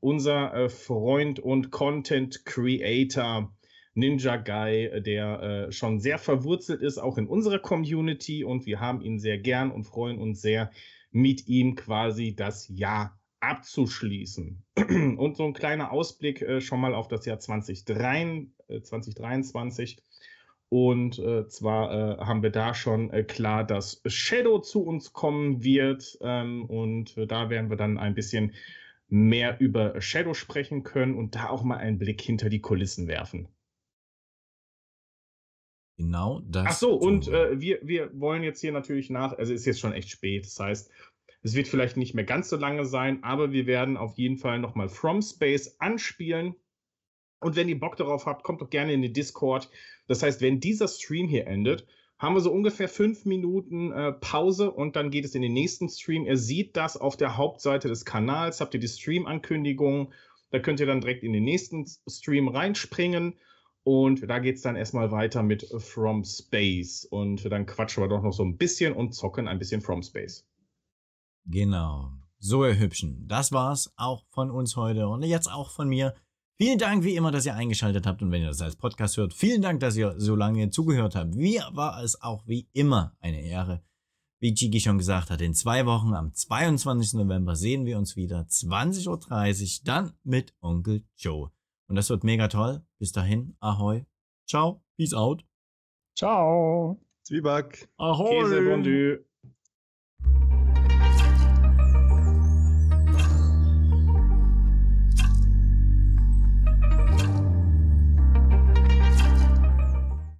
unser äh, Freund und Content Creator. Ninja Guy, der äh, schon sehr verwurzelt ist, auch in unserer Community und wir haben ihn sehr gern und freuen uns sehr, mit ihm quasi das Jahr abzuschließen. und so ein kleiner Ausblick äh, schon mal auf das Jahr 2023. Äh, 2023. Und äh, zwar äh, haben wir da schon äh, klar, dass Shadow zu uns kommen wird. Ähm, und äh, da werden wir dann ein bisschen mehr über Shadow sprechen können und da auch mal einen Blick hinter die Kulissen werfen. Genau das. Ach so, und äh, wir, wir wollen jetzt hier natürlich nach, also ist jetzt schon echt spät, das heißt, es wird vielleicht nicht mehr ganz so lange sein, aber wir werden auf jeden Fall nochmal From Space anspielen. Und wenn ihr Bock darauf habt, kommt doch gerne in den Discord. Das heißt, wenn dieser Stream hier endet, haben wir so ungefähr fünf Minuten äh, Pause und dann geht es in den nächsten Stream. Ihr seht das auf der Hauptseite des Kanals, habt ihr die Stream-Ankündigung. Da könnt ihr dann direkt in den nächsten Stream reinspringen. Und da geht es dann erstmal weiter mit From Space. Und dann quatschen wir doch noch so ein bisschen und zocken ein bisschen From Space. Genau. So, ihr Hübschen. Das war's auch von uns heute und jetzt auch von mir. Vielen Dank wie immer, dass ihr eingeschaltet habt und wenn ihr das als Podcast hört, vielen Dank, dass ihr so lange zugehört habt. Mir war es auch wie immer eine Ehre. Wie Chiki schon gesagt hat, in zwei Wochen am 22. November sehen wir uns wieder 20.30 Uhr, dann mit Onkel Joe. Und das wird mega toll. Bis dahin, ahoi. Ciao, peace out. Ciao. Zwieback. Ahoi. Käse Fondue.